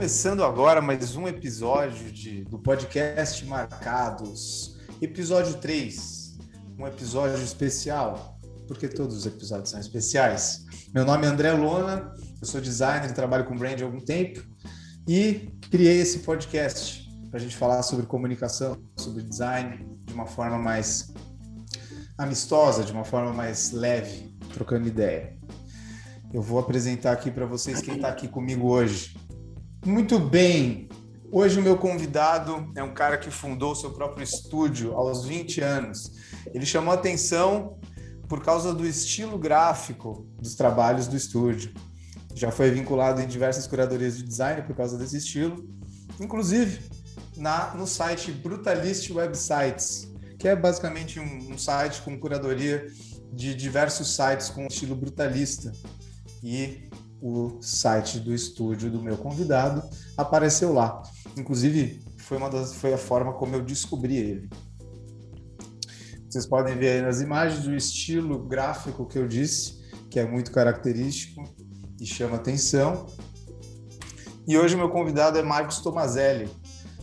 Começando agora mais um episódio de, do podcast Marcados, episódio 3, um episódio especial, porque todos os episódios são especiais. Meu nome é André Lona, eu sou designer trabalho com brand há algum tempo e criei esse podcast para a gente falar sobre comunicação, sobre design de uma forma mais amistosa, de uma forma mais leve, trocando ideia. Eu vou apresentar aqui para vocês quem está aqui comigo hoje. Muito bem. Hoje o meu convidado é um cara que fundou seu próprio estúdio aos 20 anos. Ele chamou atenção por causa do estilo gráfico dos trabalhos do estúdio. Já foi vinculado em diversas curadorias de design por causa desse estilo, inclusive na, no site Brutalist Websites, que é basicamente um, um site com curadoria de diversos sites com estilo brutalista. E o site do estúdio do meu convidado apareceu lá. Inclusive, foi, uma das, foi a forma como eu descobri ele. Vocês podem ver aí nas imagens o estilo gráfico que eu disse, que é muito característico e chama atenção. E hoje meu convidado é Marcos Tomazelli,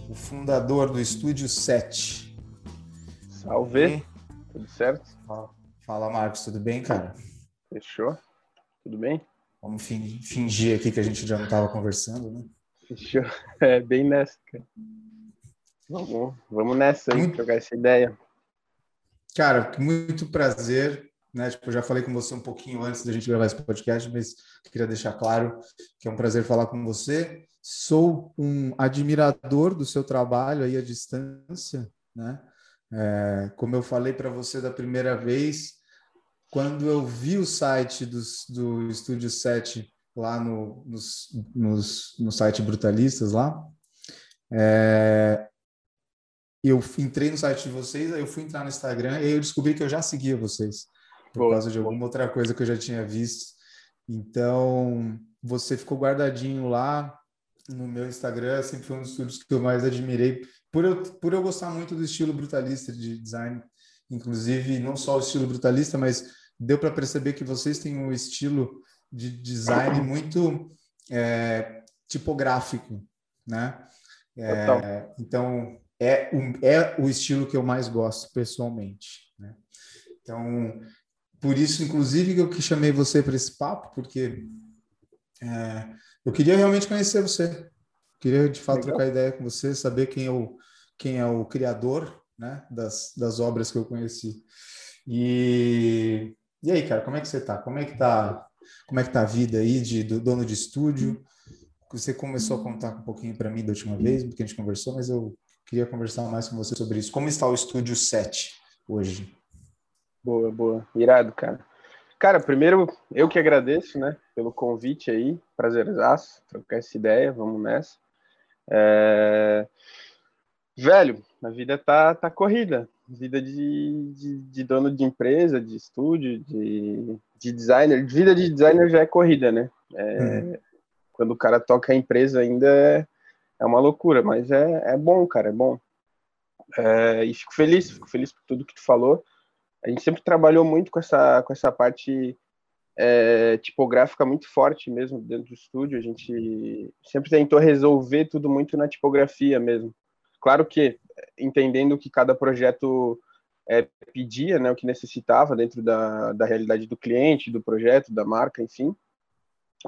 o fundador do Estúdio 7. Salve! Tudo certo? Fala, Marcos, tudo bem, cara? Fechou? Tudo bem? Vamos fingir aqui que a gente já não estava conversando, né? É, bem nessa, cara. Vamos, vamos nessa aí, muito... trocar essa ideia. Cara, muito prazer. Né? Tipo, eu já falei com você um pouquinho antes da gente gravar esse podcast, mas queria deixar claro que é um prazer falar com você. Sou um admirador do seu trabalho aí à distância, né? É, como eu falei para você da primeira vez, quando eu vi o site do, do Estúdio 7 lá no, nos, nos, no site Brutalistas lá, é, eu entrei no site de vocês, aí eu fui entrar no Instagram e eu descobri que eu já seguia vocês por boa, causa de alguma outra coisa que eu já tinha visto. Então, você ficou guardadinho lá no meu Instagram, sempre foi um dos estúdios que eu mais admirei, por eu, por eu gostar muito do estilo brutalista de design inclusive não só o estilo brutalista, mas deu para perceber que vocês têm um estilo de design muito é, tipográfico, né? É, então é, um, é o estilo que eu mais gosto pessoalmente. Né? Então por isso, inclusive, que eu chamei você para esse papo, porque é, eu queria realmente conhecer você. Queria de fato Legal. trocar ideia com você, saber quem é o, quem é o criador né, das, das obras que eu conheci. E, e aí, cara, como é que você tá? Como é que tá, como é que tá a vida aí de do dono de estúdio? Você começou a contar um pouquinho para mim da última vez, porque a gente conversou, mas eu queria conversar mais com você sobre isso. Como está o estúdio 7 hoje? Boa, boa. Irado, cara. Cara, primeiro eu que agradeço, né, pelo convite aí, prazerzaço, trocar essa ideia, vamos nessa. É... Velho, a vida tá, tá corrida. Vida de, de, de dono de empresa, de estúdio, de, de designer. Vida de designer já é corrida, né? É, uhum. Quando o cara toca a empresa ainda é, é uma loucura, mas é, é bom, cara, é bom. É, e fico feliz, fico feliz por tudo que tu falou. A gente sempre trabalhou muito com essa, com essa parte é, tipográfica muito forte mesmo dentro do estúdio. A gente sempre tentou resolver tudo muito na tipografia mesmo. Claro que entendendo que cada projeto é, pedia, né, o que necessitava dentro da, da realidade do cliente, do projeto, da marca, enfim.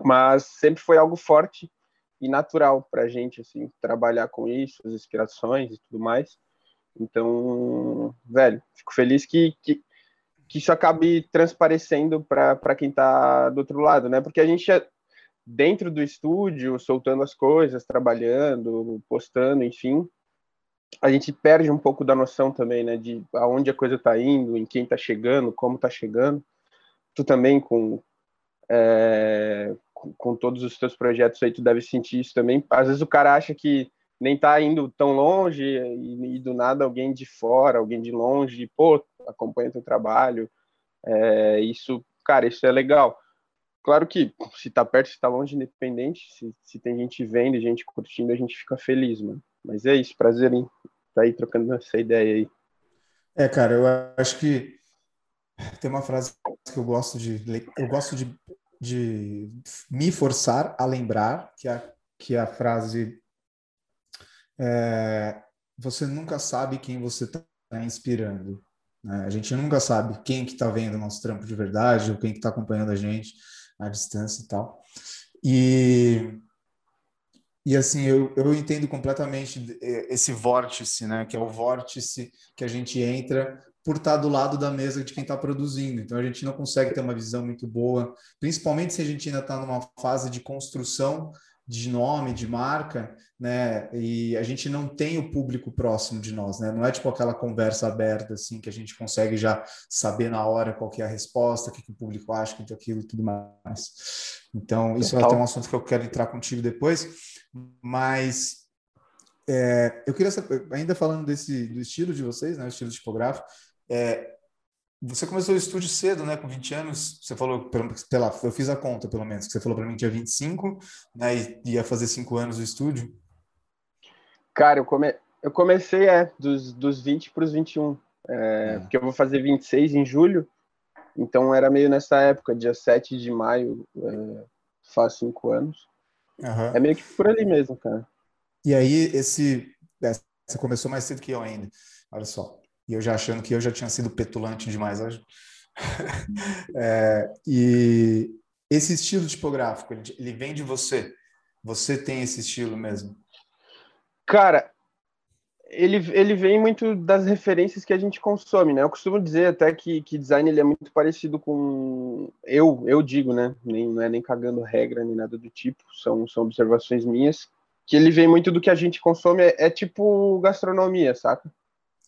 Mas sempre foi algo forte e natural para a gente, assim, trabalhar com isso, as inspirações e tudo mais. Então, velho, fico feliz que, que, que isso acabe transparecendo para quem está do outro lado, né? Porque a gente, é dentro do estúdio, soltando as coisas, trabalhando, postando, enfim, a gente perde um pouco da noção também, né, de aonde a coisa está indo, em quem está chegando, como está chegando. Tu também com, é, com, todos os teus projetos aí, tu deve sentir isso também. Às vezes o cara acha que nem está indo tão longe e, e, do nada alguém de fora, alguém de longe, pô, acompanha teu trabalho. É, isso, cara, isso é legal. Claro que se está perto, se está longe, independente, se, se tem gente vendo, gente curtindo, a gente fica feliz, mano. Mas é isso, prazer em estar tá aí trocando essa ideia aí. É, cara, eu acho que tem uma frase que eu gosto de eu gosto de, de me forçar a lembrar que a que é a frase é, você nunca sabe quem você está inspirando. Né? A gente nunca sabe quem que está vendo o nosso trampo de verdade ou quem que está acompanhando a gente à distância e tal. E, e assim, eu, eu entendo completamente esse vórtice, né? Que é o vórtice que a gente entra por estar do lado da mesa de quem está produzindo. Então a gente não consegue ter uma visão muito boa, principalmente se a gente ainda está numa fase de construção de nome, de marca, né? E a gente não tem o público próximo de nós, né? Não é tipo aquela conversa aberta assim que a gente consegue já saber na hora qual é a resposta, o que, que o público acha, que aquilo e tudo mais. Então, isso é até um assunto que eu quero entrar contigo depois, mas é, eu queria saber, ainda falando desse do estilo de vocês, né? O estilo tipográfico, é, você começou o estúdio cedo, né? Com 20 anos. Você falou, pela, eu fiz a conta, pelo menos, que você falou para mim que tinha 25, né? E ia fazer 5 anos o estúdio. Cara, eu, come... eu comecei, é, dos, dos 20 para os 21. É, é. Porque eu vou fazer 26 em julho. Então era meio nessa época, dia 7 de maio, é, faz 5 anos. Uhum. É meio que por ali mesmo, cara. E aí, esse. É, você começou mais cedo que eu ainda. Olha só. E eu já achando que eu já tinha sido petulante demais hoje. é, e esse estilo tipográfico, ele, ele vem de você? Você tem esse estilo mesmo? Cara, ele, ele vem muito das referências que a gente consome, né? Eu costumo dizer até que, que design ele é muito parecido com eu, eu digo, né? Nem, não é nem cagando regra nem nada do tipo, são, são observações minhas, que ele vem muito do que a gente consome, é, é tipo gastronomia, saca?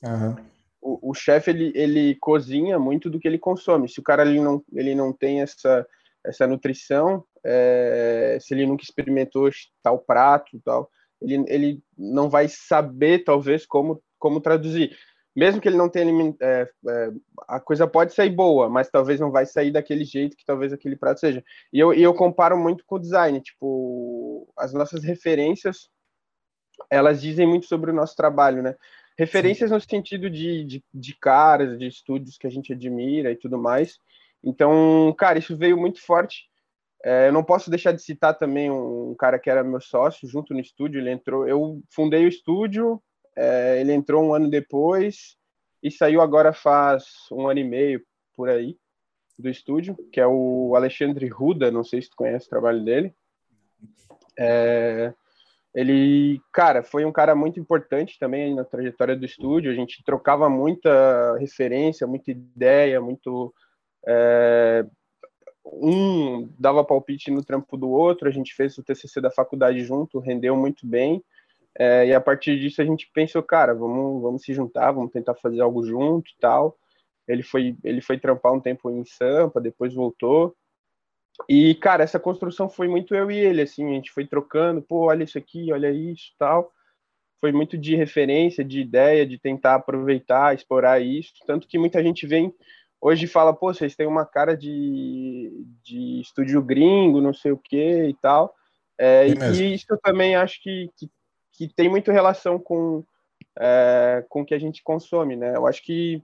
Uhum o, o chefe ele, ele cozinha muito do que ele consome. Se o cara ele não, ele não tem essa, essa nutrição, é, se ele nunca experimentou tal prato, tal, ele, ele não vai saber talvez como, como traduzir. Mesmo que ele não tenha é, é, a coisa pode sair boa, mas talvez não vai sair daquele jeito que talvez aquele prato seja. E eu, e eu comparo muito com o design, tipo as nossas referências, elas dizem muito sobre o nosso trabalho, né? Referências Sim. no sentido de, de, de caras, de estúdios que a gente admira e tudo mais. Então, cara, isso veio muito forte. É, eu não posso deixar de citar também um, cara que era meu sócio junto no estúdio. Ele entrou, eu fundei o estúdio, é, ele entrou um ano depois e saiu agora faz um ano e meio por aí do estúdio, que é o Alexandre Ruda. Não sei se tu conhece o trabalho dele. É, ele, cara, foi um cara muito importante também na trajetória do estúdio. A gente trocava muita referência, muita ideia, muito. É, um dava palpite no trampo do outro. A gente fez o TCC da faculdade junto, rendeu muito bem. É, e a partir disso a gente pensou, cara, vamos, vamos se juntar, vamos tentar fazer algo junto tal. Ele foi, ele foi trampar um tempo em Sampa, depois voltou. E, cara, essa construção foi muito eu e ele, assim, a gente foi trocando, pô, olha isso aqui, olha isso tal. Foi muito de referência, de ideia, de tentar aproveitar, explorar isso. Tanto que muita gente vem hoje fala, pô, vocês têm uma cara de, de estúdio gringo, não sei o que e tal. É, e, e isso eu também acho que, que, que tem muito relação com, é, com o que a gente consome, né? Eu acho que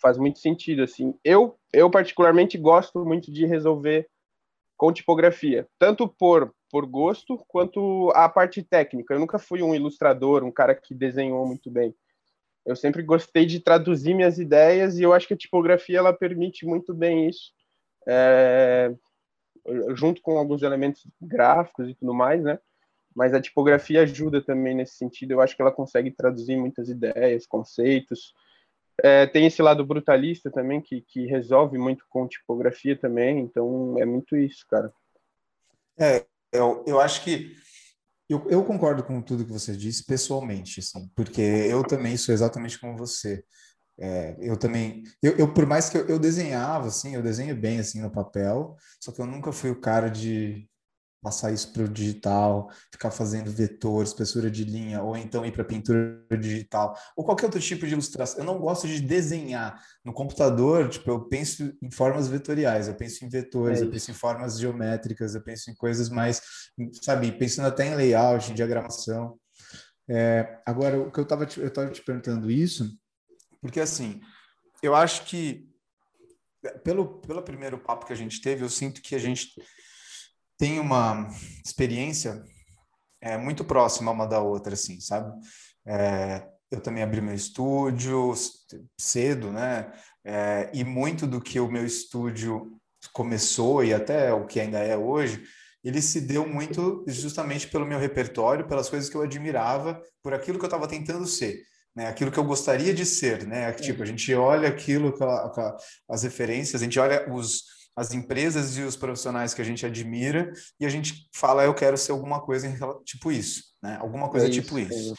faz muito sentido, assim. Eu, eu particularmente gosto muito de resolver com tipografia, tanto por, por gosto quanto a parte técnica. Eu nunca fui um ilustrador, um cara que desenhou muito bem. Eu sempre gostei de traduzir minhas ideias e eu acho que a tipografia ela permite muito bem isso, é, junto com alguns elementos gráficos e tudo mais, né? Mas a tipografia ajuda também nesse sentido. Eu acho que ela consegue traduzir muitas ideias, conceitos, é, tem esse lado brutalista também, que, que resolve muito com tipografia também, então é muito isso, cara. É, eu, eu acho que eu, eu concordo com tudo que você disse pessoalmente, assim, porque eu também sou exatamente como você. É, eu também, eu, eu, por mais que eu, eu desenhava, assim, eu desenho bem, assim, no papel, só que eu nunca fui o cara de, passar isso para o digital, ficar fazendo vetor, espessura de linha, ou então ir para pintura digital, ou qualquer outro tipo de ilustração. Eu não gosto de desenhar no computador, tipo, eu penso em formas vetoriais, eu penso em vetores, é eu penso em formas geométricas, eu penso em coisas mais, sabe, pensando até em layout, em diagramação. É, agora, o que eu estava te, eu tava te perguntando isso, porque assim, eu acho que pelo, pelo primeiro papo que a gente teve, eu sinto que a gente tem uma experiência é, muito próxima uma da outra, assim, sabe? É, eu também abri meu estúdio cedo, né? É, e muito do que o meu estúdio começou e até o que ainda é hoje, ele se deu muito justamente pelo meu repertório, pelas coisas que eu admirava, por aquilo que eu estava tentando ser, né? Aquilo que eu gostaria de ser, né? Tipo, a gente olha aquilo, as referências, a gente olha os as empresas e os profissionais que a gente admira e a gente fala eu quero ser alguma coisa tipo isso, né? Alguma coisa é tipo isso, isso.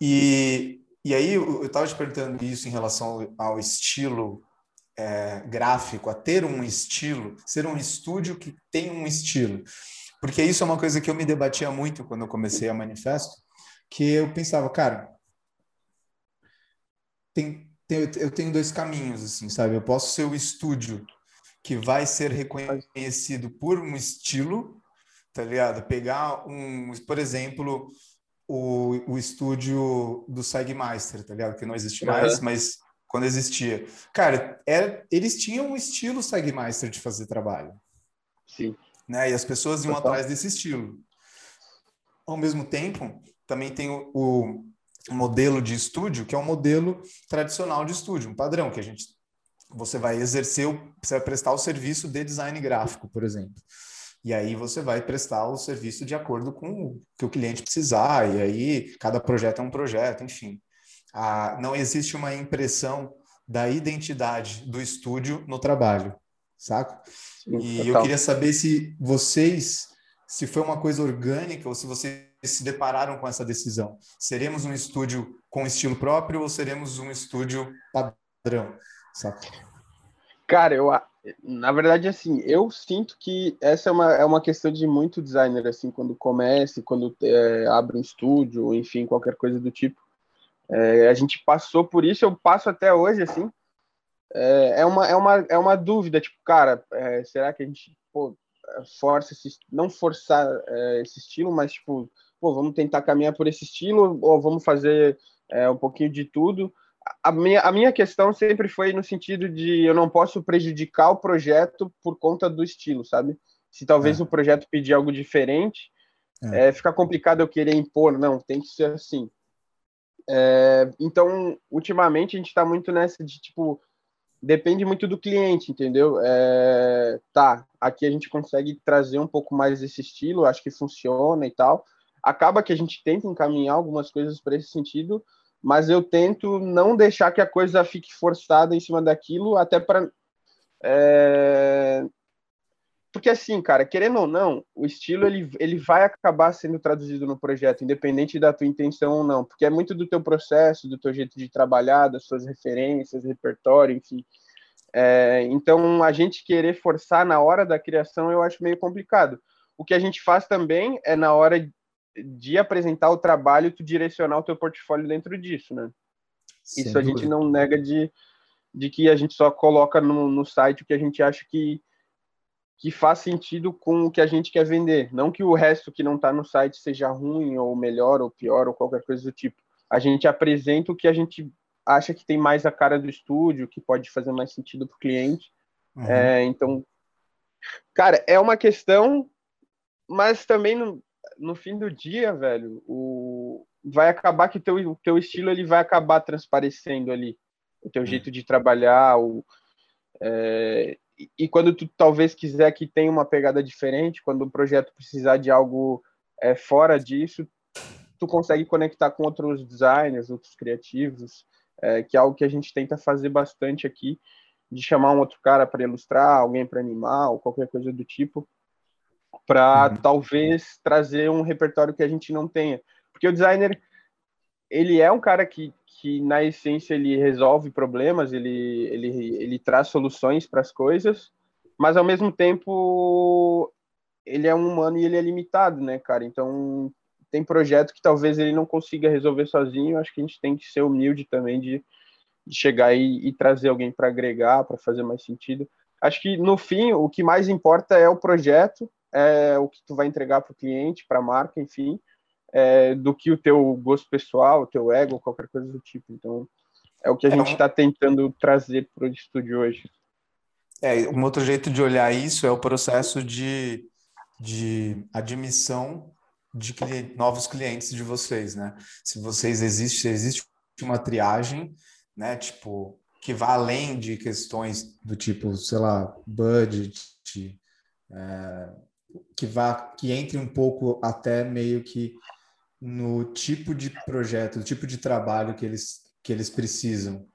E e aí eu estava te perguntando isso em relação ao estilo é, gráfico, a ter um estilo, ser um estúdio que tem um estilo. Porque isso é uma coisa que eu me debatia muito quando eu comecei a Manifesto, que eu pensava, cara, tem, tem, eu tenho dois caminhos, assim, sabe? Eu posso ser o estúdio que vai ser reconhecido por um estilo, tá ligado? Pegar um, por exemplo, o, o estúdio do Sagmeister, tá ligado? Que não existe mais, uhum. mas quando existia. Cara, era, eles tinham um estilo Sagmeister de fazer trabalho. Sim. Né? E as pessoas iam Total. atrás desse estilo. Ao mesmo tempo, também tem o, o, modelo de estúdio, que é um modelo tradicional de estúdio, um padrão que a gente você vai exercer, você vai prestar o serviço de design gráfico, por exemplo. E aí você vai prestar o serviço de acordo com o que o cliente precisar, e aí cada projeto é um projeto, enfim a, não existe uma impressão da identidade do estúdio no trabalho, saca? Sim, e total. eu queria saber se vocês, se foi uma coisa orgânica ou se vocês se depararam com essa decisão. Seremos um estúdio com estilo próprio ou seremos um estúdio padrão, saca? Cara, eu, na verdade, assim, eu sinto que essa é uma, é uma questão de muito designer, assim, quando começa, quando é, abre um estúdio, enfim, qualquer coisa do tipo. É, a gente passou por isso, eu passo até hoje, assim. É, é, uma, é, uma, é uma dúvida, tipo, cara, é, será que a gente pô, força esse, não forçar é, esse estilo, mas tipo, pô, vamos tentar caminhar por esse estilo ou vamos fazer é, um pouquinho de tudo? A minha, a minha questão sempre foi no sentido de eu não posso prejudicar o projeto por conta do estilo, sabe? Se talvez é. o projeto pedir algo diferente, é. fica complicado eu querer impor, não, tem que ser assim. É, então, ultimamente a gente está muito nessa de tipo, depende muito do cliente, entendeu? É, tá, aqui a gente consegue trazer um pouco mais desse estilo, acho que funciona e tal. Acaba que a gente tenta encaminhar algumas coisas para esse sentido, mas eu tento não deixar que a coisa fique forçada em cima daquilo, até para é, porque assim, cara, querendo ou não, o estilo ele, ele vai acabar sendo traduzido no projeto, independente da tua intenção ou não, porque é muito do teu processo, do teu jeito de trabalhar, das suas referências, repertório, enfim. É, então, a gente querer forçar na hora da criação eu acho meio complicado. O que a gente faz também é na hora de apresentar o trabalho, tu direcionar o teu portfólio dentro disso, né? Sem Isso a gente não nega de, de que a gente só coloca no, no site o que a gente acha que que faz sentido com o que a gente quer vender. Não que o resto que não está no site seja ruim, ou melhor, ou pior, ou qualquer coisa do tipo. A gente apresenta o que a gente acha que tem mais a cara do estúdio, que pode fazer mais sentido para o cliente. Uhum. É, então, cara, é uma questão, mas também no, no fim do dia, velho, o, vai acabar que teu, o teu estilo ele vai acabar transparecendo ali. O teu uhum. jeito de trabalhar, o, é, e quando tu talvez quiser que tenha uma pegada diferente, quando o projeto precisar de algo é, fora disso, tu consegue conectar com outros designers, outros criativos, é, que é algo que a gente tenta fazer bastante aqui, de chamar um outro cara para ilustrar, alguém para animar, ou qualquer coisa do tipo, para uhum. talvez trazer um repertório que a gente não tenha. Porque o designer, ele é um cara que, que na essência ele resolve problemas, ele, ele, ele traz soluções para as coisas, mas ao mesmo tempo ele é um humano e ele é limitado, né, cara? Então tem projeto que talvez ele não consiga resolver sozinho. Acho que a gente tem que ser humilde também de, de chegar e, e trazer alguém para agregar, para fazer mais sentido. Acho que no fim o que mais importa é o projeto, é o que tu vai entregar para o cliente, para a marca, enfim é, do que o teu gosto pessoal, o teu ego, qualquer coisa do tipo. Então, é o que a é gente está um... tentando trazer para o estúdio hoje. É, um outro jeito de olhar isso é o processo de, de admissão de cliente, novos clientes de vocês, né? Se vocês existe, existe uma triagem, né? Tipo, que vá além de questões do tipo, sei lá, budget, é, que vá, que entre um pouco até meio que no tipo de projeto, tipo de trabalho que eles, que eles precisam.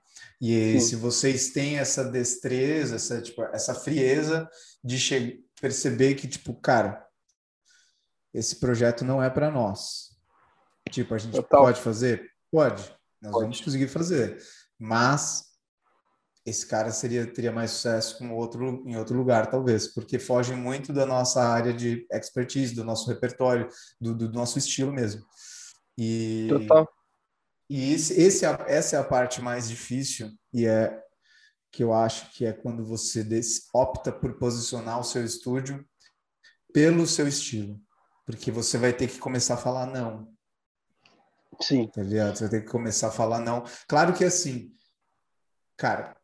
E Sim. se vocês têm essa destreza, essa, tipo, essa frieza de perceber que, tipo, cara, esse projeto não é para nós. Tipo, a gente Total. pode fazer? Pode. Nós pode. vamos conseguir fazer. Mas esse cara seria teria mais sucesso com outro em outro lugar talvez porque foge muito da nossa área de expertise do nosso repertório do, do nosso estilo mesmo e Total. e esse, esse é essa é a parte mais difícil e é que eu acho que é quando você opta por posicionar o seu estúdio pelo seu estilo porque você vai ter que começar a falar não sim tá ligado? você vai ter que começar a falar não claro que assim cara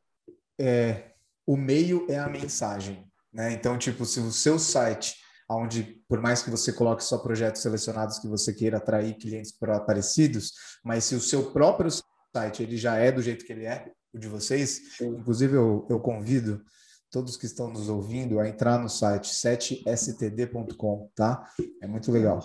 é, o meio é a mensagem, né? Então, tipo, se o seu site, onde por mais que você coloque só projetos selecionados que você queira atrair clientes para parecidos, mas se o seu próprio site ele já é do jeito que ele é, o de vocês, Sim. inclusive eu, eu convido todos que estão nos ouvindo a entrar no site 7std.com, tá? É muito legal.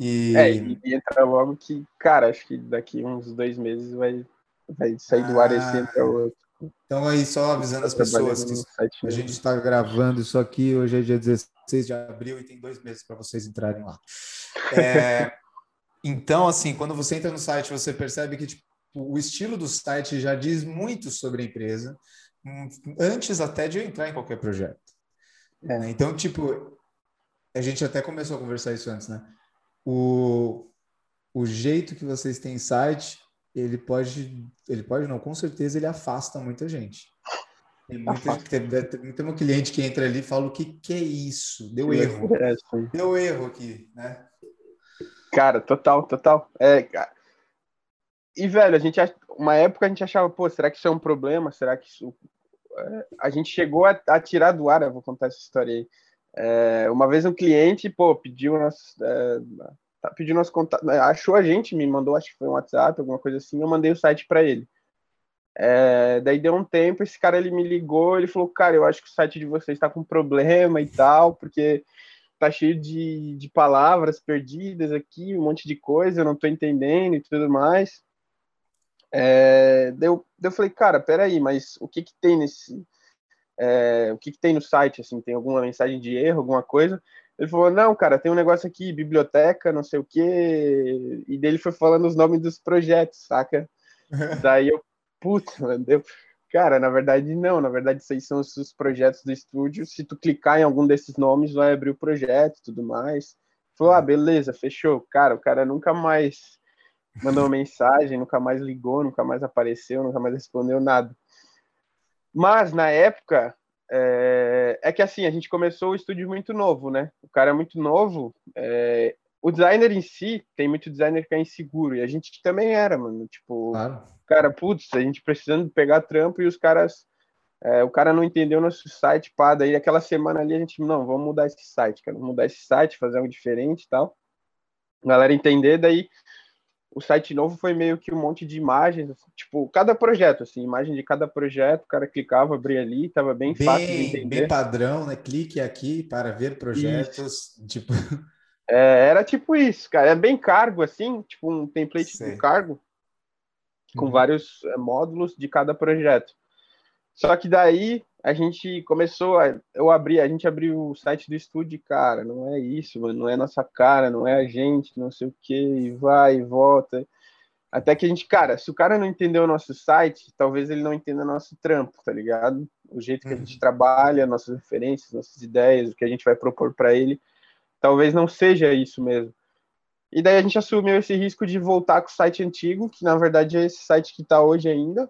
E... É, e entra logo que, cara, acho que daqui uns dois meses vai, vai sair ah, do ar esse entra outro. Então, aí, só avisando as pessoas que a gente está gravando isso aqui, hoje é dia 16 de abril e tem dois meses para vocês entrarem lá. É, então, assim, quando você entra no site, você percebe que tipo, o estilo do site já diz muito sobre a empresa, hum, antes até de eu entrar em qualquer projeto. É. Né? Então, tipo, a gente até começou a conversar isso antes, né? O, o jeito que vocês têm site ele pode, ele pode não, com certeza ele afasta muita gente. Tem, muita, tem, tem um cliente que entra ali e fala o que, que é isso? Deu erro. Deu erro aqui, né? Cara, total, total. É, cara. E, velho, a gente, uma época a gente achava, pô, será que isso é um problema? Será que isso. É, a gente chegou a, a, tirar do ar, eu vou contar essa história aí. É, uma vez um cliente, pô, pediu nas, é, tá pedindo nosso contato, né, achou a gente, me mandou, acho que foi um WhatsApp, alguma coisa assim, eu mandei o site para ele. É, daí deu um tempo, esse cara ele me ligou, ele falou, cara, eu acho que o site de vocês está com problema e tal, porque tá cheio de, de palavras perdidas aqui, um monte de coisa, eu não tô entendendo e tudo mais. É, daí, eu, daí eu falei, cara, peraí, mas o que que tem nesse... É, o que, que tem no site, assim, tem alguma mensagem de erro, alguma coisa? Ele falou, não, cara, tem um negócio aqui, biblioteca, não sei o quê. E dele foi falando os nomes dos projetos, saca? Daí eu, puta, mano, deu. Cara, na verdade, não. Na verdade, aí são os projetos do estúdio. Se tu clicar em algum desses nomes, vai abrir o projeto e tudo mais. Falou, ah, beleza, fechou. Cara, o cara nunca mais mandou mensagem, nunca mais ligou, nunca mais apareceu, nunca mais respondeu nada. Mas, na época, é, é, que assim, a gente começou o estúdio muito novo, né? O cara é muito novo. É, o designer em si, tem muito designer que é inseguro, e a gente também era, mano. Tipo, claro. cara, putz, a gente precisando pegar trampo e os caras. É, o cara não entendeu nosso site, pá, daí aquela semana ali a gente, não, vamos mudar esse site, cara, vamos mudar esse site, fazer algo diferente e tal. A galera entender, daí o site novo foi meio que um monte de imagens, assim, tipo, cada projeto, assim, imagem de cada projeto, o cara clicava, abria ali, tava bem, bem fácil de entender. Bem padrão, né? Clique aqui para ver projetos, isso. tipo... É, era tipo isso, cara, é bem cargo, assim, tipo um template Sei. do cargo, com uhum. vários é, módulos de cada projeto. Só que daí a gente começou a, eu abri, a gente abriu o site do estúdio, cara, não é isso, mano, não é nossa cara, não é a gente, não sei o que, e vai e volta. Até que a gente, cara, se o cara não entendeu o nosso site, talvez ele não entenda nosso trampo, tá ligado? O jeito que a gente uhum. trabalha, nossas referências, nossas ideias, o que a gente vai propor para ele, talvez não seja isso mesmo. E daí a gente assumiu esse risco de voltar com o site antigo, que na verdade é esse site que tá hoje ainda.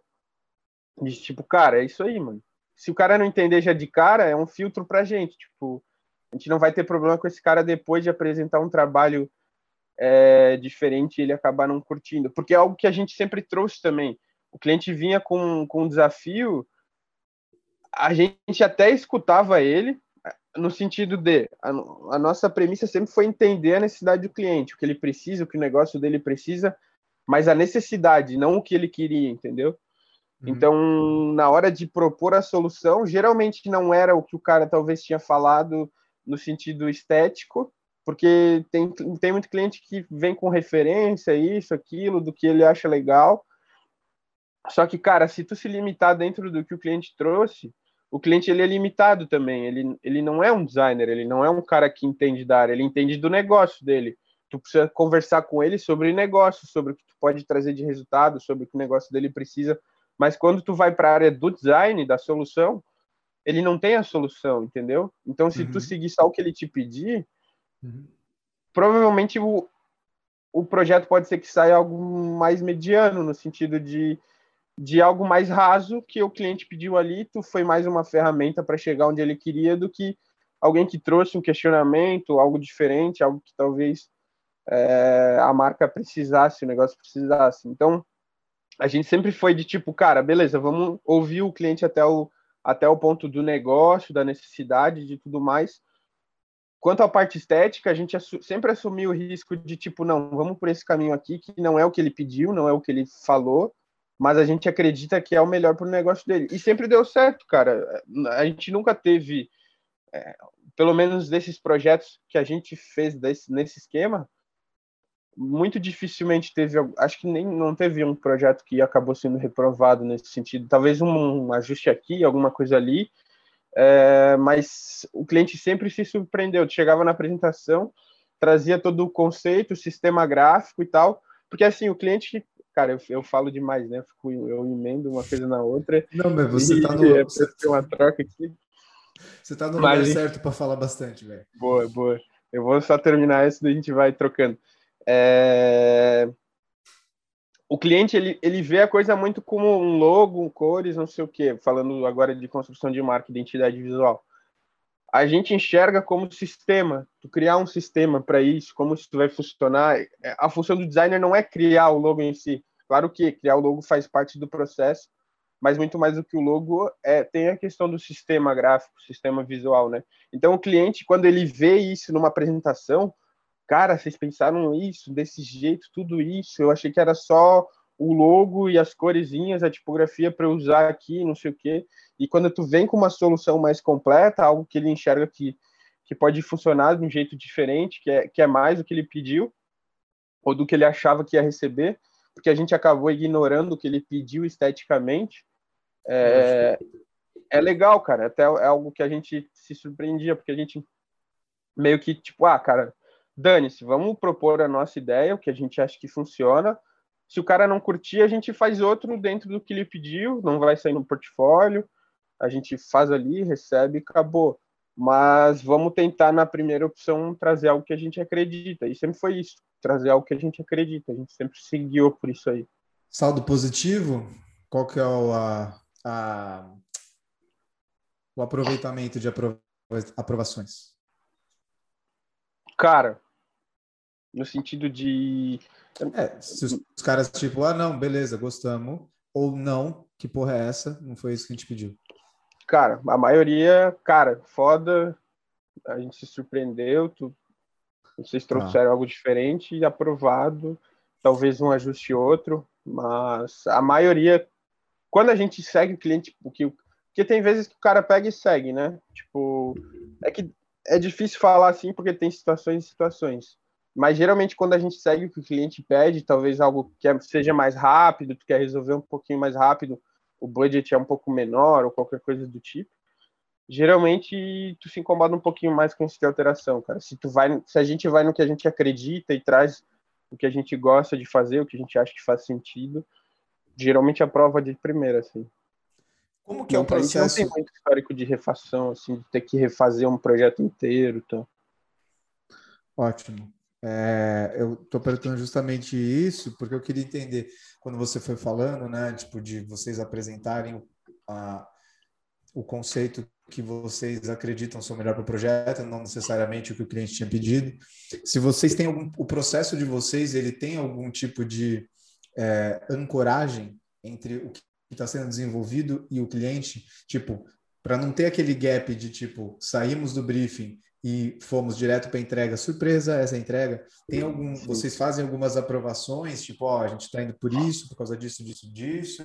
De tipo, cara, é isso aí, mano se o cara não entender já de cara, é um filtro pra gente. Tipo, a gente não vai ter problema com esse cara depois de apresentar um trabalho é, diferente e ele acabar não curtindo. Porque é algo que a gente sempre trouxe também. O cliente vinha com, com um desafio, a gente até escutava ele, no sentido de a, a, nossa premissa sempre foi entender a necessidade do cliente, o que ele precisa, o que o negócio dele precisa, mas a necessidade, não o que ele queria, entendeu? Uhum. Então, na hora de propor a solução, geralmente não era o que o cara talvez tinha falado no sentido estético, porque tem, tem muito cliente que vem com referência, isso, aquilo, do que ele acha legal. Só que, cara, se tu se limitar dentro do que o cliente trouxe, o cliente ele é limitado também. Ele, ele não é um designer, ele não é um cara que entende da área, ele entende do negócio dele. Tu precisa conversar com ele sobre negócio, sobre o que tu pode trazer de resultado, sobre o que o negócio dele precisa. Mas quando tu vai para a área do design, da solução, ele não tem a solução, entendeu? Então, se uhum. tu seguir só o que ele te pedir, uhum. provavelmente o, o projeto pode ser que saia algo mais mediano, no sentido de de algo mais raso que o cliente pediu ali, tu foi mais uma ferramenta para chegar onde ele queria do que alguém que trouxe um questionamento, algo diferente, algo que talvez é, a marca precisasse, o negócio precisasse. Então, a gente sempre foi de tipo, cara, beleza, vamos ouvir o cliente até o, até o ponto do negócio, da necessidade, de tudo mais. Quanto à parte estética, a gente assu sempre assumiu o risco de tipo, não, vamos por esse caminho aqui, que não é o que ele pediu, não é o que ele falou, mas a gente acredita que é o melhor para o negócio dele. E sempre deu certo, cara. A gente nunca teve, é, pelo menos desses projetos que a gente fez desse, nesse esquema, muito dificilmente teve, acho que nem não teve um projeto que acabou sendo reprovado nesse sentido. Talvez um, um ajuste aqui, alguma coisa ali, é, mas o cliente sempre se surpreendeu. Chegava na apresentação, trazia todo o conceito, o sistema gráfico e tal, porque assim o cliente cara, eu, eu falo demais, né? Fico, eu emendo uma coisa na outra. Não, mas você e, tá no. É, ter uma troca aqui. Você tá no mas, lugar certo para falar bastante, velho. Boa, boa. Eu vou só terminar isso, daí a gente vai trocando. É... O cliente, ele, ele vê a coisa muito como um logo, cores, não sei o quê. Falando agora de construção de marca, identidade visual a gente enxerga como sistema, tu criar um sistema para isso, como isso vai funcionar. É, a função do designer não é criar o logo em si. Claro que criar o logo faz parte do processo, mas muito mais do que o logo é tem a questão do sistema gráfico, sistema visual, né? Então o cliente quando ele vê isso numa apresentação, cara, vocês pensaram isso desse jeito, tudo isso, eu achei que era só o logo e as coresinhas, a tipografia para usar aqui, não sei o quê. E quando tu vem com uma solução mais completa, algo que ele enxerga que, que pode funcionar de um jeito diferente, que é, que é mais do que ele pediu, ou do que ele achava que ia receber, porque a gente acabou ignorando o que ele pediu esteticamente, é, é legal, cara. Até é algo que a gente se surpreendia, porque a gente meio que, tipo, ah, cara, dane-se, vamos propor a nossa ideia, o que a gente acha que funciona, se o cara não curtir, a gente faz outro dentro do que ele pediu, não vai sair no portfólio, a gente faz ali, recebe e acabou. Mas vamos tentar, na primeira opção, trazer algo que a gente acredita. E sempre foi isso, trazer algo que a gente acredita. A gente sempre seguiu por isso aí. Saldo positivo? Qual que é o, a, a, o aproveitamento de aprovações? Cara, no sentido de é, se os, os caras, tipo, ah, não, beleza, gostamos, ou não, que porra é essa? Não foi isso que a gente pediu. Cara, a maioria, cara, foda, a gente se surpreendeu, tu, vocês trouxeram ah. algo diferente e aprovado, talvez um ajuste outro, mas a maioria, quando a gente segue o cliente, porque, porque tem vezes que o cara pega e segue, né? Tipo, é que é difícil falar assim porque tem situações e situações. Mas geralmente quando a gente segue o que o cliente pede, talvez algo que é, seja mais rápido, tu quer resolver um pouquinho mais rápido, o budget é um pouco menor ou qualquer coisa do tipo, geralmente tu se incomoda um pouquinho mais com essa alteração, cara. Se tu vai, se a gente vai no que a gente acredita e traz o que a gente gosta de fazer, o que a gente acha que faz sentido, geralmente a prova de primeira, assim. Como que é o processo? Não tem muito histórico de refação, assim, de ter que refazer um projeto inteiro, então. Ótimo. É, eu estou perguntando justamente isso porque eu queria entender quando você foi falando, né, tipo de vocês apresentarem a, o conceito que vocês acreditam ser o melhor para o projeto, não necessariamente o que o cliente tinha pedido. Se vocês têm algum, o processo de vocês, ele tem algum tipo de é, ancoragem entre o que está sendo desenvolvido e o cliente, tipo para não ter aquele gap de tipo, saímos do briefing e fomos direto para entrega. Surpresa essa entrega. Tem algum Sim. vocês fazem algumas aprovações tipo ó, a gente está indo por isso por causa disso disso disso?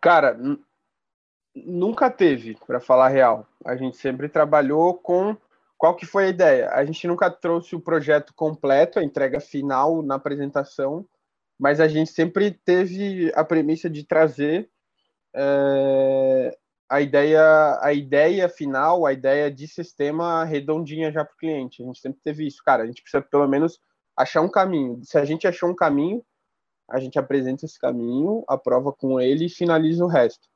Cara nunca teve para falar real. A gente sempre trabalhou com qual que foi a ideia? A gente nunca trouxe o projeto completo a entrega final na apresentação mas a gente sempre teve a premissa de trazer é, a ideia, a ideia final, a ideia de sistema redondinha já para o cliente. A gente sempre teve isso, cara. A gente precisa pelo menos achar um caminho. Se a gente achou um caminho, a gente apresenta esse caminho, aprova com ele e finaliza o resto.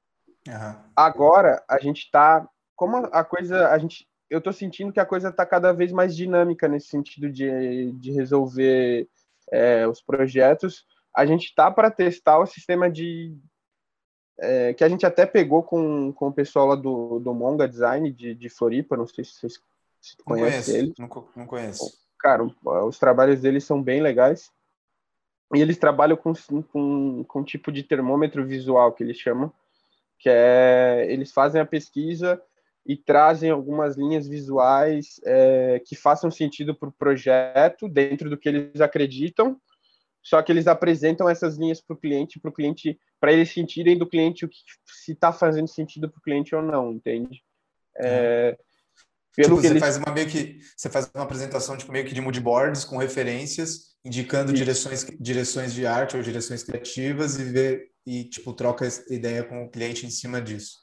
Uhum. Agora a gente está, como a coisa, a gente, eu estou sentindo que a coisa está cada vez mais dinâmica nesse sentido de, de resolver é, os projetos. A gente está para testar o sistema de, é, que a gente até pegou com, com o pessoal lá do, do Monga Design de, de Floripa, não sei se vocês se conhecem ele. Não, não conheço. Cara, os trabalhos deles são bem legais. E eles trabalham com, com, com um tipo de termômetro visual que eles chamam, que é eles fazem a pesquisa e trazem algumas linhas visuais é, que façam sentido para o projeto dentro do que eles acreditam só que eles apresentam essas linhas para o cliente, para o cliente, para eles sentirem do cliente o que se está fazendo sentido para o cliente ou não, entende? É, tipo, pelo tipo, que você eles... faz uma meio que você faz uma apresentação tipo meio que de mood boards com referências, indicando direções direções de arte ou direções criativas e ver e tipo troca ideia com o cliente em cima disso.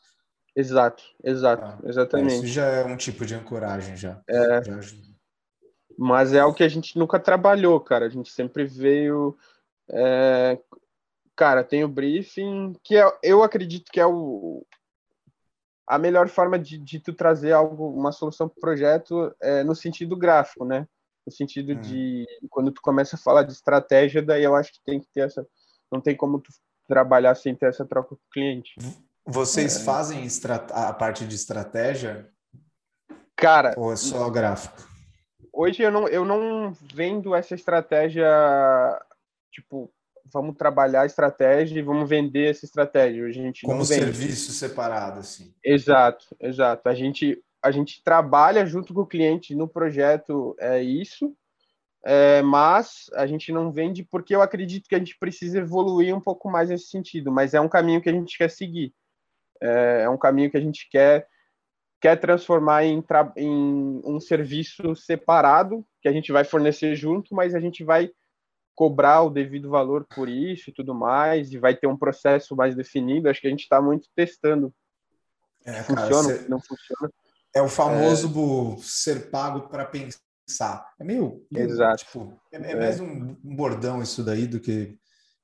Exato, exato, ah, exatamente. Isso já é um tipo de ancoragem já. É. Já mas é algo que a gente nunca trabalhou, cara. A gente sempre veio. É... Cara, tem o briefing, que é, eu acredito que é o, a melhor forma de, de tu trazer algo, uma solução para o projeto é no sentido gráfico, né? No sentido hum. de quando tu começa a falar de estratégia, daí eu acho que tem que ter essa. Não tem como tu trabalhar sem ter essa troca com o cliente. Vocês é. fazem a parte de estratégia? Cara. Ou é só gráfico? Hoje eu não, eu não vendo essa estratégia, tipo, vamos trabalhar a estratégia e vamos vender essa estratégia. A gente Como serviço separado, assim. Exato, exato. A gente, a gente trabalha junto com o cliente no projeto, é isso, é, mas a gente não vende porque eu acredito que a gente precisa evoluir um pouco mais nesse sentido, mas é um caminho que a gente quer seguir. É, é um caminho que a gente quer quer transformar em, em um serviço separado, que a gente vai fornecer junto, mas a gente vai cobrar o devido valor por isso e tudo mais, e vai ter um processo mais definido. Acho que a gente está muito testando. É, funciona, não funciona. É o famoso é... ser pago para pensar. É meio. Exato. Tipo, é, é, mais um bordão isso daí do que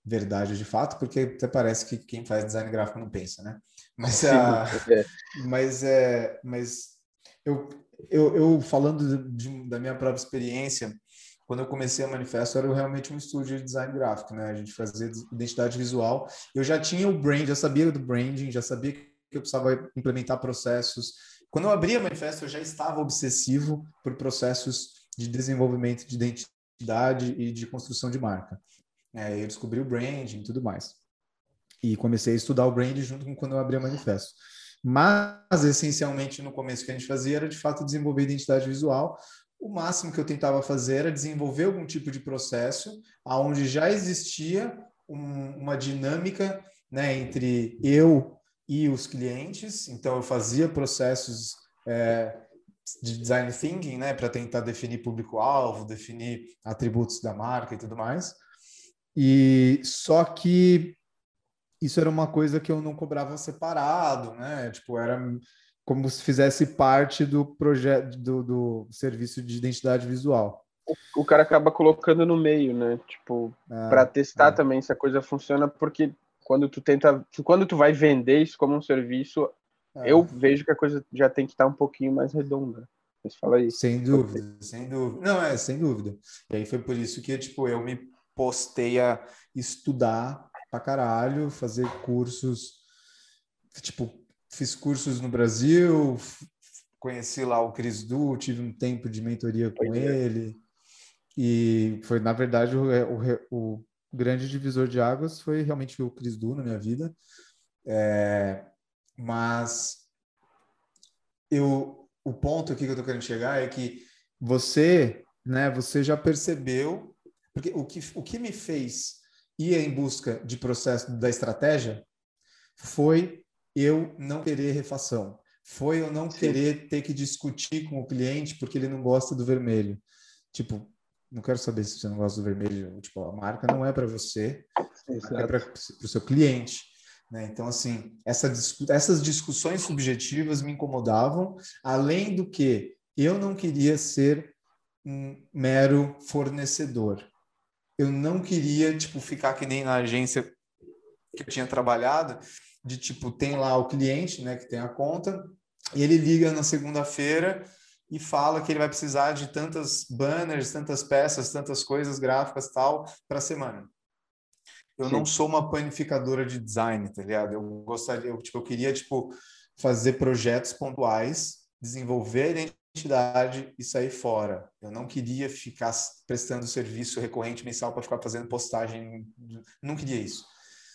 verdade de fato, porque até parece que quem faz design gráfico não pensa, né? Mas, a, é. mas, é, mas eu, eu, eu falando de, da minha própria experiência, quando eu comecei a Manifesto, era realmente um estúdio de design gráfico, né? A gente fazia identidade visual. Eu já tinha o brand, já sabia do branding, já sabia que eu precisava implementar processos. Quando eu abri a Manifesto, eu já estava obsessivo por processos de desenvolvimento de identidade e de construção de marca. É, eu descobri o branding e tudo mais e comecei a estudar o brand junto com quando eu abri a manifesto. Mas, essencialmente, no começo que a gente fazia era, de fato, desenvolver identidade visual. O máximo que eu tentava fazer era desenvolver algum tipo de processo aonde já existia um, uma dinâmica né, entre eu e os clientes. Então, eu fazia processos é, de design thinking, né, para tentar definir público-alvo, definir atributos da marca e tudo mais. E só que isso era uma coisa que eu não cobrava separado, né? Tipo, era como se fizesse parte do projeto do, do serviço de identidade visual. O, o, cara acaba colocando no meio, né? Tipo, é, para testar é. também se a coisa funciona, porque quando tu tenta, quando tu vai vender isso como um serviço, é. eu vejo que a coisa já tem que estar um pouquinho mais redonda. Mas fala aí. Sem dúvida, sem dúvida. Não, é, sem dúvida. E aí foi por isso que, tipo, eu me postei a estudar pra caralho, fazer cursos, tipo, fiz cursos no Brasil, conheci lá o Cris Du, tive um tempo de mentoria com ele, e foi, na verdade, o, o, o grande divisor de águas foi realmente o Cris Du na minha vida. É, mas eu, o ponto aqui que eu estou querendo chegar é que você, né, você já percebeu, porque o que, o que me fez ir em busca de processo da estratégia foi eu não querer refação, foi eu não Sim. querer ter que discutir com o cliente porque ele não gosta do vermelho. Tipo, não quero saber se você não gosta do vermelho, tipo, a marca não é para você, é para o seu cliente. Né? Então, assim, essa, essas discussões subjetivas me incomodavam, além do que eu não queria ser um mero fornecedor. Eu não queria, tipo, ficar que nem na agência que eu tinha trabalhado, de tipo, tem lá o cliente, né, que tem a conta, e ele liga na segunda-feira e fala que ele vai precisar de tantas banners, tantas peças, tantas coisas gráficas tal para a semana. Eu Sim. não sou uma planificadora de design, tá ligado? Eu gostaria, eu, tipo, eu queria tipo fazer projetos pontuais, desenvolver a identidade e sair fora. Eu não queria ficar prestando serviço recorrente mensal para ficar fazendo postagem, não queria isso.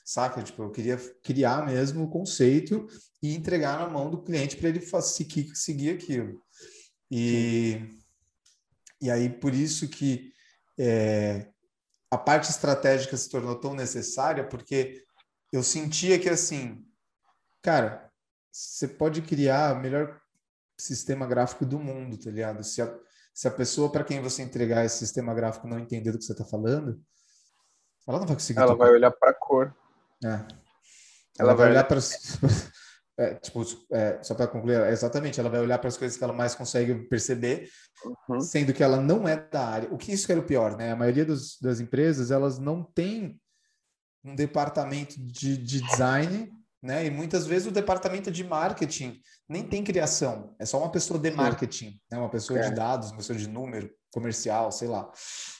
Saca? Tipo, eu queria criar mesmo o conceito e entregar na mão do cliente para ele seguir, seguir aquilo. E, e aí, por isso que é, a parte estratégica se tornou tão necessária, porque eu sentia que, assim, cara, você pode criar o melhor sistema gráfico do mundo, tá ligado? Se a, se a pessoa para quem você entregar esse sistema gráfico não entender do que você está falando, ela não vai conseguir. Ela vai olhar para a cor. É. Ela, ela vai, vai olhar para é, tipo, é, só para concluir, exatamente, ela vai olhar para as coisas que ela mais consegue perceber, uhum. sendo que ela não é da área. O que isso que era o pior, né? A maioria dos, das empresas, elas não tem um departamento de, de design, né? E muitas vezes o departamento de marketing nem tem criação, é só uma pessoa de marketing, né? Uma pessoa é. de dados, uma pessoa de número, comercial, sei lá.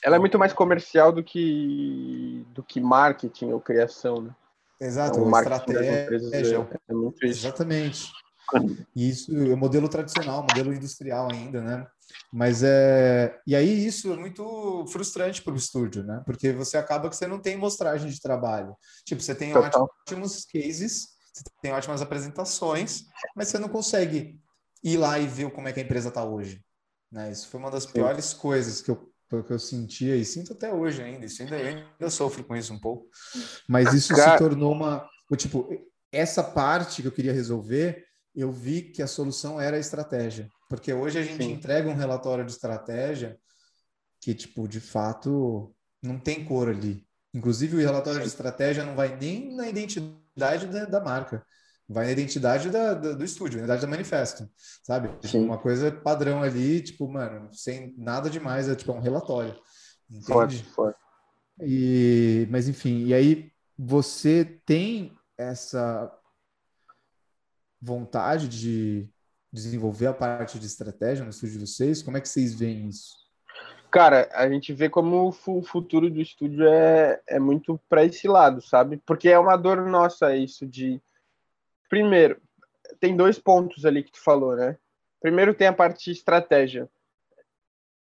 Ela é muito mais comercial do que do que marketing ou criação, né? Exato, então, estratégia. É, é muito isso. Exatamente. Isso é modelo tradicional, modelo industrial ainda, né? Mas é. E aí isso é muito frustrante para o estúdio, né? Porque você acaba que você não tem mostragem de trabalho. Tipo, você tem Total. ótimos cases, você tem ótimas apresentações, mas você não consegue ir lá e ver como é que a empresa está hoje. Né? Isso foi uma das piores coisas que eu que eu sentia e sinto até hoje ainda. Isso ainda, ainda sofro com isso um pouco. Mas isso se tornou uma. Tipo, essa parte que eu queria resolver, eu vi que a solução era a estratégia. Porque hoje a gente Sim. entrega um relatório de estratégia que, tipo, de fato, não tem cor ali. Inclusive, o relatório Sim. de estratégia não vai nem na identidade da, da marca vai na identidade da, da, do estúdio, na identidade da manifesto, sabe? Tipo, uma coisa padrão ali, tipo, mano, sem nada demais, é tipo um relatório. Entende? Forte, forte. E, mas enfim, e aí você tem essa vontade de desenvolver a parte de estratégia no estúdio de vocês? Como é que vocês veem isso? Cara, a gente vê como o futuro do estúdio é, é muito para esse lado, sabe? Porque é uma dor nossa isso de Primeiro, tem dois pontos ali que tu falou, né? Primeiro tem a parte de estratégia.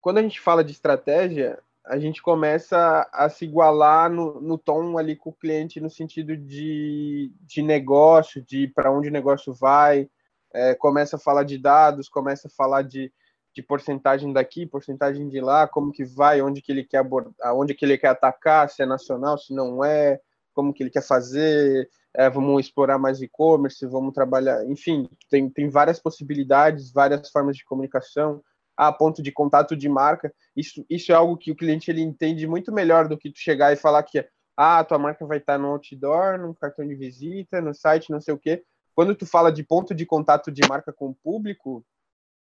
Quando a gente fala de estratégia, a gente começa a se igualar no, no tom ali com o cliente no sentido de, de negócio, de para onde o negócio vai, é, começa a falar de dados, começa a falar de, de porcentagem daqui, porcentagem de lá, como que vai, onde que ele quer abordar, onde que ele quer atacar, se é nacional, se não é, como que ele quer fazer, é, vamos explorar mais e-commerce, vamos trabalhar, enfim, tem, tem várias possibilidades, várias formas de comunicação, a ponto de contato de marca, isso, isso é algo que o cliente ele entende muito melhor do que tu chegar e falar que ah, tua marca vai estar no outdoor, no cartão de visita, no site, não sei o quê. Quando tu fala de ponto de contato de marca com o público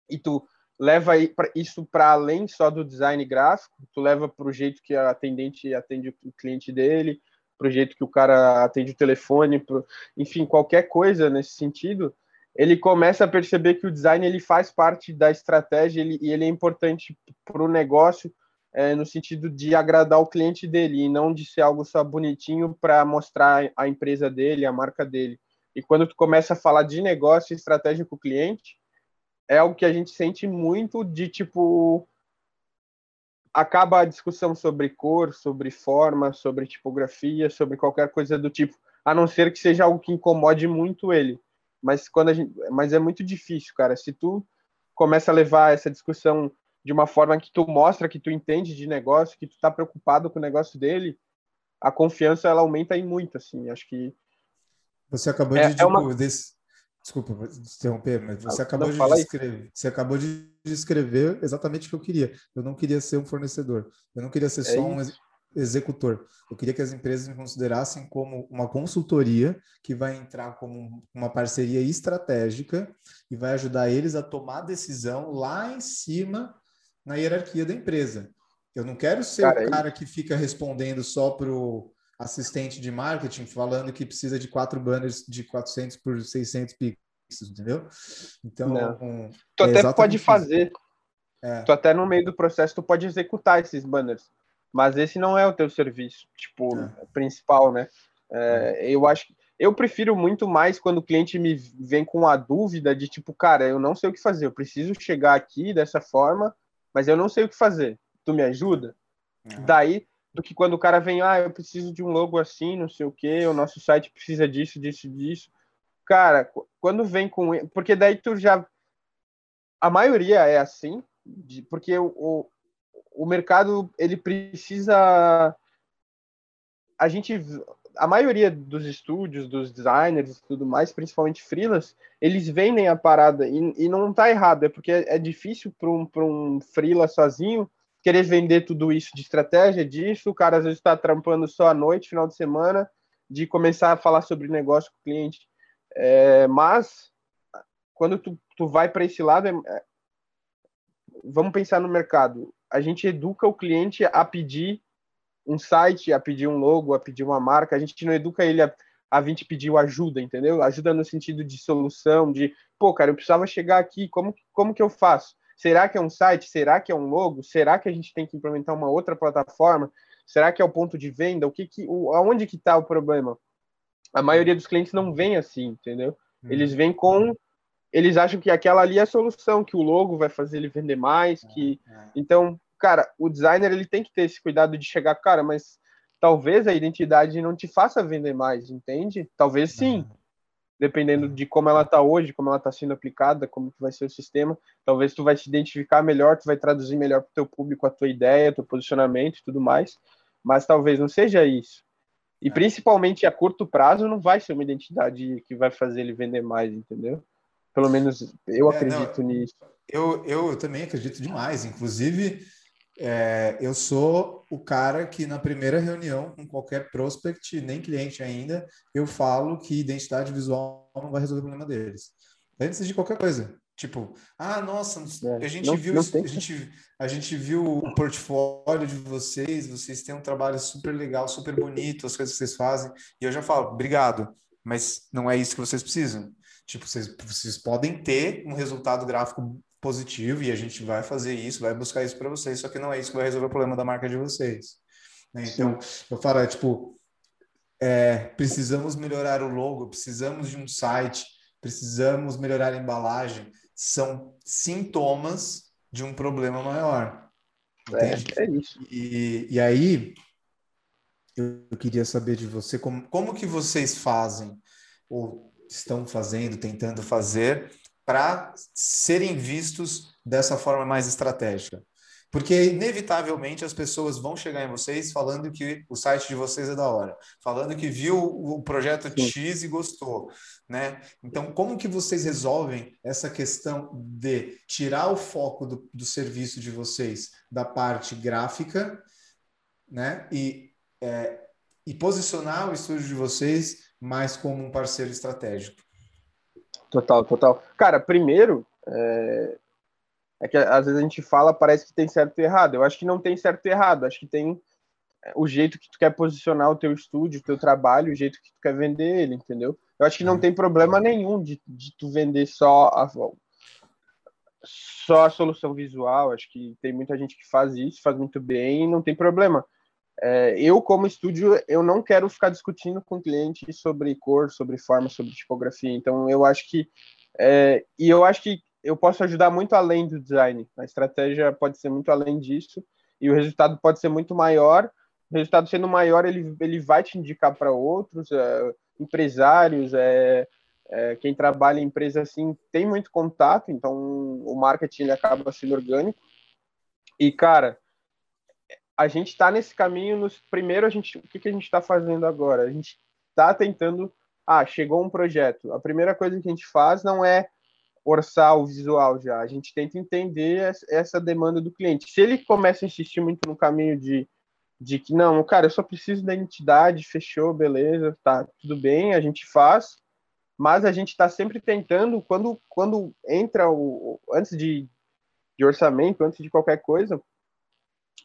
e tu leva isso para além só do design gráfico, tu leva para o jeito que a atendente atende o cliente dele, pro jeito que o cara atende o telefone, pro, enfim, qualquer coisa nesse sentido, ele começa a perceber que o design ele faz parte da estratégia ele, e ele é importante para o negócio é, no sentido de agradar o cliente dele e não de ser algo só bonitinho para mostrar a empresa dele, a marca dele. E quando tu começa a falar de negócio e estratégia com o cliente, é algo que a gente sente muito de tipo acaba a discussão sobre cor, sobre forma, sobre tipografia, sobre qualquer coisa do tipo, a não ser que seja algo que incomode muito ele. mas quando a gente, mas é muito difícil, cara. Se tu começa a levar essa discussão de uma forma que tu mostra que tu entende de negócio, que tu tá preocupado com o negócio dele, a confiança ela aumenta em muito, assim. Acho que você acabou é, de, é uma... desse... desculpa interromper, mas você acabou de descrever, você acabou de descrever exatamente o que eu queria. Eu não queria ser um fornecedor, eu não queria ser é só um executor. Eu queria que as empresas me considerassem como uma consultoria que vai entrar como uma parceria estratégica e vai ajudar eles a tomar decisão lá em cima na hierarquia da empresa. Eu não quero ser cara, o cara que fica respondendo só para o assistente de marketing falando que precisa de quatro banners de 400 por 600 pixels, entendeu? Então, um, tu é até pode fazer. É. Tu até no meio do processo tu pode executar esses banners mas esse não é o teu serviço, tipo, é. principal, né? É, eu acho que eu prefiro muito mais quando o cliente me vem com a dúvida de tipo, cara, eu não sei o que fazer, eu preciso chegar aqui dessa forma, mas eu não sei o que fazer. Tu me ajuda? É. Daí, do que quando o cara vem, ah, eu preciso de um logo assim, não sei o que, o nosso site precisa disso, disso, disso. Cara, quando vem com. Porque daí tu já. A maioria é assim, de, porque o, o mercado ele precisa a gente a maioria dos estúdios, dos designers e tudo mais, principalmente freelas, eles vendem a parada e, e não tá errado, é porque é, difícil para um, um freela sozinho querer vender tudo isso de estratégia disso, o cara às vezes está trampando só à noite, final de semana, de começar a falar sobre negócio com o cliente. É, mas quando tu, tu vai para esse lado, é, é, vamos pensar no mercado a gente educa o cliente a pedir um site, a pedir um logo, a pedir uma marca. A gente não educa ele a, a vir te pedir ajuda, entendeu? Ajuda no sentido de solução, de, pô, cara, eu precisava chegar aqui, como, como que eu faço? Será que é um site? Será que é um logo? Será que a gente tem que implementar uma outra plataforma? Será que é o ponto de venda? O que que, o, aonde que está o problema? A maioria dos clientes não vem assim, entendeu? Eles uhum. vêm com eles acham que aquela ali é a solução, que o logo vai fazer ele vender mais, que é, é. então, cara, o designer ele tem que ter esse cuidado de chegar, cara, mas talvez a identidade não te faça vender mais, entende? Talvez sim. Dependendo de como ela está hoje, como ela está sendo aplicada, como que vai ser o sistema, talvez tu vai se identificar melhor, tu vai traduzir melhor para o teu público a tua ideia, teu posicionamento e tudo mais, mas talvez não seja isso. E é. principalmente a curto prazo não vai ser uma identidade que vai fazer ele vender mais, entendeu? Pelo menos eu é, acredito não, nisso. Eu, eu também acredito demais. Inclusive, é, eu sou o cara que na primeira reunião com qualquer prospect, nem cliente ainda, eu falo que identidade visual não vai resolver o problema deles. Antes de qualquer coisa. Tipo, ah, nossa, é, a gente não, viu não a, gente, a gente viu o portfólio de vocês, vocês têm um trabalho super legal, super bonito, as coisas que vocês fazem, e eu já falo, obrigado, mas não é isso que vocês precisam. Tipo, vocês, vocês podem ter um resultado gráfico positivo e a gente vai fazer isso, vai buscar isso para vocês, só que não é isso que vai resolver o problema da marca de vocês. Né? Então, eu falo, é, tipo, é, precisamos melhorar o logo, precisamos de um site, precisamos melhorar a embalagem, são sintomas de um problema maior. Entende? É, é isso. E, e aí, eu queria saber de você como, como que vocês fazem, ou estão fazendo, tentando fazer, para serem vistos dessa forma mais estratégica? Porque, inevitavelmente, as pessoas vão chegar em vocês falando que o site de vocês é da hora, falando que viu o projeto. X e gostou, né? Então, como que vocês resolvem essa questão de tirar o foco do, do serviço de vocês da parte gráfica, né? E, é, e posicionar o estúdio de vocês mais como um parceiro estratégico. Total, total. Cara, primeiro, é, é que às vezes a gente fala, parece que tem certo e errado. Eu acho que não tem certo e errado. Acho que tem é, o jeito que tu quer posicionar o teu estúdio, o teu trabalho, o jeito que tu quer vender ele, entendeu? Eu acho que não uhum. tem problema nenhum de, de tu vender só a, só a solução visual. Acho que tem muita gente que faz isso, faz muito bem, e não tem problema. É, eu, como estúdio, eu não quero ficar discutindo com o cliente sobre cor, sobre forma, sobre tipografia. Então, eu acho que. É, e eu acho que eu posso ajudar muito além do design. A estratégia pode ser muito além disso. E o resultado pode ser muito maior. O resultado sendo maior, ele, ele vai te indicar para outros é, empresários, é, É, quem trabalha em empresa assim tem muito contato, então o marketing ele acaba sendo orgânico. E, cara, a gente está nesse caminho. Nos, primeiro, a gente, o que, que a gente está fazendo agora? A gente está tentando. Ah, chegou um projeto. A primeira coisa que a gente faz não é orçar o visual já. A gente tenta entender essa demanda do cliente. Se ele começa a insistir muito no caminho de, de que, não, cara, eu só preciso da identidade, fechou, beleza, tá, tudo bem, a gente faz, mas a gente está sempre tentando, quando, quando entra o. Antes de, de orçamento, antes de qualquer coisa,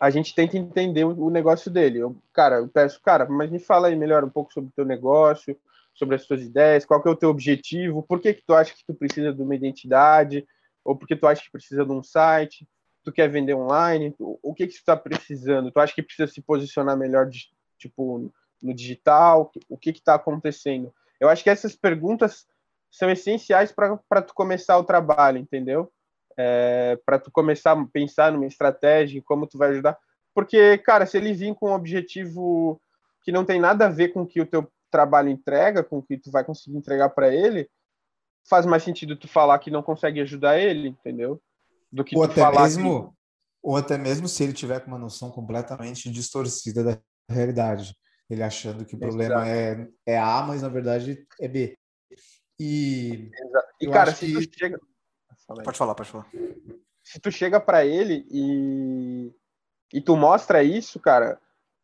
a gente tenta entender o, negócio dele. Eu, cara, eu peço, cara, mas me fala aí melhor um pouco sobre o teu negócio, sobre as suas ideias, qual que é o teu objetivo, por que, que tu acha que tu precisa de uma identidade, ou por que tu acha que precisa de um site, tu quer vender online, o que que tu está precisando? Tu acha que precisa se posicionar melhor, de, tipo, no digital? O que que está acontecendo? Eu acho que essas perguntas são essenciais para tu começar o trabalho, entendeu? É, para tu começar a pensar numa estratégia, como tu vai ajudar. Porque, cara, se ele vir com um objetivo que não tem nada a ver com o que o teu trabalho entrega, com o que tu vai conseguir entregar para ele, faz mais sentido tu falar que não consegue ajudar ele, entendeu? Do que ou até mesmo, que... ou até mesmo se ele tiver com uma noção completamente distorcida da realidade, ele achando que o problema é, é A, mas na verdade é B. E, e cara, se que... tu chega... Pode falar, pode falar. Se tu chega para ele e e tu mostra isso, cara,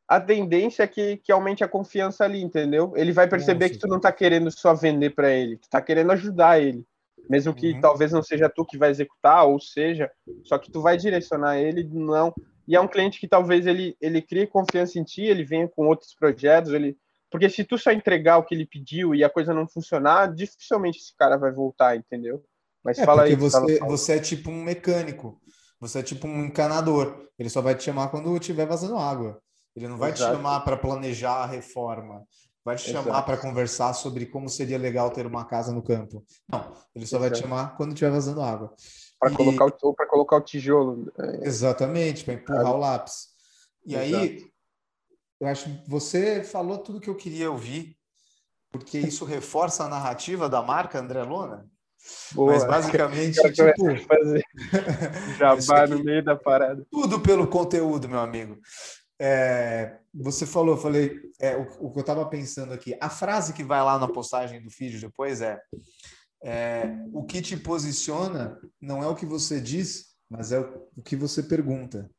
a tendência é que, que aumente a confiança ali, entendeu? Ele vai perceber Nossa. que tu não tá querendo só vender para ele, tu tá querendo ajudar ele. Mesmo que uhum. talvez não seja tu que vai executar, ou seja, só que tu vai direcionar ele, não. E é um cliente que talvez ele, ele crie confiança em ti, ele venha com outros projetos, ele. Porque se tu só entregar o que ele pediu e a coisa não funcionar, dificilmente esse cara vai voltar, entendeu? Mas é, fala aí. Você, fala... você é tipo um mecânico, você é tipo um encanador. Ele só vai te chamar quando estiver vazando água. Ele não vai Exato. te chamar para planejar a reforma, vai te Exato. chamar para conversar sobre como seria legal ter uma casa no campo. Não, ele só Exato. vai te chamar quando estiver vazando água. Para e... colocar, o, colocar o tijolo. É... Exatamente, para empurrar o lápis. E aí, eu acho que você falou tudo que eu queria ouvir, porque isso reforça a narrativa da marca André Lona. Boa, Mas basicamente, tipo, fazer jabá no meio da parada. Tudo pelo conteúdo, meu amigo. É, você falou, eu falei, é, o, o, que eu estava pensando aqui, a frase que vai lá na postagem do vídeo depois é, é, o que te posiciona não é o que você diz, mas é o, o que você pergunta.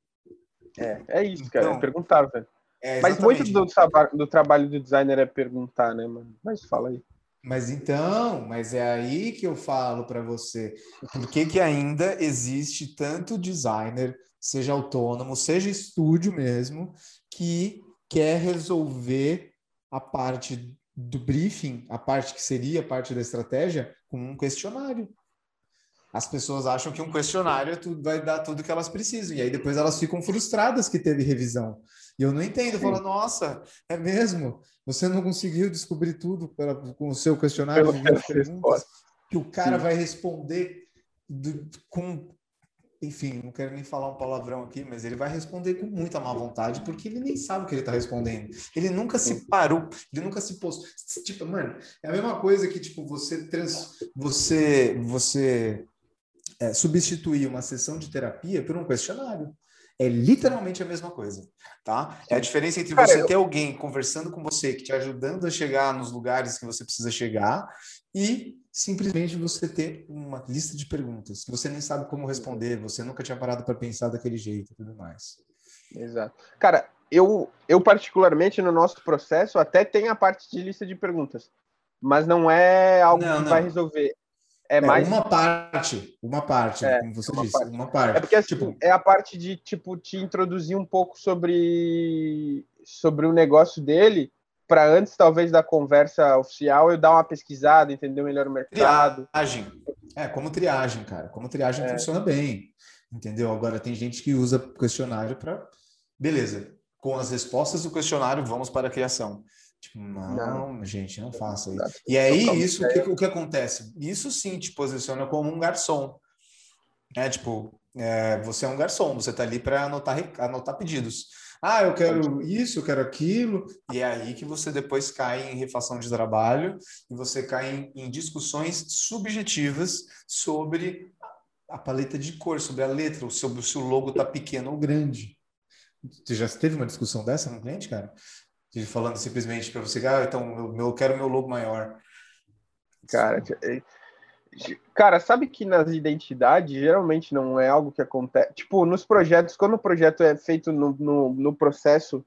É, é isso, cara, então, é perguntar, velho. É, mas muito do, do trabalho do designer é perguntar, né, mano? Mas fala aí. Mas então, mas é aí que eu falo para você, por que que ainda existe tanto designer seja autônomo, seja estúdio mesmo, que quer resolver a parte do briefing, a parte que seria a parte da estratégia, com um questionário. As pessoas acham que um questionário é vai dar tudo que elas precisam, e aí depois elas ficam frustradas que teve revisão. E eu não entendo, eu falo, nossa, é mesmo? Você não conseguiu descobrir tudo com o seu questionário? que o cara vai responder do, com enfim, não quero nem falar um palavrão aqui, mas ele vai responder com muita má vontade, porque ele nem sabe o que ele está respondendo. Ele nunca se parou, ele nunca se pôs. Tipo, mano, é a mesma coisa que, tipo, você trans, você, você é, substituir uma sessão de terapia por um questionário. É literalmente a mesma coisa, tá? É a diferença entre você Cara, ter alguém conversando com você, que te ajudando a chegar nos lugares que você precisa chegar, e simplesmente você ter uma lista de perguntas que você nem sabe como responder, você nunca tinha parado para pensar daquele jeito e tudo mais. Exato. Cara, eu, eu particularmente no nosso processo até tem a parte de lista de perguntas, mas não é algo não, que não. vai resolver. É, é, mais uma parte, uma parte, é, como você uma disse, parte. uma parte. É porque assim, tipo... é a parte de tipo te introduzir um pouco sobre sobre o negócio dele para antes, talvez, da conversa oficial, eu dar uma pesquisada, entender melhor o mercado. Triagem. É, como triagem, cara. Como triagem é. funciona bem. Entendeu? Agora, tem gente que usa questionário para. Beleza. Com as respostas do questionário, vamos para a criação. Tipo, não, não, gente, não faça isso. E aí, isso, o que, o que acontece? Isso sim te posiciona como um garçom. É tipo, é, você é um garçom, você está ali para anotar, anotar pedidos. Ah, eu quero isso, eu quero aquilo, e é aí que você depois cai em refação de trabalho e você cai em, em discussões subjetivas sobre a paleta de cor, sobre a letra, sobre se o logo tá pequeno ou grande. Você já teve uma discussão dessa no cliente, cara? Falando simplesmente para você, ah, então eu, eu quero meu logo maior. Cara, Cara, sabe que nas identidades geralmente não é algo que acontece. Tipo, nos projetos, quando o projeto é feito no, no, no processo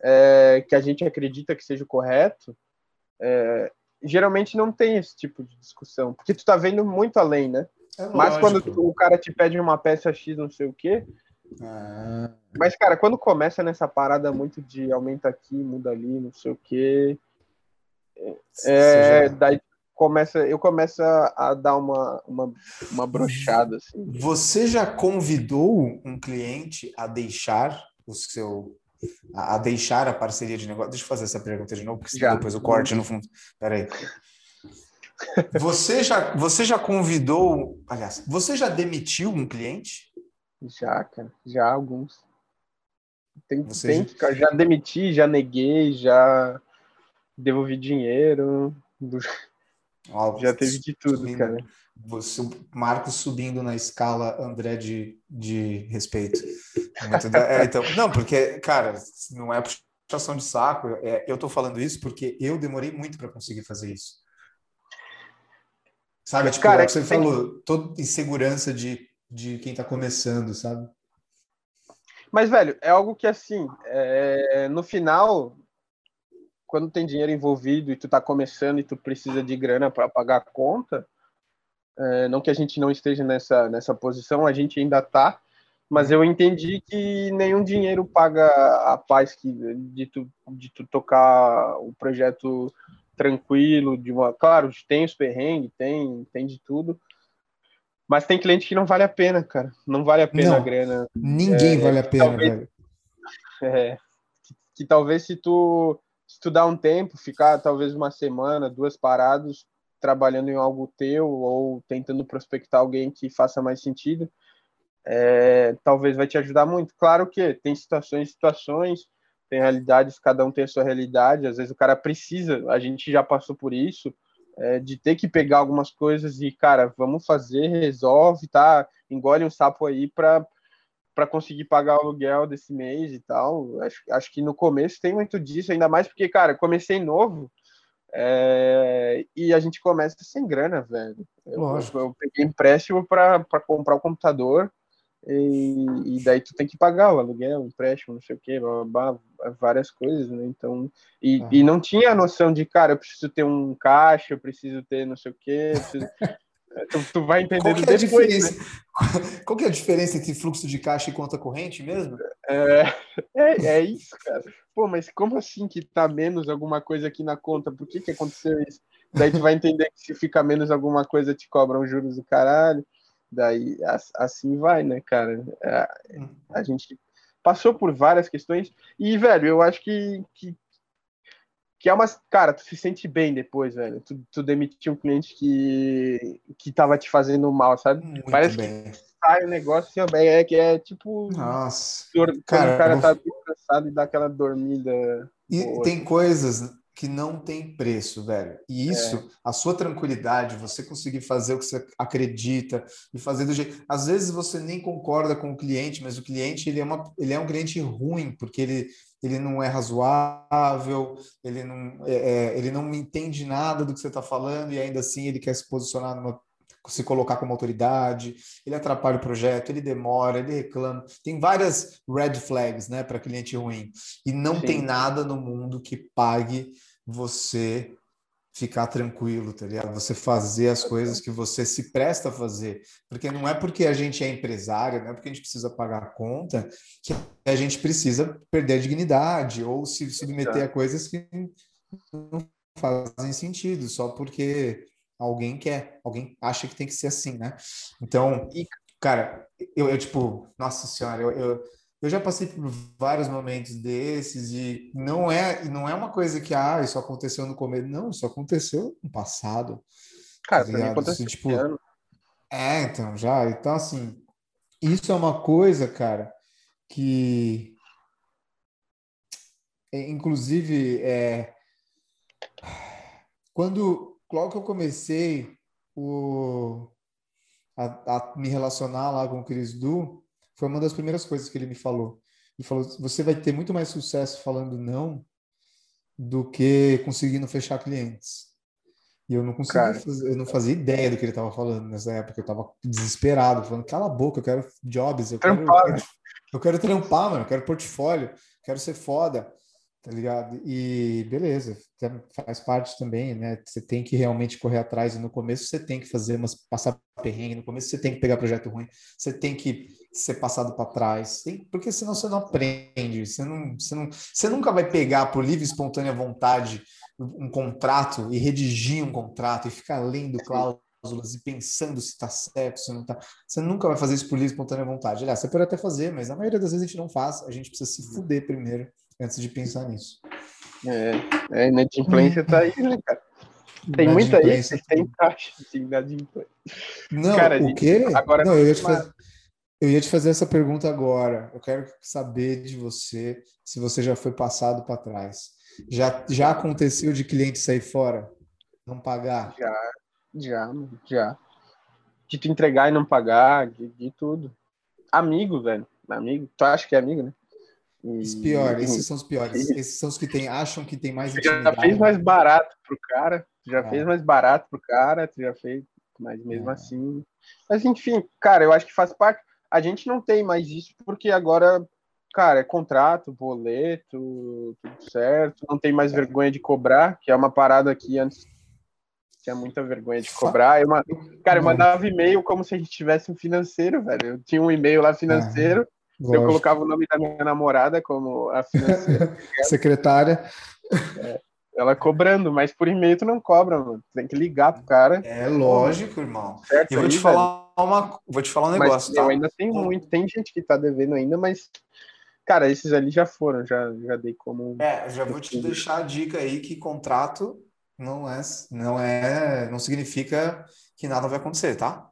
é, que a gente acredita que seja o correto, é, geralmente não tem esse tipo de discussão, porque tu tá vendo muito além, né? É Mas quando o cara te pede uma peça X, não sei o quê. Ah. Mas, cara, quando começa nessa parada muito de aumenta aqui, muda ali, não sei o quê. É, daí começa, eu começo a, a dar uma, uma, uma brochada. Assim. Você já convidou um cliente a deixar o seu a deixar a parceria de negócio? Deixa eu fazer essa pergunta de novo, porque já. depois o corte no fundo. Peraí. Você já, você já convidou, aliás, você já demitiu um cliente? Já, cara, já alguns. Tem, você tem já... já demiti, já neguei, já devolvi dinheiro. Do... Já teve de tudo, subindo, cara. Você, Marcos subindo na escala André de, de respeito. é, então, não, porque, cara, não é puxação de saco. É, eu tô falando isso porque eu demorei muito para conseguir fazer isso. Sabe, tipo, cara, é que você tem... falou, toda insegurança de, de quem tá começando, sabe? Mas, velho, é algo que, assim, é, no final, quando tem dinheiro envolvido e tu tá começando e tu precisa de grana para pagar a conta, é, não que a gente não esteja nessa, nessa posição, a gente ainda tá, mas eu entendi que nenhum dinheiro paga a paz que, de, tu, de tu tocar o projeto tranquilo, de uma. Claro, tem os perrengues, tem, tem de tudo. Mas tem cliente que não vale a pena, cara. Não vale a pena não, a grana. Ninguém é, vale a pena, talvez, velho. É, que, que, talvez se tu estudar um tempo, ficar talvez uma semana, duas parados trabalhando em algo teu ou tentando prospectar alguém que faça mais sentido, é, talvez vai te ajudar muito. Claro que tem situações, situações, tem realidades, cada um tem a sua realidade. Às vezes o cara precisa, a gente já passou por isso, é, de ter que pegar algumas coisas e, cara, vamos fazer, resolve, tá? Engole um sapo aí para para conseguir pagar o aluguel desse mês e tal. Acho, acho que no começo tem muito disso, ainda mais porque, cara, comecei novo é, e a gente começa sem grana, velho. Eu, eu peguei empréstimo para comprar o computador e, e, daí tu tem que pagar o aluguel, o empréstimo, não sei o que, várias coisas, né? Então, e, ah. e não tinha a noção de, cara, eu preciso ter um caixa, eu preciso ter não sei o que, preciso... Tu, tu vai entender Qual que é depois, a diferença? Né? Qual que é a diferença entre fluxo de caixa e conta corrente mesmo? É, é, é, isso, cara. Pô, mas como assim que tá menos alguma coisa aqui na conta? Por que que aconteceu isso? Daí tu vai entender que se fica menos alguma coisa, te cobram juros do caralho. Daí assim vai, né, cara? A, é, a gente passou por várias questões e, velho, eu acho que, que que é uma. Cara, tu se sente bem depois, velho. Tu, tu demitir um cliente que, que tava te fazendo mal, sabe? Muito Parece bem. que sai o negócio assim, é, é, que é tipo. Nossa. Cara, o cara tá cansado e dá aquela dormida. E boa. tem coisas que não tem preço, velho. E isso, é. a sua tranquilidade, você conseguir fazer o que você acredita e fazer do jeito. Às vezes você nem concorda com o cliente, mas o cliente ele é, uma, ele é um cliente ruim, porque ele ele não é razoável, ele não, é, é, ele não entende nada do que você está falando e ainda assim ele quer se posicionar, numa, se colocar como autoridade, ele atrapalha o projeto, ele demora, ele reclama. Tem várias red flags né, para cliente ruim. E não Sim. tem nada no mundo que pague você ficar tranquilo, tá ligado? Você fazer as coisas que você se presta a fazer. Porque não é porque a gente é empresário, não é porque a gente precisa pagar a conta, que a gente precisa perder a dignidade ou se submeter a coisas que não fazem sentido, só porque alguém quer, alguém acha que tem que ser assim, né? Então, cara, eu, eu tipo, nossa senhora, eu, eu eu já passei por vários momentos desses e não é não é uma coisa que ah isso aconteceu no começo não isso aconteceu no passado. Cara tá aconteceu tipo é então já então assim isso é uma coisa cara que inclusive, é, quando logo que eu comecei o, a, a, me relacionar lá com o Cris Du, foi uma das primeiras coisas que ele me falou. Ele falou: você vai ter muito mais sucesso falando não do que conseguindo fechar clientes. E eu não conseguia fazer, eu não fazia ideia do que ele estava falando nessa época. Eu estava desesperado, falando: cala a boca, eu quero jobs, eu quero, eu quero, eu quero trampar, mano, eu quero portfólio, quero ser foda tá ligado? E beleza, faz parte também, né? Você tem que realmente correr atrás e no começo você tem que fazer umas passar perrengue, no começo você tem que pegar projeto ruim, você tem que ser passado para trás, tem, porque senão você não aprende, você não, você não, você nunca vai pegar por livre e espontânea vontade um contrato e redigir um contrato e ficar lendo cláusulas e pensando se está certo, se não está. Você nunca vai fazer isso por livre e espontânea vontade. Aliás, você pode até fazer, mas na maioria das vezes a gente não faz, a gente precisa se fuder primeiro antes de pensar nisso. É, é inadimplência tá aí, né, cara? Tem muita isso, tem taxa de inadimplência. Não, cara, o quê? Agora não, eu ia, te fazer, eu ia te fazer essa pergunta agora. Eu quero saber de você se você já foi passado para trás. Já, já aconteceu de cliente sair fora? Não pagar? Já, já, já. De tu entregar e não pagar, de, de tudo. Amigo, velho. Amigo. Tu acha que é amigo, né? Os piores, esses são os piores. Esses são os que tem, acham que tem mais intimidade. Já fez mais barato pro cara, já é. fez mais barato pro cara, tu já fez, mas mesmo é. assim. Mas enfim, cara, eu acho que faz parte. A gente não tem mais isso porque agora, cara, é contrato, boleto, tudo certo. Não tem mais é. vergonha de cobrar, que é uma parada que antes tinha muita vergonha de cobrar. Eu, cara, eu mandava e-mail como se a gente tivesse um financeiro, velho. Eu tinha um e-mail lá financeiro. Lógico. Eu colocava o nome da minha namorada como a financeira. Secretária. É, ela cobrando, mas por e-mail tu não cobra, mano. Tem que ligar pro cara. É lógico, irmão. Certo eu vou te falar uma, vou te falar um negócio, mas tá? Eu ainda tenho muito, tem gente que tá devendo ainda, mas cara, esses ali já foram, já já dei como É, já vou te deixar a dica aí que contrato não é não é, não significa que nada vai acontecer, tá?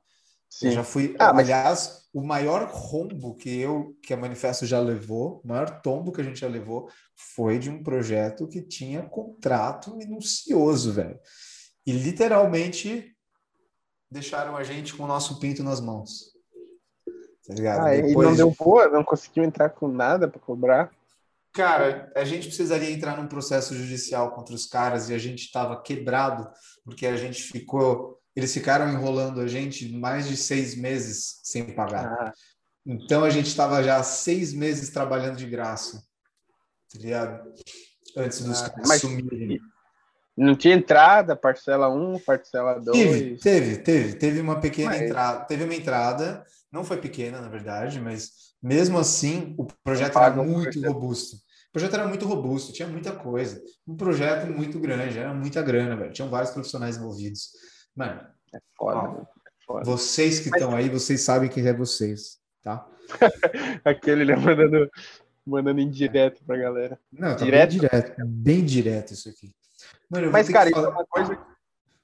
Sim. Eu já fui, ah, aliás, o maior rombo que eu, que a Manifesto já levou, o maior tombo que a gente já levou, foi de um projeto que tinha contrato minucioso, velho. E literalmente deixaram a gente com o nosso pinto nas mãos. Tá ligado? Ah, Depois... E não deu boa, não conseguiu entrar com nada para cobrar. Cara, a gente precisaria entrar num processo judicial contra os caras e a gente estava quebrado porque a gente ficou eles ficaram enrolando a gente mais de seis meses sem pagar. Ah. Então a gente estava já seis meses trabalhando de graça, tá? Antes dos ah, mas sumirem. Não tinha entrada, parcela 1, parcela 2? Teve, teve, teve, teve uma pequena mas... entrada, teve uma entrada, não foi pequena, na verdade, mas mesmo assim o projeto era muito robusto. O projeto era muito robusto, tinha muita coisa. Um projeto muito grande, era muita grana, velho. Tinham vários profissionais envolvidos. Mano, é foda, ó, é foda. vocês que estão aí, vocês sabem quem é vocês, tá? Aquele né, mandando, mandando indireto pra galera. Não, tá direto. bem direto, bem direto isso aqui. Mano, mas, cara, isso é uma coisa.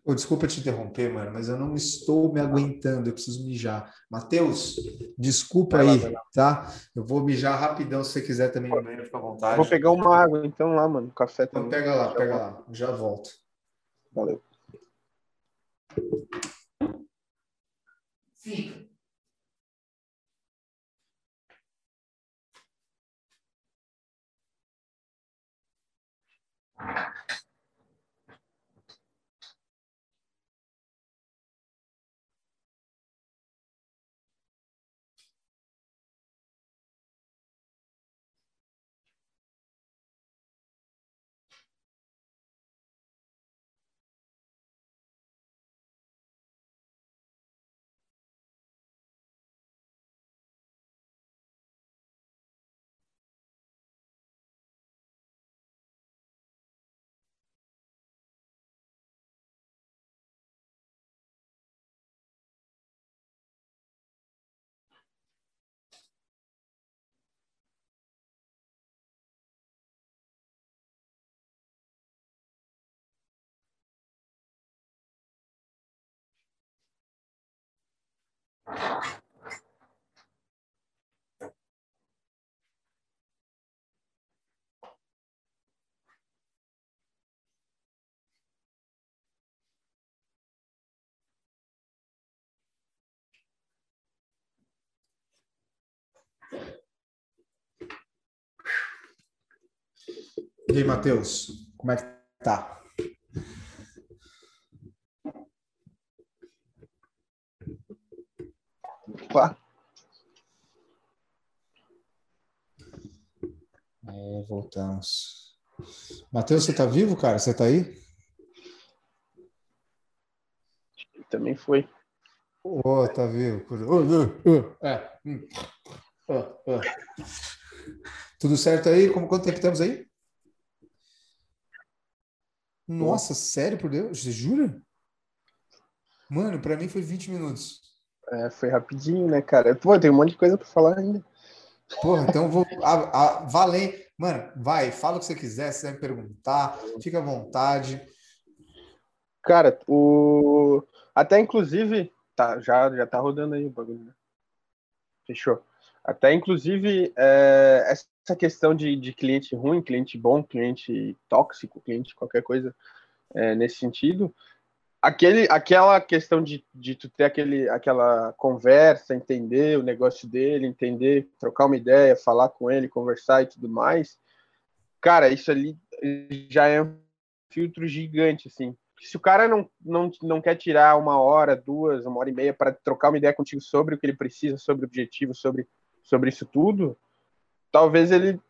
Oh, desculpa te interromper, mano, mas eu não estou me aguentando, eu preciso mijar. Matheus, desculpa aí, lá, tá? Eu vou mijar rapidão, se você quiser também no banheiro, fica à vontade. Vou pegar uma água então lá, mano, café então também. Então pega lá, pega lá, já volto. Valeu. Fica. Thank E aí, Matheus, como é que tá? Opa. É, voltamos. Matheus, você tá vivo, cara? Você tá aí? Também foi. Oh, tá vivo. Oh, oh, é. oh, Tudo certo aí? Como, quanto tempo temos aí? Nossa, sério, por Deus? Você jura? Mano, para mim foi 20 minutos. É, foi rapidinho, né, cara? Pô, tem um monte de coisa para falar ainda. Porra, então vou. A, a, valei. Mano, vai, fala o que você quiser, se você vai perguntar, fica à vontade. Cara, o. Até inclusive. Tá, já, já tá rodando aí o bagulho, né? Fechou. Até inclusive, é, essa questão de, de cliente ruim, cliente bom, cliente tóxico, cliente qualquer coisa é, nesse sentido, aquele, aquela questão de, de tu ter aquele, aquela conversa, entender o negócio dele, entender, trocar uma ideia, falar com ele, conversar e tudo mais, cara, isso ali já é um filtro gigante, assim. Se o cara não, não, não quer tirar uma hora, duas, uma hora e meia para trocar uma ideia contigo sobre o que ele precisa, sobre o objetivo, sobre, sobre isso tudo, talvez ele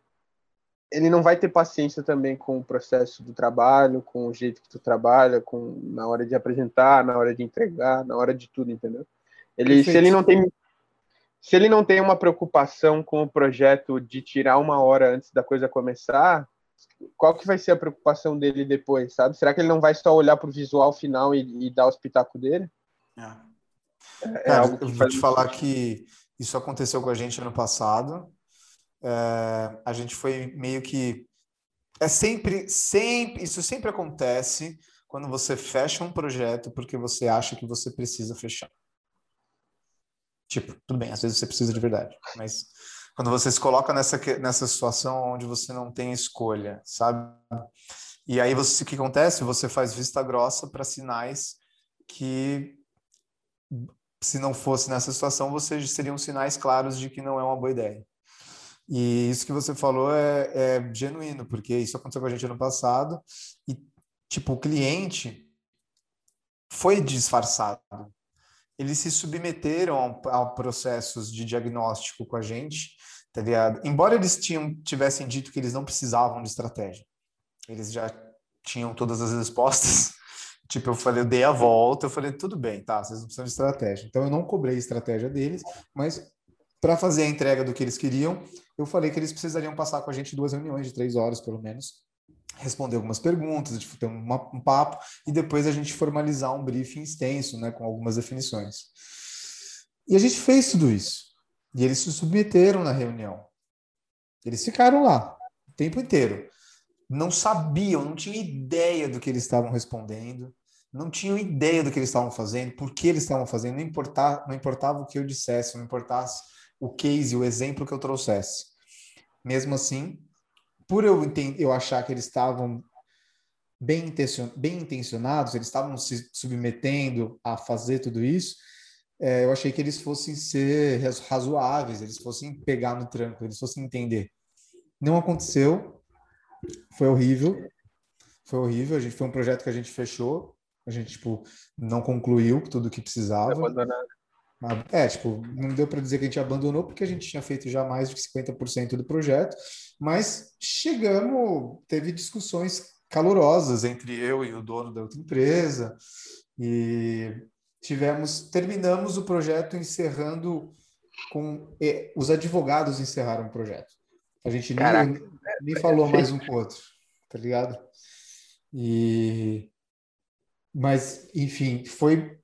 ele não vai ter paciência também com o processo do trabalho, com o jeito que tu trabalha, com na hora de apresentar, na hora de entregar, na hora de tudo, entendeu? Ele, se ele não tem se ele não tem uma preocupação com o projeto de tirar uma hora antes da coisa começar, qual que vai ser a preocupação dele depois, sabe? Será que ele não vai só olhar para o visual final e, e, dar o espetáculo dele? É. É, Cara, algo que eu vou te falar que isso aconteceu com a gente ano passado é, a gente foi meio que é sempre, sempre, isso sempre acontece quando você fecha um projeto porque você acha que você precisa fechar. Tipo, tudo bem, às vezes você precisa de verdade, mas quando você se coloca nessa, nessa situação onde você não tem escolha, sabe? E aí você, o que acontece? Você faz vista grossa para sinais que, se não fosse nessa situação, você seriam sinais claros de que não é uma boa ideia. E isso que você falou é, é genuíno, porque isso aconteceu com a gente ano passado e, tipo, o cliente foi disfarçado. Eles se submeteram a, a processos de diagnóstico com a gente, tá ligado? Embora eles tinham, tivessem dito que eles não precisavam de estratégia, eles já tinham todas as respostas. Tipo, eu falei, eu dei a volta, eu falei, tudo bem, tá, vocês não precisam de estratégia. Então, eu não cobrei estratégia deles, mas para fazer a entrega do que eles queriam, eu falei que eles precisariam passar com a gente duas reuniões de três horas, pelo menos, responder algumas perguntas, ter uma, um papo e depois a gente formalizar um briefing extenso, né, com algumas definições. E a gente fez tudo isso. E eles se submeteram na reunião. Eles ficaram lá o tempo inteiro. Não sabiam, não tinham ideia do que eles estavam respondendo, não tinham ideia do que eles estavam fazendo, por que eles estavam fazendo, não importava, não importava o que eu dissesse, não importasse o case, o exemplo que eu trouxesse. Mesmo assim, por eu, eu achar que eles estavam bem, bem intencionados, eles estavam se submetendo a fazer tudo isso, é, eu achei que eles fossem ser razoáveis, eles fossem pegar no tranco, eles fossem entender. Não aconteceu, foi horrível, foi horrível. A gente foi um projeto que a gente fechou, a gente tipo não concluiu tudo o que precisava. É, tipo, não deu para dizer que a gente abandonou, porque a gente tinha feito já mais de 50% do projeto, mas chegamos, teve discussões calorosas entre eu e o dono da outra empresa, e tivemos, terminamos o projeto encerrando com. os advogados encerraram o projeto. A gente nem, nem falou mais um com o outro, tá ligado? E. Mas, enfim, foi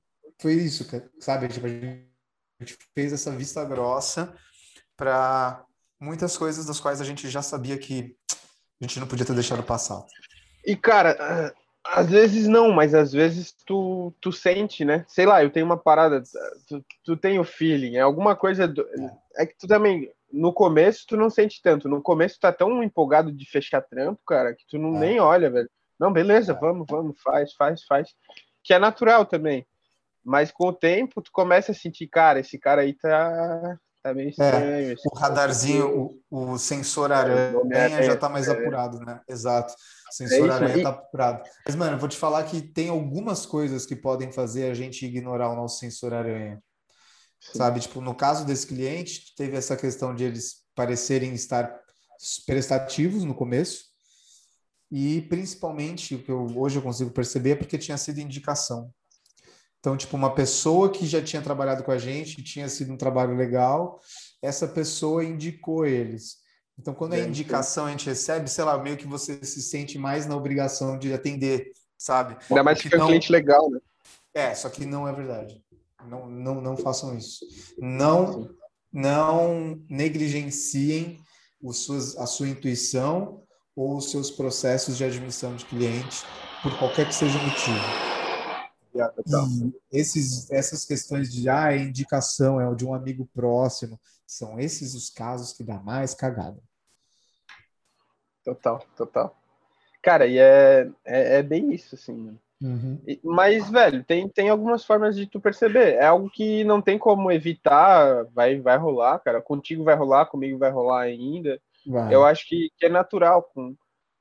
foi isso, sabe? Tipo, a gente fez essa vista grossa para muitas coisas das quais a gente já sabia que a gente não podia ter deixado passar. E, cara, às vezes não, mas às vezes tu, tu sente, né? Sei lá, eu tenho uma parada, tu, tu tem o feeling, é alguma coisa. Do, é que tu também, no começo, tu não sente tanto. No começo, tu tá tão empolgado de fechar trampo, cara, que tu não é. nem olha, velho. Não, beleza, é. vamos, vamos, faz, faz, faz. Que é natural também. Mas com o tempo, tu começa a sentir, cara, esse cara aí tá, tá meio é, estranho. É, o radarzinho, o, o sensor aranha já tá mais é. apurado, né? Exato. O sensor é aranha tá apurado. Mas, mano, eu vou te falar que tem algumas coisas que podem fazer a gente ignorar o nosso sensor aranha. Sim. Sabe? Tipo, no caso desse cliente, teve essa questão de eles parecerem estar prestativos no começo. E principalmente o que eu, hoje eu consigo perceber é porque tinha sido indicação. Então, tipo, uma pessoa que já tinha trabalhado com a gente, tinha sido um trabalho legal, essa pessoa indicou eles. Então, quando é indicação a gente recebe, sei lá, meio que você se sente mais na obrigação de atender, sabe? Ainda mais que é um cliente legal, né? É, só que não é verdade. Não, não, não façam isso. Não, não negligenciem os suas, a sua intuição ou os seus processos de admissão de cliente por qualquer que seja o motivo. E esses, essas questões de ah, é indicação é de um amigo próximo, são esses os casos que dá mais cagada. Total, total. Cara, e é, é, é bem isso, assim, né? Uhum. Mas, velho, tem, tem algumas formas de tu perceber. É algo que não tem como evitar, vai, vai rolar, cara. Contigo vai rolar, comigo vai rolar ainda. Vai. Eu acho que, que é natural. Com,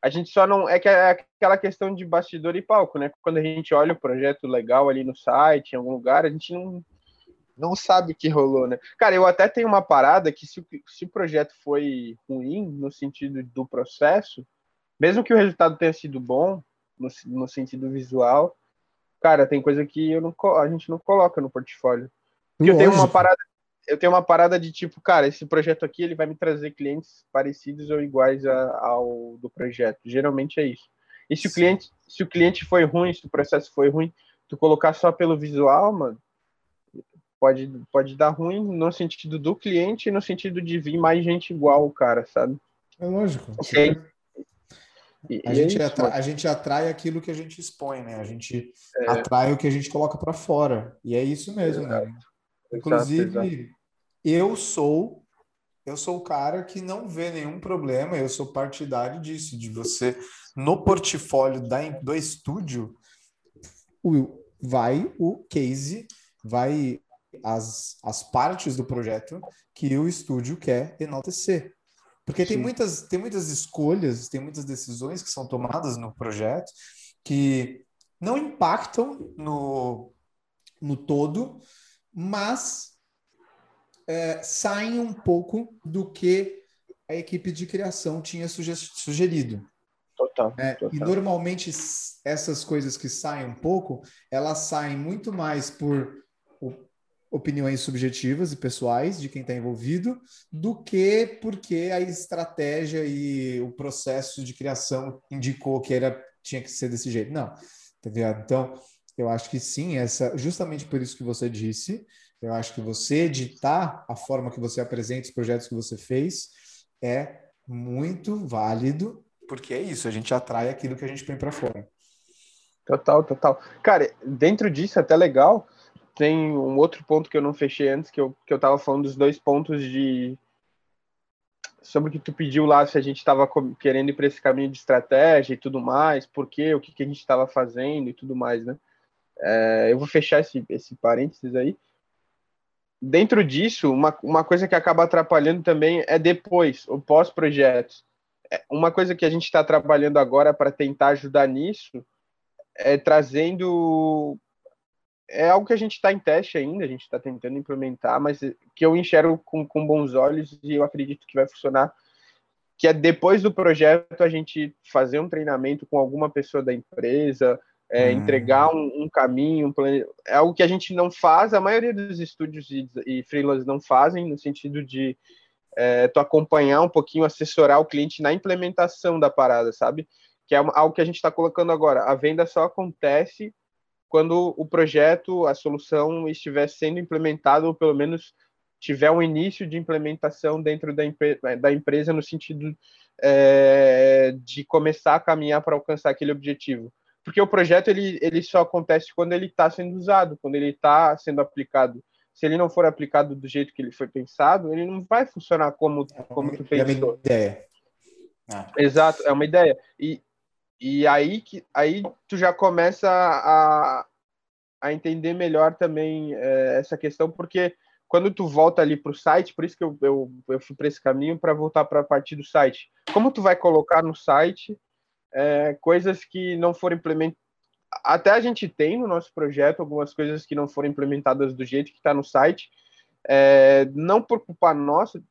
a gente só não. É que é aquela questão de bastidor e palco, né? Quando a gente olha o projeto legal ali no site, em algum lugar, a gente não, não sabe o que rolou, né? Cara, eu até tenho uma parada que se, se o projeto foi ruim no sentido do processo, mesmo que o resultado tenha sido bom, no, no sentido visual, cara, tem coisa que eu não, a gente não coloca no portfólio. Porque eu tenho uma parada eu tenho uma parada de tipo, cara, esse projeto aqui ele vai me trazer clientes parecidos ou iguais a, ao do projeto. Geralmente é isso. E se o cliente, se o cliente foi ruim, se o processo foi ruim, tu colocar só pelo visual, mano, pode pode dar ruim no sentido do cliente e no sentido de vir mais gente igual o cara, sabe? É lógico. Sim. E, a, e gente é isso, atrai, a gente atrai aquilo que a gente expõe, né? A gente é. atrai o que a gente coloca para fora. E é isso mesmo, né? Inclusive, exato, exato. eu sou eu sou o cara que não vê nenhum problema, eu sou partidário disso, de você, no portfólio da, do estúdio, vai o case, vai as, as partes do projeto que o estúdio quer enaltecer. Porque tem muitas, tem muitas escolhas, tem muitas decisões que são tomadas no projeto que não impactam no, no todo, mas é, saem um pouco do que a equipe de criação tinha sugerido. Total, é, total. E normalmente essas coisas que saem um pouco, elas saem muito mais por opiniões subjetivas e pessoais de quem está envolvido, do que porque a estratégia e o processo de criação indicou que era tinha que ser desse jeito. Não, tá Então, eu acho que sim, essa justamente por isso que você disse, eu acho que você editar a forma que você apresenta os projetos que você fez é muito válido, porque é isso, a gente atrai aquilo que a gente põe para fora. Total, total. Cara, dentro disso é até legal, tem um outro ponto que eu não fechei antes, que eu, que eu tava falando dos dois pontos de sobre o que tu pediu lá, se a gente estava querendo ir para esse caminho de estratégia e tudo mais, por quê, o que, que a gente estava fazendo e tudo mais, né? É, eu vou fechar esse, esse parênteses aí. Dentro disso, uma, uma coisa que acaba atrapalhando também é depois, o pós-projeto. É, uma coisa que a gente está trabalhando agora para tentar ajudar nisso é trazendo. É algo que a gente está em teste ainda, a gente está tentando implementar, mas que eu enxergo com, com bons olhos e eu acredito que vai funcionar. Que é depois do projeto a gente fazer um treinamento com alguma pessoa da empresa, é, hum. entregar um, um caminho, um plane... é algo que a gente não faz, a maioria dos estúdios e, e freelancers não fazem, no sentido de é, tu acompanhar um pouquinho, assessorar o cliente na implementação da parada, sabe? Que é algo que a gente está colocando agora. A venda só acontece quando o projeto, a solução estiver sendo implementado, ou pelo menos tiver um início de implementação dentro da, da empresa, no sentido é, de começar a caminhar para alcançar aquele objetivo porque o projeto ele, ele só acontece quando ele está sendo usado, quando ele está sendo aplicado. Se ele não for aplicado do jeito que ele foi pensado, ele não vai funcionar como, como tu pensou. É uma ideia. Ah. Exato, é uma ideia. E, e aí, que, aí tu já começa a, a entender melhor também é, essa questão, porque quando tu volta ali para o site, por isso que eu, eu, eu fui para esse caminho para voltar para a partir do site. Como tu vai colocar no site é, coisas que não foram implementadas? Até a gente tem no nosso projeto algumas coisas que não foram implementadas do jeito que está no site, é, não por culpa nossa.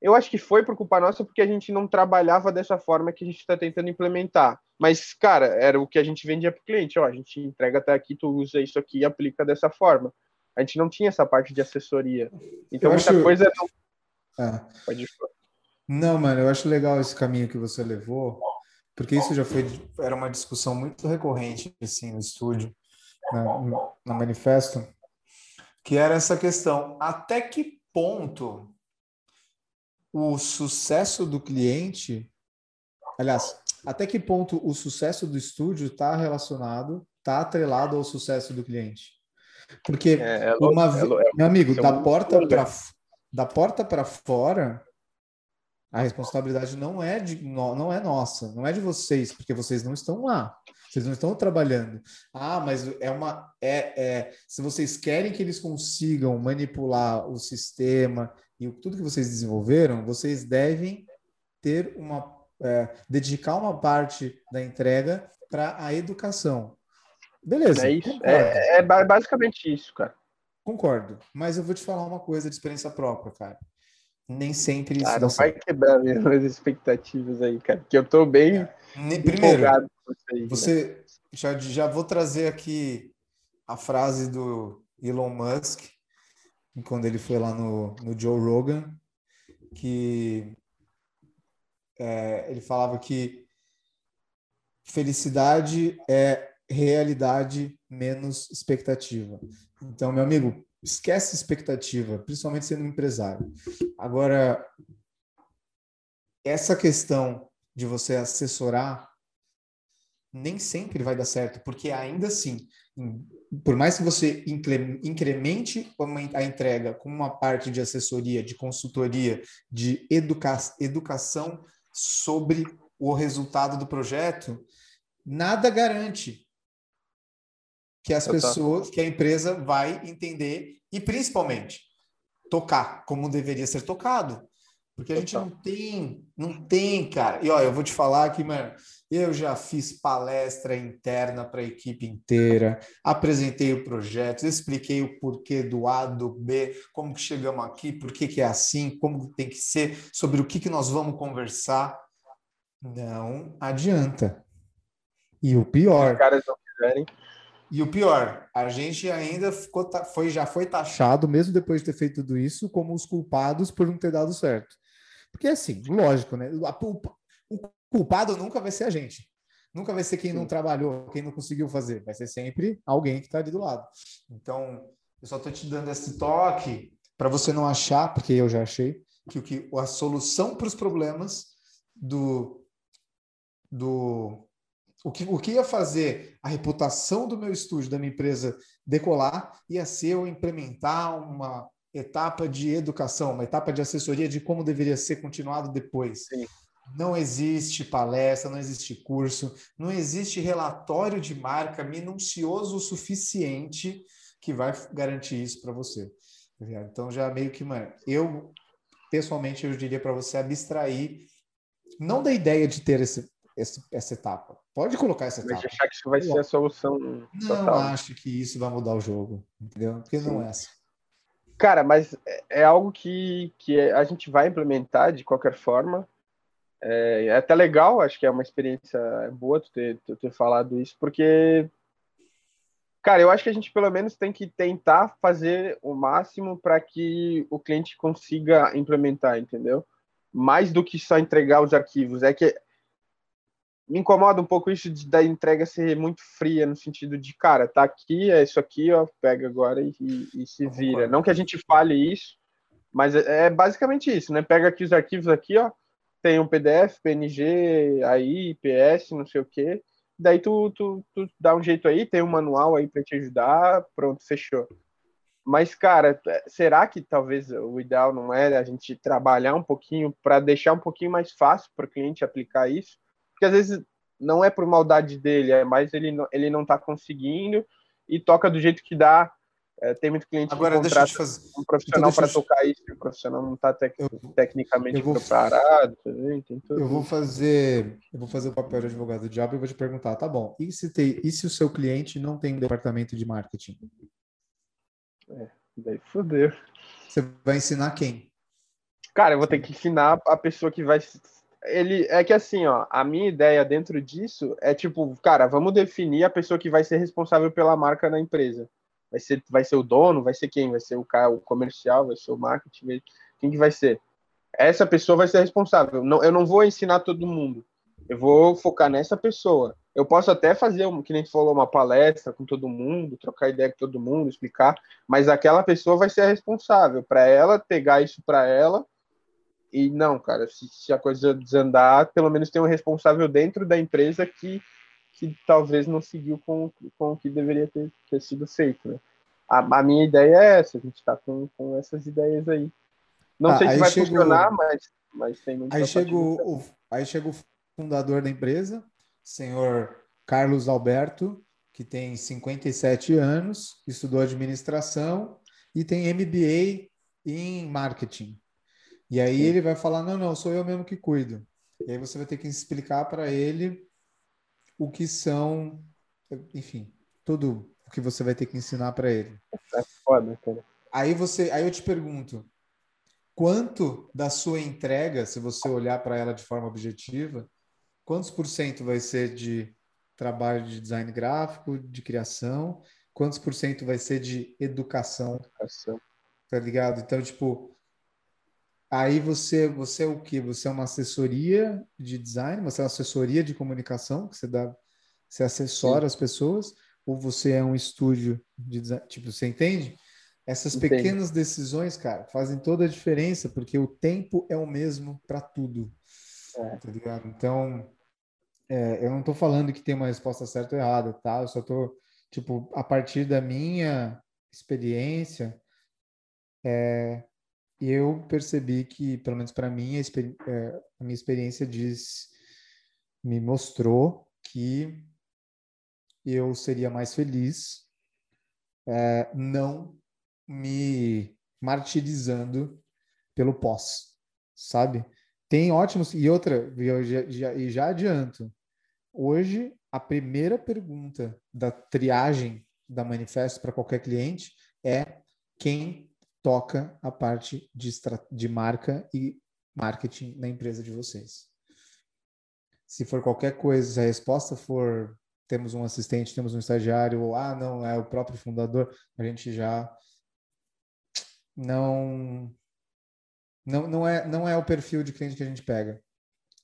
Eu acho que foi por culpa nossa porque a gente não trabalhava dessa forma que a gente está tentando implementar. Mas, cara, era o que a gente vendia para o cliente. Ó, a gente entrega até aqui, tu usa isso aqui e aplica dessa forma a gente não tinha essa parte de assessoria. Então, eu muita acho... coisa não. É. Pode falar. Não, mano, eu acho legal esse caminho que você levou, porque isso já foi era uma discussão muito recorrente assim no estúdio, né, no, manifesto, que era essa questão: até que ponto o sucesso do cliente, aliás, até que ponto o sucesso do estúdio está relacionado, está atrelado ao sucesso do cliente? Porque é, é uma é, é, meu amigo, da porta para da porta para fora, a responsabilidade não é de não é nossa, não é de vocês, porque vocês não estão lá. Vocês não estão trabalhando. Ah, mas é uma é, é se vocês querem que eles consigam manipular o sistema e tudo que vocês desenvolveram, vocês devem ter uma é, dedicar uma parte da entrega para a educação. Beleza. É isso. É, é, basicamente isso, cara. Concordo. Mas eu vou te falar uma coisa de experiência própria, cara. Nem sempre isso. Ah, não vai quebrar minhas expectativas aí, cara. Que eu tô bem. É. Primeiro, aí, você né? já, já vou trazer aqui a frase do Elon Musk, quando ele foi lá no, no Joe Rogan, que é, ele falava que felicidade é realidade menos expectativa. Então, meu amigo, esquece expectativa, principalmente sendo um empresário. Agora, essa questão de você assessorar nem sempre vai dar certo, porque ainda assim, por mais que você incremente a entrega com uma parte de assessoria, de consultoria, de educa educação sobre o resultado do projeto, nada garante que as pessoas, que a empresa vai entender e principalmente tocar como deveria ser tocado. Porque a gente não tem, não tem, cara. E ó, eu vou te falar que, mano, eu já fiz palestra interna para a equipe inteira, apresentei o projeto, expliquei o porquê do A, do B, como que chegamos aqui, por que, que é assim, como tem que ser, sobre o que, que nós vamos conversar. Não adianta. E o pior. Os caras não quiserem. E o pior, a gente ainda ficou, foi, já foi taxado, mesmo depois de ter feito tudo isso, como os culpados por não ter dado certo. Porque, assim, lógico, né? O culpado nunca vai ser a gente. Nunca vai ser quem não trabalhou, quem não conseguiu fazer. Vai ser sempre alguém que está ali do lado. Então, eu só estou te dando esse toque para você não achar, porque eu já achei, que, que a solução para os problemas do, do o que, o que ia fazer a reputação do meu estúdio, da minha empresa decolar, ia ser eu implementar uma etapa de educação, uma etapa de assessoria de como deveria ser continuado depois. Sim. Não existe palestra, não existe curso, não existe relatório de marca minucioso o suficiente que vai garantir isso para você. Tá então já meio que, mano, eu pessoalmente eu diria para você abstrair não da ideia de ter esse, esse, essa etapa. Pode colocar essa etapa. Mas achar que isso vai ser a solução Não total. acho que isso vai mudar o jogo, entendeu? Porque Sim. não é assim. Cara, mas é, é algo que, que a gente vai implementar de qualquer forma. É, é até legal, acho que é uma experiência boa tu ter, tu ter falado isso, porque, cara, eu acho que a gente pelo menos tem que tentar fazer o máximo para que o cliente consiga implementar, entendeu? Mais do que só entregar os arquivos. É que me incomoda um pouco isso de, da entrega ser muito fria, no sentido de, cara, tá aqui, é isso aqui, ó, pega agora e, e, e se vira. Não que a gente fale isso, mas é, é, basicamente isso, né? Pega aqui os arquivos aqui, ó, tem um PDF, PNG, aí, PS, não sei o quê. Daí tu, tu, tu dá um jeito aí, tem um manual aí para te ajudar, pronto, fechou. Mas, cara, será que talvez o ideal não é a gente trabalhar um pouquinho para deixar um pouquinho mais fácil para o cliente aplicar isso? Porque às vezes não é por maldade dele, é mais ele, ele não tá conseguindo e toca do jeito que dá. É, tem muito cliente Agora, que contrata fazer... um profissional então, para tocar isso, e o profissional não está tec... eu, tecnicamente eu vou... preparado. Tudo. Eu vou fazer, eu vou fazer o papel de advogado do diabo e vou te perguntar, tá bom? E se tem, e se o seu cliente não tem um departamento de marketing? É, daí fodeu. Você vai ensinar quem? Cara, eu vou ter que ensinar a pessoa que vai ele é que assim, ó, a minha ideia dentro disso é tipo, cara, vamos definir a pessoa que vai ser responsável pela marca na empresa. Vai ser, vai ser o dono, vai ser quem? Vai ser o cara, o comercial, vai ser o marketing, quem que vai ser? Essa pessoa vai ser responsável. Não, eu não vou ensinar todo mundo. Eu vou focar nessa pessoa. Eu posso até fazer, que nem falou, uma palestra com todo mundo, trocar ideia com todo mundo, explicar, mas aquela pessoa vai ser a responsável para ela pegar isso para ela e não, cara, se, se, a coisa desandar, pelo menos tem um responsável dentro da empresa que, que talvez não seguiu com, com o que deveria ter, ter sido feito. Né? A, a, minha ideia é essa, a gente está com, com essas ideias aí. Não ah, sei se vai chegou, funcionar, mas, mas tem muito aí chega o, Aí chega o fundador da empresa, senhor Carlos Alberto, que tem 57 anos, estudou administração e tem MBA em marketing. E aí ele vai falar: não, não, sou eu mesmo que cuido. E aí você vai ter que explicar para ele o que são, enfim, tudo o que você vai ter que ensinar para ele. É foda, cara. Aí você, aí eu te pergunto, quanto da sua entrega, se você olhar para ela de forma objetiva, quantos por cento vai ser de trabalho de design gráfico, de criação, quantos por cento vai ser de educação? Educação. Tá ligado? Então, tipo, Aí você, você é o que? Você é uma assessoria de design, você é uma assessoria de comunicação, que você dá, você assessora Sim. as pessoas, ou você é um estúdio de design, tipo, você entende? Essas pequenas decisões, cara, fazem toda a diferença, porque o tempo é o mesmo para tudo. É. Tá ligado? Então, é, eu não estou falando que tem uma resposta certa ou errada, tá? Eu só estou, tipo, a partir da minha experiência, é, eu percebi que, pelo menos para mim, a, é, a, minha experiência diz, me mostrou que eu seria mais feliz é, não me martirizando pelo pós, sabe? Tem ótimos. E outra, e já, já, já adianto. Hoje, a primeira pergunta da triagem da manifesto para qualquer cliente é quem toca a parte de, de marca e marketing na empresa de vocês. Se for qualquer coisa, se a resposta for temos um assistente, temos um estagiário, ou ah, não, é o próprio fundador, a gente já não não, não é não é o perfil de cliente que a gente pega.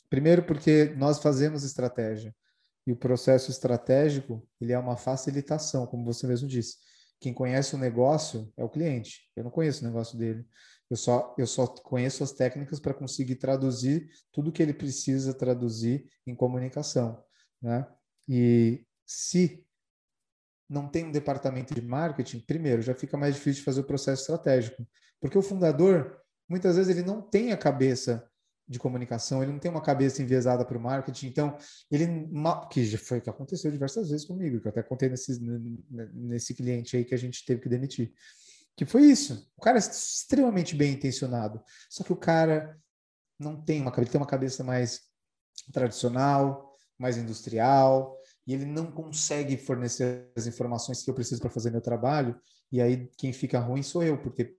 Primeiro porque nós fazemos estratégia e o processo estratégico ele é uma facilitação, como você mesmo disse. Quem conhece o negócio é o cliente. Eu não conheço o negócio dele. Eu só, eu só conheço as técnicas para conseguir traduzir tudo que ele precisa traduzir em comunicação. Né? E se não tem um departamento de marketing, primeiro, já fica mais difícil de fazer o processo estratégico. Porque o fundador, muitas vezes, ele não tem a cabeça de comunicação, ele não tem uma cabeça enviesada para o marketing, então ele que já foi que aconteceu diversas vezes comigo, que eu até contei nesse, nesse cliente aí que a gente teve que demitir, que foi isso. O cara é extremamente bem intencionado, só que o cara não tem uma cabeça, tem uma cabeça mais tradicional, mais industrial, e ele não consegue fornecer as informações que eu preciso para fazer meu trabalho, e aí quem fica ruim sou eu, porque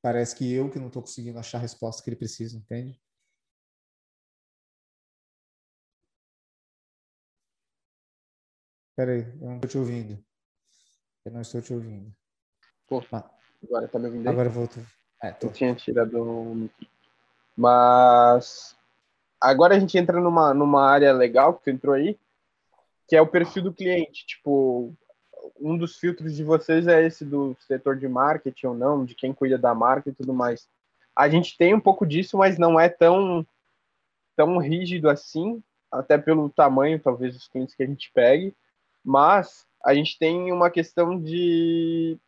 parece que eu que não estou conseguindo achar a resposta que ele precisa, entende? Peraí, eu não estou te ouvindo. Eu não estou te ouvindo. Pô, ah. agora tá me ouvindo aí? Agora voltou. É, tô. Eu tinha tirado o Mas agora a gente entra numa, numa área legal que tu entrou aí, que é o perfil do cliente. Tipo, um dos filtros de vocês é esse do setor de marketing ou não, de quem cuida da marca e tudo mais. A gente tem um pouco disso, mas não é tão, tão rígido assim, até pelo tamanho, talvez, dos clientes que a gente pegue mas a gente tem uma questão de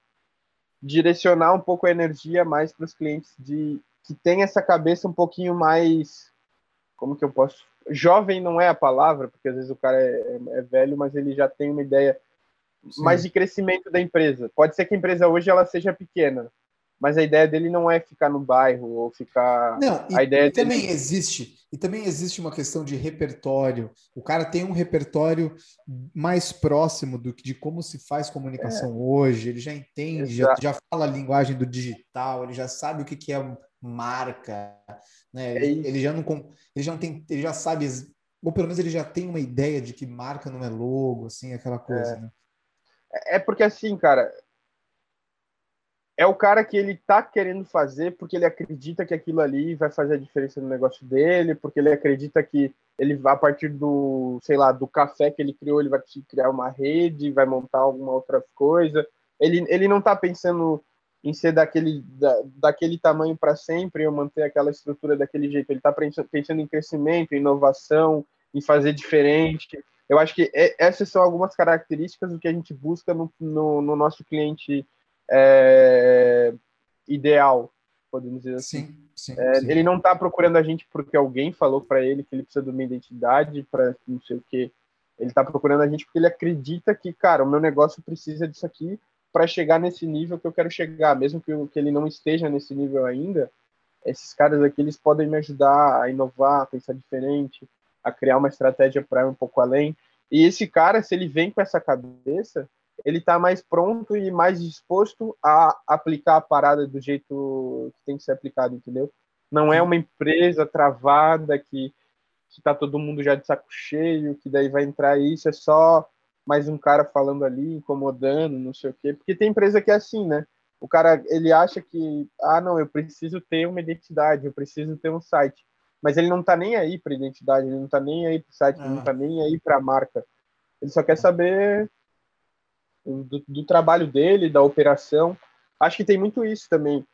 direcionar um pouco a energia mais para os clientes de que tem essa cabeça um pouquinho mais como que eu posso jovem não é a palavra porque às vezes o cara é, é velho mas ele já tem uma ideia Sim. mas de crescimento da empresa. Pode ser que a empresa hoje ela seja pequena, mas a ideia dele não é ficar no bairro ou ficar. Não, a ideia e também dele... existe e também existe uma questão de repertório. O cara tem um repertório mais próximo do que de como se faz comunicação é. hoje. Ele já entende, já, já, fala a linguagem do digital. Ele já sabe o que, que é marca, né? É ele, ele, já não ele já não tem, ele já sabe ou pelo menos ele já tem uma ideia de que marca não é logo, assim, aquela coisa, é. né? É porque assim, cara, é o cara que ele tá querendo fazer porque ele acredita que aquilo ali vai fazer a diferença no negócio dele, porque ele acredita que ele a partir do, sei lá, do café que ele criou, ele vai criar uma rede, vai montar alguma outra coisa. Ele, ele não tá pensando em ser daquele, da, daquele tamanho para sempre ou manter aquela estrutura daquele jeito. Ele está pensando em crescimento, em inovação, em fazer diferente. Eu acho que essas são algumas características do que a gente busca no, no, no nosso cliente é, ideal, podemos dizer assim. Sim, sim, é, sim. Ele não está procurando a gente porque alguém falou para ele que ele precisa de uma identidade para não sei o que. Ele está procurando a gente porque ele acredita que, cara, o meu negócio precisa disso aqui para chegar nesse nível que eu quero chegar, mesmo que, eu, que ele não esteja nesse nível ainda. Esses caras aqui eles podem me ajudar a inovar, a pensar diferente, a criar uma estratégia para ir um pouco além. E esse cara, se ele vem com essa cabeça, ele está mais pronto e mais disposto a aplicar a parada do jeito que tem que ser aplicado, entendeu? Não é uma empresa travada que que tá todo mundo já de saco cheio, que daí vai entrar isso, é só mais um cara falando ali, incomodando, não sei o quê. Porque tem empresa que é assim, né? O cara, ele acha que, ah, não, eu preciso ter uma identidade, eu preciso ter um site. Mas ele não tá nem aí para identidade, ele não tá nem aí para site, ah. ele não tá nem aí para marca. Ele só quer saber do, do, trabalho dele, da operação. Acho que tem muito isso também.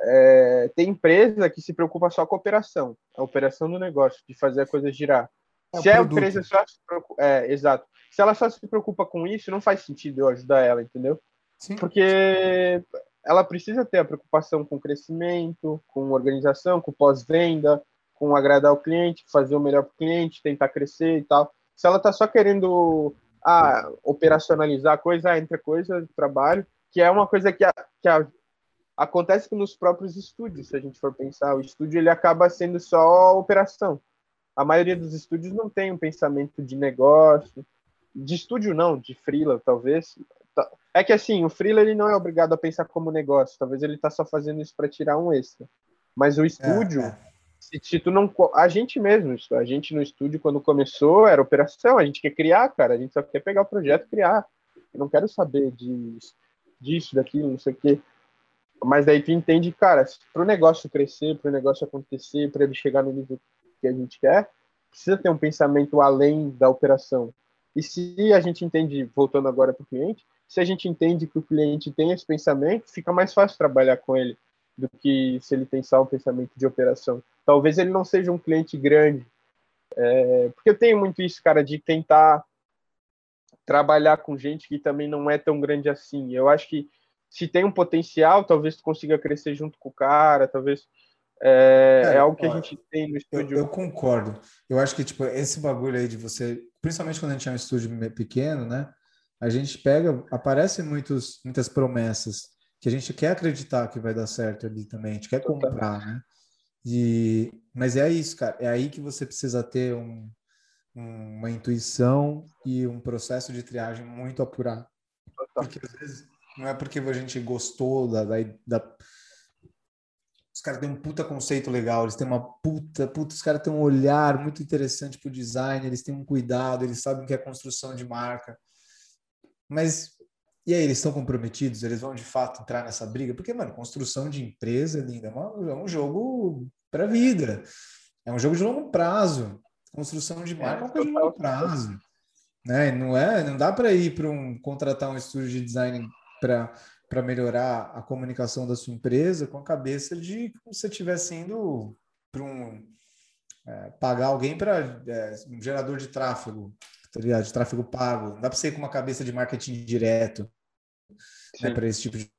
É, tem empresa que se preocupa só com a operação, a operação do negócio, de fazer a coisa girar. É se a empresa só se preocupa, é, exato. Se ela só se preocupa com isso, não faz sentido eu ajudar ela, entendeu? Sim. Porque ela precisa ter a preocupação com crescimento, com organização, com pós-venda, com agradar o cliente, fazer o melhor para o cliente, tentar crescer e tal. Se ela está só querendo a operacionalizar a coisa, entra coisa, trabalho, que é uma coisa que, a, que a, acontece nos próprios estúdios, se a gente for pensar. O estúdio ele acaba sendo só operação. A maioria dos estúdios não tem um pensamento de negócio, de estúdio não, de freela talvez. É que assim, o freela ele não é obrigado a pensar como negócio, talvez ele está só fazendo isso para tirar um extra. Mas o estúdio, é, é se, tu não. A gente mesmo, a gente no estúdio, quando começou, era operação, a gente quer criar, cara, a gente só quer pegar o projeto e criar. Eu não quero saber de, disso, daquilo, não sei o quê. Mas daí tu entende, cara, para o negócio crescer, para o negócio acontecer, para ele chegar no nível que a gente quer, precisa ter um pensamento além da operação. E se a gente entende, voltando agora para o cliente, se a gente entende que o cliente tem esse pensamento, fica mais fácil trabalhar com ele do que se ele tem só um pensamento de operação. Talvez ele não seja um cliente grande, é, porque eu tenho muito isso, cara, de tentar trabalhar com gente que também não é tão grande assim. Eu acho que se tem um potencial, talvez tu consiga crescer junto com o cara, talvez é, é algo que a gente tem no estúdio. Eu, eu, concordo. Eu acho que tipo esse bagulho aí de você, principalmente quando a gente é um estúdio pequeno, né? A gente pega, aparecem muitos, muitas promessas que a gente quer acreditar que vai dar certo ali também, a gente quer comprar, né? E, mas é isso, cara, é aí que você precisa ter um, uma intuição e um processo de triagem muito apurado. Porque às vezes não é porque a gente gostou da, da, da os caras têm um puta conceito legal, eles têm uma puta, puta os caras têm um olhar muito interessante pro design, eles têm um cuidado, eles sabem que é construção de marca. Mas e aí, eles estão comprometidos? Eles vão de fato entrar nessa briga? Porque, mano, construção de empresa, linda, é, é um jogo para vida. É um jogo de longo prazo. Construção de marca é uma coisa de longo prazo. Né? Não, é, não dá para ir para um contratar um estúdio de design para melhorar a comunicação da sua empresa com a cabeça de como se você estivesse indo para um é, pagar alguém para é, um gerador de tráfego tá ligado? De tráfego pago. Não dá para ser com uma cabeça de marketing direto né, para esse tipo de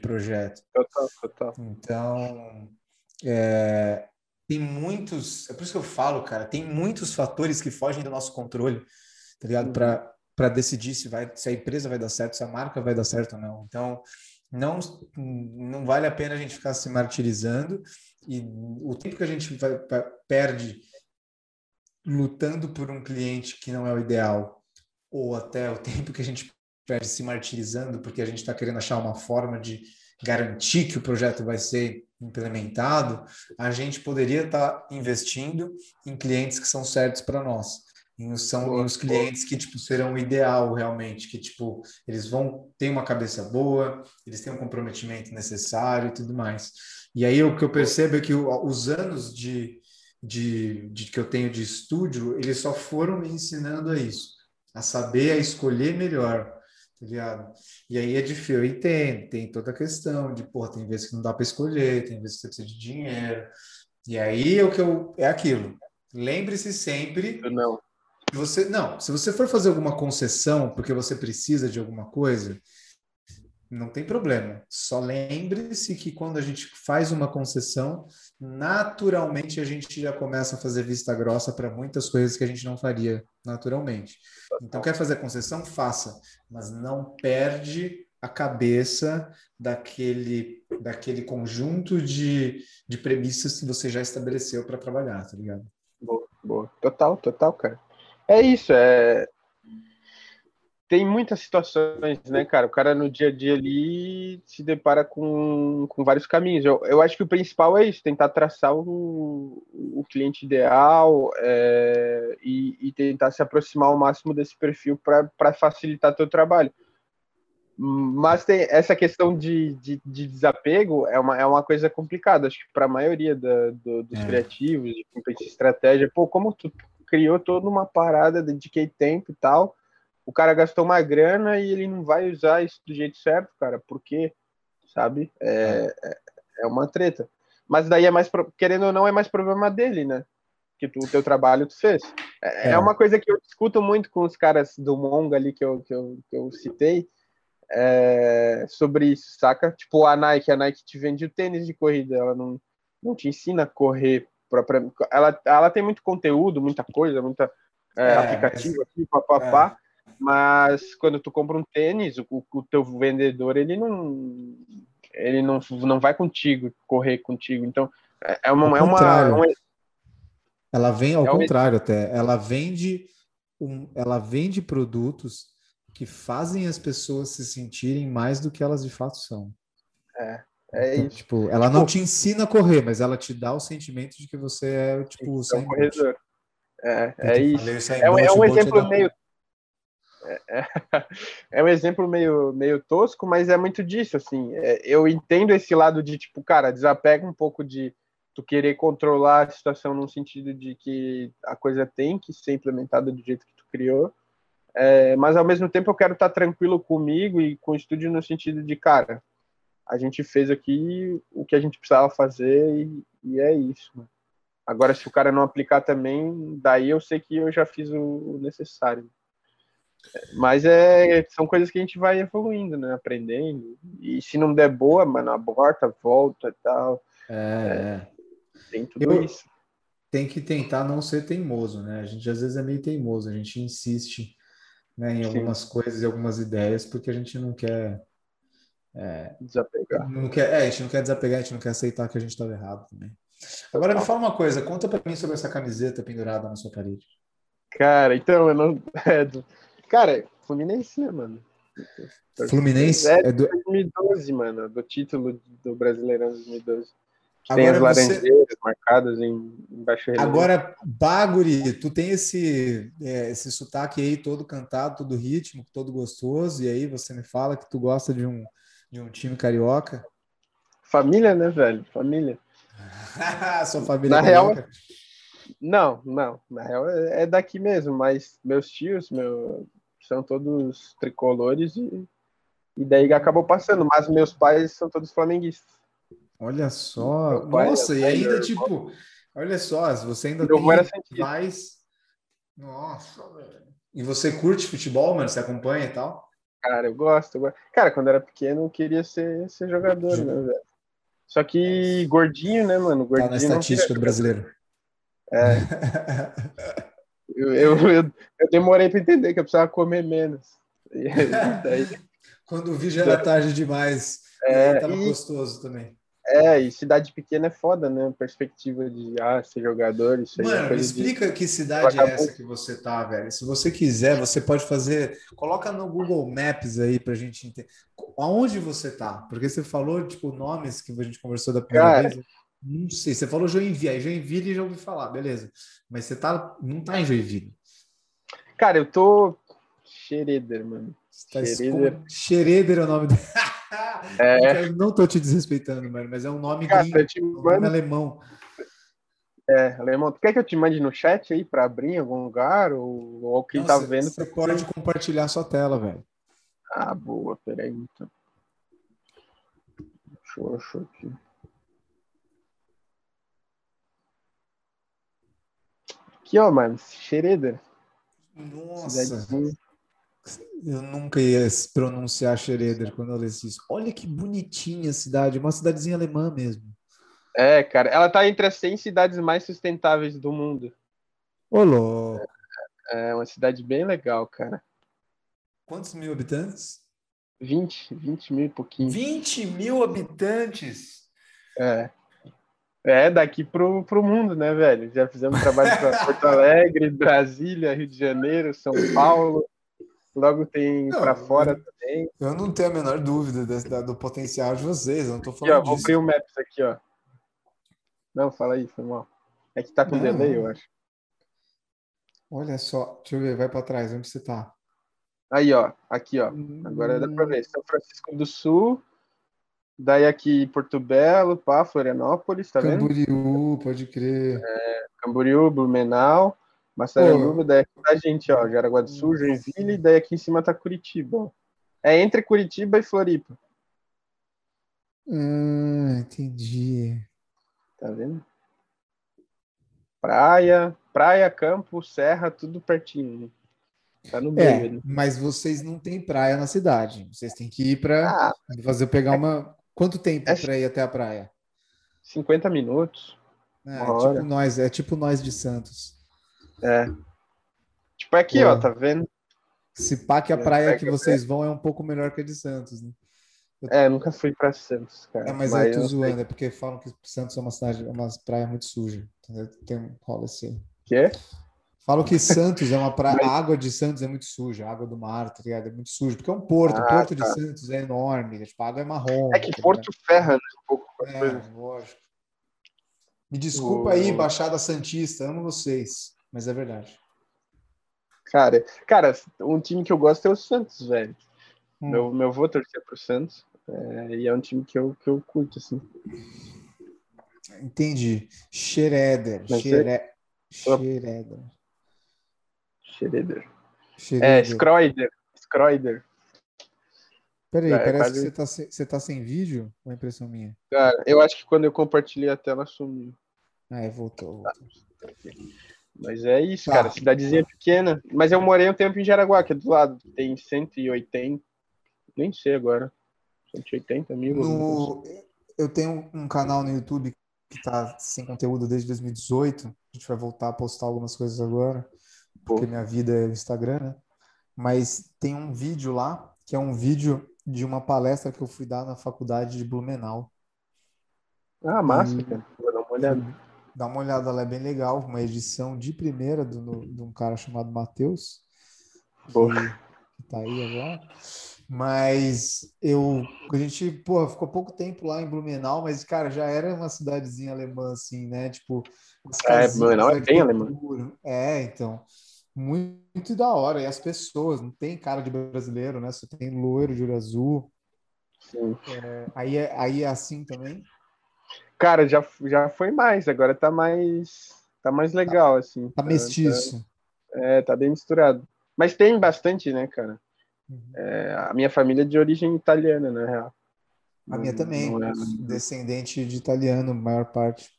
projeto. Total, total. Então, é, tem muitos. É por isso que eu falo, cara, tem muitos fatores que fogem do nosso controle, tá ligado? Uhum. Para para decidir se, vai, se a empresa vai dar certo, se a marca vai dar certo ou não. Então, não, não vale a pena a gente ficar se martirizando e o tempo que a gente vai, perde lutando por um cliente que não é o ideal, ou até o tempo que a gente perde se martirizando porque a gente está querendo achar uma forma de garantir que o projeto vai ser implementado, a gente poderia estar tá investindo em clientes que são certos para nós. Em, são em os clientes que tipo serão o ideal realmente, que tipo eles vão ter uma cabeça boa, eles têm um comprometimento necessário e tudo mais. E aí o que eu percebo é que os anos de, de, de que eu tenho de estúdio, eles só foram me ensinando a isso, a saber a escolher melhor ligado? E aí é difícil, e tem, tem toda a questão de, pô, tem vezes que não dá para escolher, tem vezes que você precisa de dinheiro. E aí é o que eu é aquilo. Lembre-se sempre. Não. Você não, se você for fazer alguma concessão porque você precisa de alguma coisa, não tem problema. Só lembre-se que quando a gente faz uma concessão, naturalmente a gente já começa a fazer vista grossa para muitas coisas que a gente não faria naturalmente. Então, quer fazer concessão? Faça, mas não perde a cabeça daquele, daquele conjunto de, de premissas que você já estabeleceu para trabalhar, tá ligado? Boa, boa. Total, total, cara. É isso, é tem muitas situações, né, cara? O cara no dia a dia ali se depara com, com vários caminhos. Eu, eu acho que o principal é isso, tentar traçar o, o cliente ideal é, e, e, tentar se aproximar ao máximo desse perfil para facilitar teu trabalho. Mas tem essa questão de, de, de, desapego é uma, é uma coisa complicada, acho que para a maioria da, do, dos é. criativos, de estratégia, pô, como tu criou toda uma parada, dediquei tempo e tal, o cara gastou uma grana e ele não vai usar isso do jeito certo, cara, porque, sabe, é, é, é uma treta. Mas daí é mais, querendo ou não, é mais problema dele, né? Que tu, o teu trabalho tu fez. É, é, é, uma coisa que eu discuto muito com os caras do Monga ali que eu, que eu, que eu citei, é, sobre isso, saca? Tipo, a Nike, a Nike te vende o tênis de corrida, ela não, não te ensina a correr propriamente. Ela, ela tem muito conteúdo, muita coisa, muita é, é aplicativo aqui, papapá. É mas quando tu compra um tênis, o, o teu vendedor ele não ele não, não vai contigo correr contigo. Então é, é uma é uma, é uma, ela vem ao é contrário até. Ela vende um, ela vende produtos que fazem as pessoas se sentirem mais do que elas de fato são. É. É então, isso. Tipo, ela tipo, não te ensina a correr, mas ela te dá o sentimento de que você é tipo é um corredor. É, é isso. É, um, é um exemplo meio é, é, é, um exemplo meio, meio tosco, mas é muito disso, assim. É, eu entendo esse lado de, tipo, cara, desapega um pouco de tu querer controlar a situação no sentido de que a coisa tem que ser implementada do jeito que tu criou, é, mas ao mesmo tempo eu quero estar tranquilo comigo e com o estúdio no sentido de, cara, a gente fez aqui o que a gente precisava fazer e, e é isso. Agora, se o cara não aplicar também, daí eu sei que eu já fiz o necessário. Mas é, são coisas que a gente vai evoluindo, né? Aprendendo. E se não der boa, mano, aborta, volta e tal. É. é. Tem tudo Eu, isso. Tem que tentar não ser teimoso, né? A gente às vezes é meio teimoso, a gente insiste né, em algumas Sim. coisas e algumas ideias porque a gente não quer. É, desapegar. Não quer, é, a gente não quer desapegar, a gente não quer aceitar que a gente estava errado também. Agora me fala uma coisa, conta para mim sobre essa camiseta pendurada na sua parede. Cara, então, eu não. É, Cara, Fluminense, né, mano? Fluminense é, é do 2012, mano, do título do Brasileirão 2012. Tem as laranjeiras você... marcadas em, embaixo Agora, Baguri, tu tem esse, é, esse sotaque aí todo cantado, todo ritmo, todo gostoso, e aí você me fala que tu gosta de um, de um time carioca? Família, né, velho? Família. Sua família Na carioca. real, não, não. Na real é, é daqui mesmo, mas meus tios, meu, são todos tricolores e, e daí acabou passando, mas meus pais são todos flamenguistas. Olha só, nossa, e ainda tipo, olha só, você ainda tem pais. Nossa, velho. E você curte futebol, mano? Você acompanha e tal? Cara, eu gosto. Eu gosto. Cara, quando era pequeno, eu queria ser, ser jogador, né, velho? Só que gordinho, né, mano? Gordinho tá na estatística do brasileiro. É. Eu, eu, eu, eu demorei para entender que eu precisava comer menos. Daí... Quando vi já era tarde demais. É, tava e, gostoso também. É, e cidade pequena é foda, né? Perspectiva de ah, ser jogador. Isso Mano, me explica de... que cidade é essa que você tá, velho. Se você quiser, você pode fazer. Coloca no Google Maps aí pra gente entender. Aonde você tá? Porque você falou, tipo, nomes que a gente conversou da primeira Cara, vez. Não sei, você falou Joinville. Aí Joinville já ouvi falar, beleza. Mas você tá, não tá em Joinville. Cara, eu tô. Xereder, mano. Tá Xereder. Xereder é o nome dele. É. Eu não tô te desrespeitando, mano, mas é um nome Cara, gringo, te um nome alemão. É, alemão. Tu quer que eu te mande no chat aí para abrir em algum lugar? Ou, ou quem não, tá vendo? Você pode compartilhar sua tela, velho. Ah, boa, peraí, então. Deixa eu achar aqui. Aqui, ó, mano, Schroeder. Nossa. Eu nunca ia pronunciar Schroeder quando eu lesse isso. Olha que bonitinha a cidade, uma cidadezinha alemã mesmo. É, cara, ela tá entre as 100 cidades mais sustentáveis do mundo. Ô, louco. É, é uma cidade bem legal, cara. Quantos mil habitantes? 20, 20 mil e pouquinho. 20 mil habitantes? É. É, daqui pro, pro mundo, né, velho? Já fizemos trabalho para Porto Alegre, Brasília, Rio de Janeiro, São Paulo. Logo tem para fora eu, também. Eu não tenho a menor dúvida desse, do potencial de vocês, eu não tô falando aqui, ó, disso. Vou abrir o Maps aqui, ó. Não, fala aí, foi mal. É que tá com não, delay, eu acho. Olha só, deixa eu ver, vai para trás, onde você tá? Aí, ó, aqui, ó. Agora dá para ver. São Francisco do Sul, daí aqui Porto Belo, pá, Florianópolis, tá Camboriú, vendo? Camboriú, pode crer. É, Camboriú, Blumenau, Massaranduba, daí aqui tá a gente, ó, Jaraguá do Sul, Joinville, daí aqui em cima tá Curitiba. É entre Curitiba e Floripa. Hum, entendi. Tá vendo? Praia, praia, campo, serra, tudo pertinho. Né? Tá no meio. É, né? mas vocês não têm praia na cidade. Vocês têm que ir para ah, fazer pegar uma. Quanto tempo é... para ir até a praia? 50 minutos. É, tipo nós, é tipo nós de Santos. É. Tipo aqui, Pô. ó, tá vendo? Se pá que a é, praia que vocês vão é um pouco melhor que a de Santos, né? Eu... É, nunca fui para Santos, cara. É, mas, mas eu tô zoando, sei. é porque falam que Santos é uma cidade, é uma praia muito suja. Tem, rola assim. Quê? Falam que Santos é uma praia. A água de Santos é muito suja, a água do mar, tá ligado? É muito suja, porque é um porto. Ah, o porto tá. de Santos é enorme, a água é marrom. É que tá Porto ferra, né? Um pouco. É, lógico. Me desculpa aí, Baixada Santista, amo vocês. Mas é verdade. Cara, cara, um time que eu gosto é o Santos, velho. Hum. Meu, meu avô torcia pro Santos. É, e é um time que eu, que eu curto, assim. Entendi. Schroeder. Schroeder. Schroeder. Schroeder. É, Schroeder. Schroeder. Peraí, é, parece quase... que você tá, sem, você tá sem vídeo? Ou é impressão minha? Cara, eu acho que quando eu compartilhei a tela sumiu. Ah, é, voltou. voltou. Tá. Mas é isso, tá. cara. Cidadezinha pequena. Mas eu morei um tempo em Jaraguá, que é do lado. Tem 180. Nem sei agora. 180 mil. No... Eu tenho um canal no YouTube que tá sem conteúdo desde 2018. A gente vai voltar a postar algumas coisas agora. Porque minha vida é o Instagram, né? Mas tem um vídeo lá, que é um vídeo de uma palestra que eu fui dar na faculdade de Blumenau. Ah, massa, e... cara. Vou dar uma olhada Dá uma olhada, ela é bem legal, uma edição de primeira do, de um cara chamado Matheus. Que, que tá aí agora. Mas eu, a gente, pô, ficou pouco tempo lá em Blumenau, mas, cara, já era uma cidadezinha alemã, assim, né? Tipo, é, Blumenau é bem alemã. É, então, muito da hora. E as pessoas, não tem cara de brasileiro, né? Você tem loiro de olho azul. É, aí, é, aí é assim também? Cara, já, já foi mais, agora tá mais tá mais legal, tá, assim. Tá mestiço. Tá, é, tá bem misturado. Mas tem bastante, né, cara? Uhum. É, a minha família é de origem italiana, na real. A minha também, é... descendente de italiano, maior parte.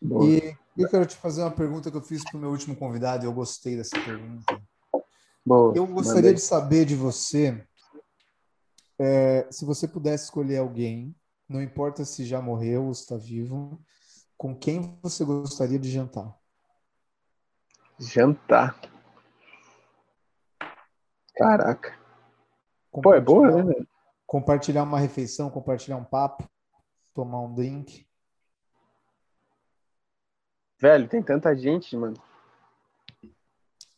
Boa. E eu quero te fazer uma pergunta que eu fiz para o meu último convidado e eu gostei dessa pergunta. Boa, eu gostaria mandei. de saber de você é, se você pudesse escolher alguém não importa se já morreu ou está vivo, com quem você gostaria de jantar? Jantar. Caraca. Pô, é boa, né? Compartilhar uma refeição, compartilhar um papo, tomar um drink. Velho, tem tanta gente, mano.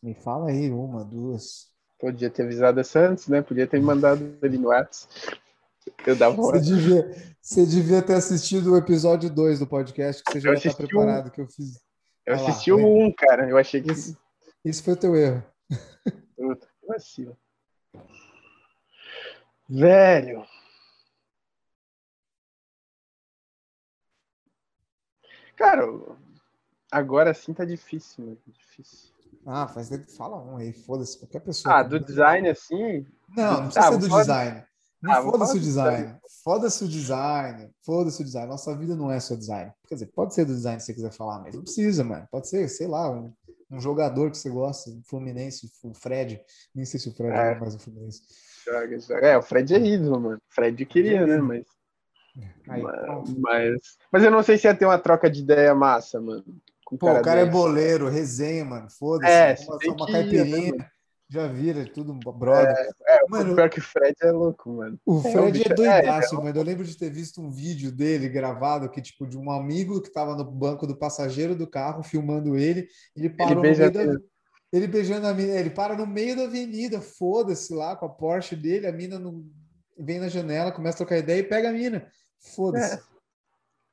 Me fala aí, uma, duas. Podia ter avisado essa antes, né? Podia ter mandado ali no WhatsApp. Eu dava você devia, você devia ter assistido o episódio 2 do podcast, que você já está preparado, um... que eu fiz. Eu Olha assisti o 1, um, cara. Eu achei que. Esse, esse foi o teu erro. Puta, vacilo. Velho. Cara, agora sim tá difícil, mano. Difícil. Ah, faz fala um aí, foda-se, qualquer pessoa. Ah, do design assim? Não, não precisa ah, ser do pode... design. Não ah, foda-se o design. Foda-se o design. Foda-se o design. Nossa vida não é só design. Quer dizer, pode ser do design se você quiser falar, mas não precisa, mano. Pode ser, sei lá, um, um jogador que você gosta, o Fluminense, o Fred. Nem sei se o Fred é, mais o Fluminense. Joga, joga. É, o Fred é ídolo, mano. O Fred queria, né? Mas... Aí, mas, mas eu não sei se ia ter uma troca de ideia massa, mano. Pô, o cara é boleiro, resenha, mano. Foda-se. É, uma, uma caipirinha. né, já vira, tudo brother. É, é mano, o pior que o Fred é louco, mano. O Fred é, é doidaço, é, mano. Eu lembro de ter visto um vídeo dele gravado que, tipo, de um amigo que tava no banco do passageiro do carro, filmando ele. Ele parou ele no meio da... Ele beijando a mina, ele para no meio da avenida, foda-se lá com a Porsche dele, a mina no... vem na janela, começa a trocar ideia e pega a mina. Foda-se.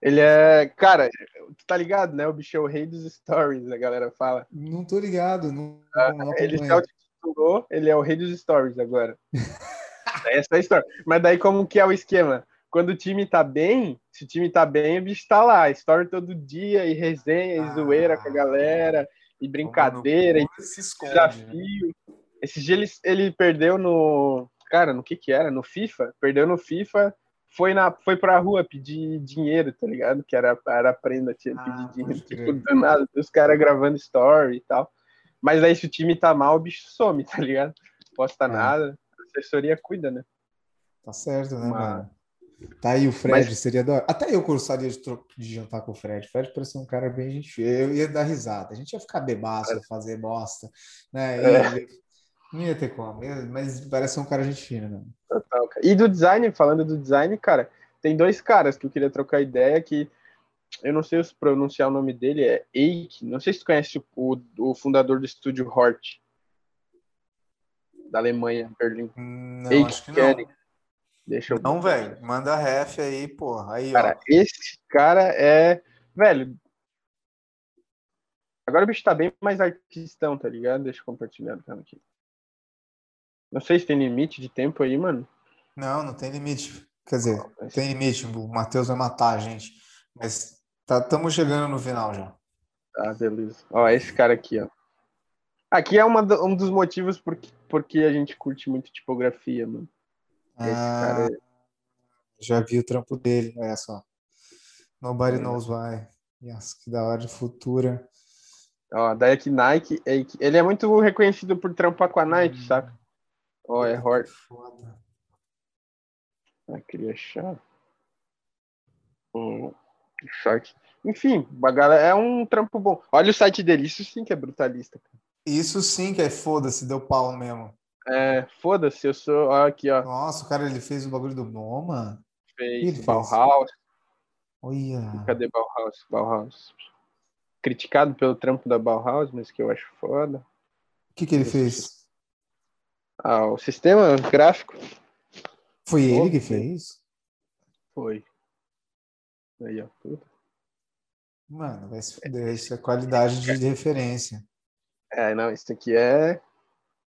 Ele é. Cara, tu tá ligado, né? O bicho é o rei dos stories, a galera fala. Não tô ligado. Não, ah, não ele se autotitulou, ele é o rei dos stories agora. Essa é a história. Mas daí, como que é o esquema? Quando o time tá bem, se o time tá bem, o bicho tá lá. Story todo dia, e resenha, e ah, zoeira com a galera, e brincadeira, e esconde, né? desafio. Né? Esse dia ele, ele perdeu no. Cara, no que que era? No FIFA? Perdeu no FIFA foi, na, foi pra rua pedir dinheiro, tá ligado? Que era, era prenda, tinha ah, pedir dinheiro, tipo, do nada, os caras gravando story e tal. Mas aí se o time tá mal, o bicho some, tá ligado? Posta é. nada, a assessoria cuida, né? Tá certo, né, Uma... mano? Tá aí o Fred, Mas... seria da Até eu gostaria de, tro... de jantar com o Fred. O Fred parece um cara bem gente. Eu ia dar risada. A gente ia ficar bebaço, ia fazer bosta, né? É. Não ia ter como, mas parece um cara gente fina, né? Total, E do design, falando do design, cara, tem dois caras que eu queria trocar ideia que eu não sei se pronunciar o nome dele, é Eik. Não sei se tu conhece o, o fundador do estúdio Hort, da Alemanha, Berlim. Não, Eik acho que não. Deixa eu... Não, velho, manda ref aí, porra. Aí, cara, ó. esse cara é. Velho. Agora o bicho tá bem mais artistão, tá ligado? Deixa eu compartilhar o aqui. Não sei se tem limite de tempo aí, mano. Não, não tem limite. Quer dizer, tem limite. O Matheus vai matar a gente. Mas estamos tá, chegando no final já. Ah, beleza. Ó, esse cara aqui, ó. Aqui é uma, um dos motivos porque, porque a gente curte muito tipografia, mano. Esse ah, cara é... Já vi o trampo dele, olha só. Nobody é. knows why. Yes, que da hora de futura. Ó, daí aqui Nike, ele é muito reconhecido por trampar com a Nike, hum. saca? Ó, oh, é hard. Foda. Ah, queria achar. Hum, short. Enfim, galera, é um trampo bom. Olha o site dele, isso sim que é brutalista. Isso sim que é foda-se, deu pau mesmo. É, foda-se, eu sou. Olha aqui, ó. Nossa, o cara ele fez o bagulho do Boma. Fez, fez? Bauhaus. Olha. Cadê Bauhaus? Bauhaus. Criticado pelo trampo da Bauhaus, mas que eu acho foda. O que, que ele fez? Ah, o sistema gráfico. Foi ele que fez? Foi. Aí, ó, tudo. Mano, vai se fuder, isso é qualidade de referência. É, não, isso aqui é.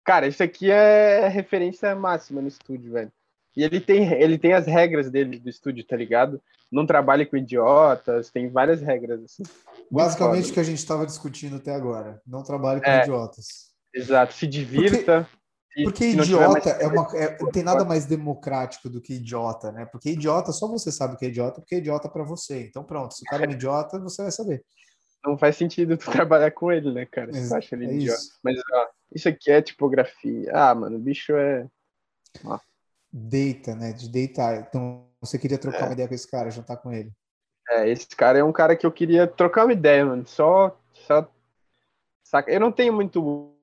Cara, isso aqui é referência máxima no estúdio, velho. E ele tem, ele tem as regras dele do estúdio, tá ligado? Não trabalha com idiotas, tem várias regras, assim. Basicamente o que a gente estava discutindo até agora. Não trabalhe com é, idiotas. Exato, se divirta. Porque porque idiota é uma, é, tem nada mais democrático do que idiota, né? Porque idiota só você sabe que é idiota, porque é idiota para você. Então pronto, se o cara é um idiota, você vai saber. Não faz sentido tu trabalhar com ele, né, cara? Você é, acha ele é idiota. Isso. Mas ó, isso aqui é tipografia. Ah, mano, o bicho é. Ó. Deita, né? De deitar. Então você queria trocar é. uma ideia com esse cara, jantar com ele. É, esse cara é um cara que eu queria trocar uma ideia, mano. Só, só Saca? Eu não tenho muito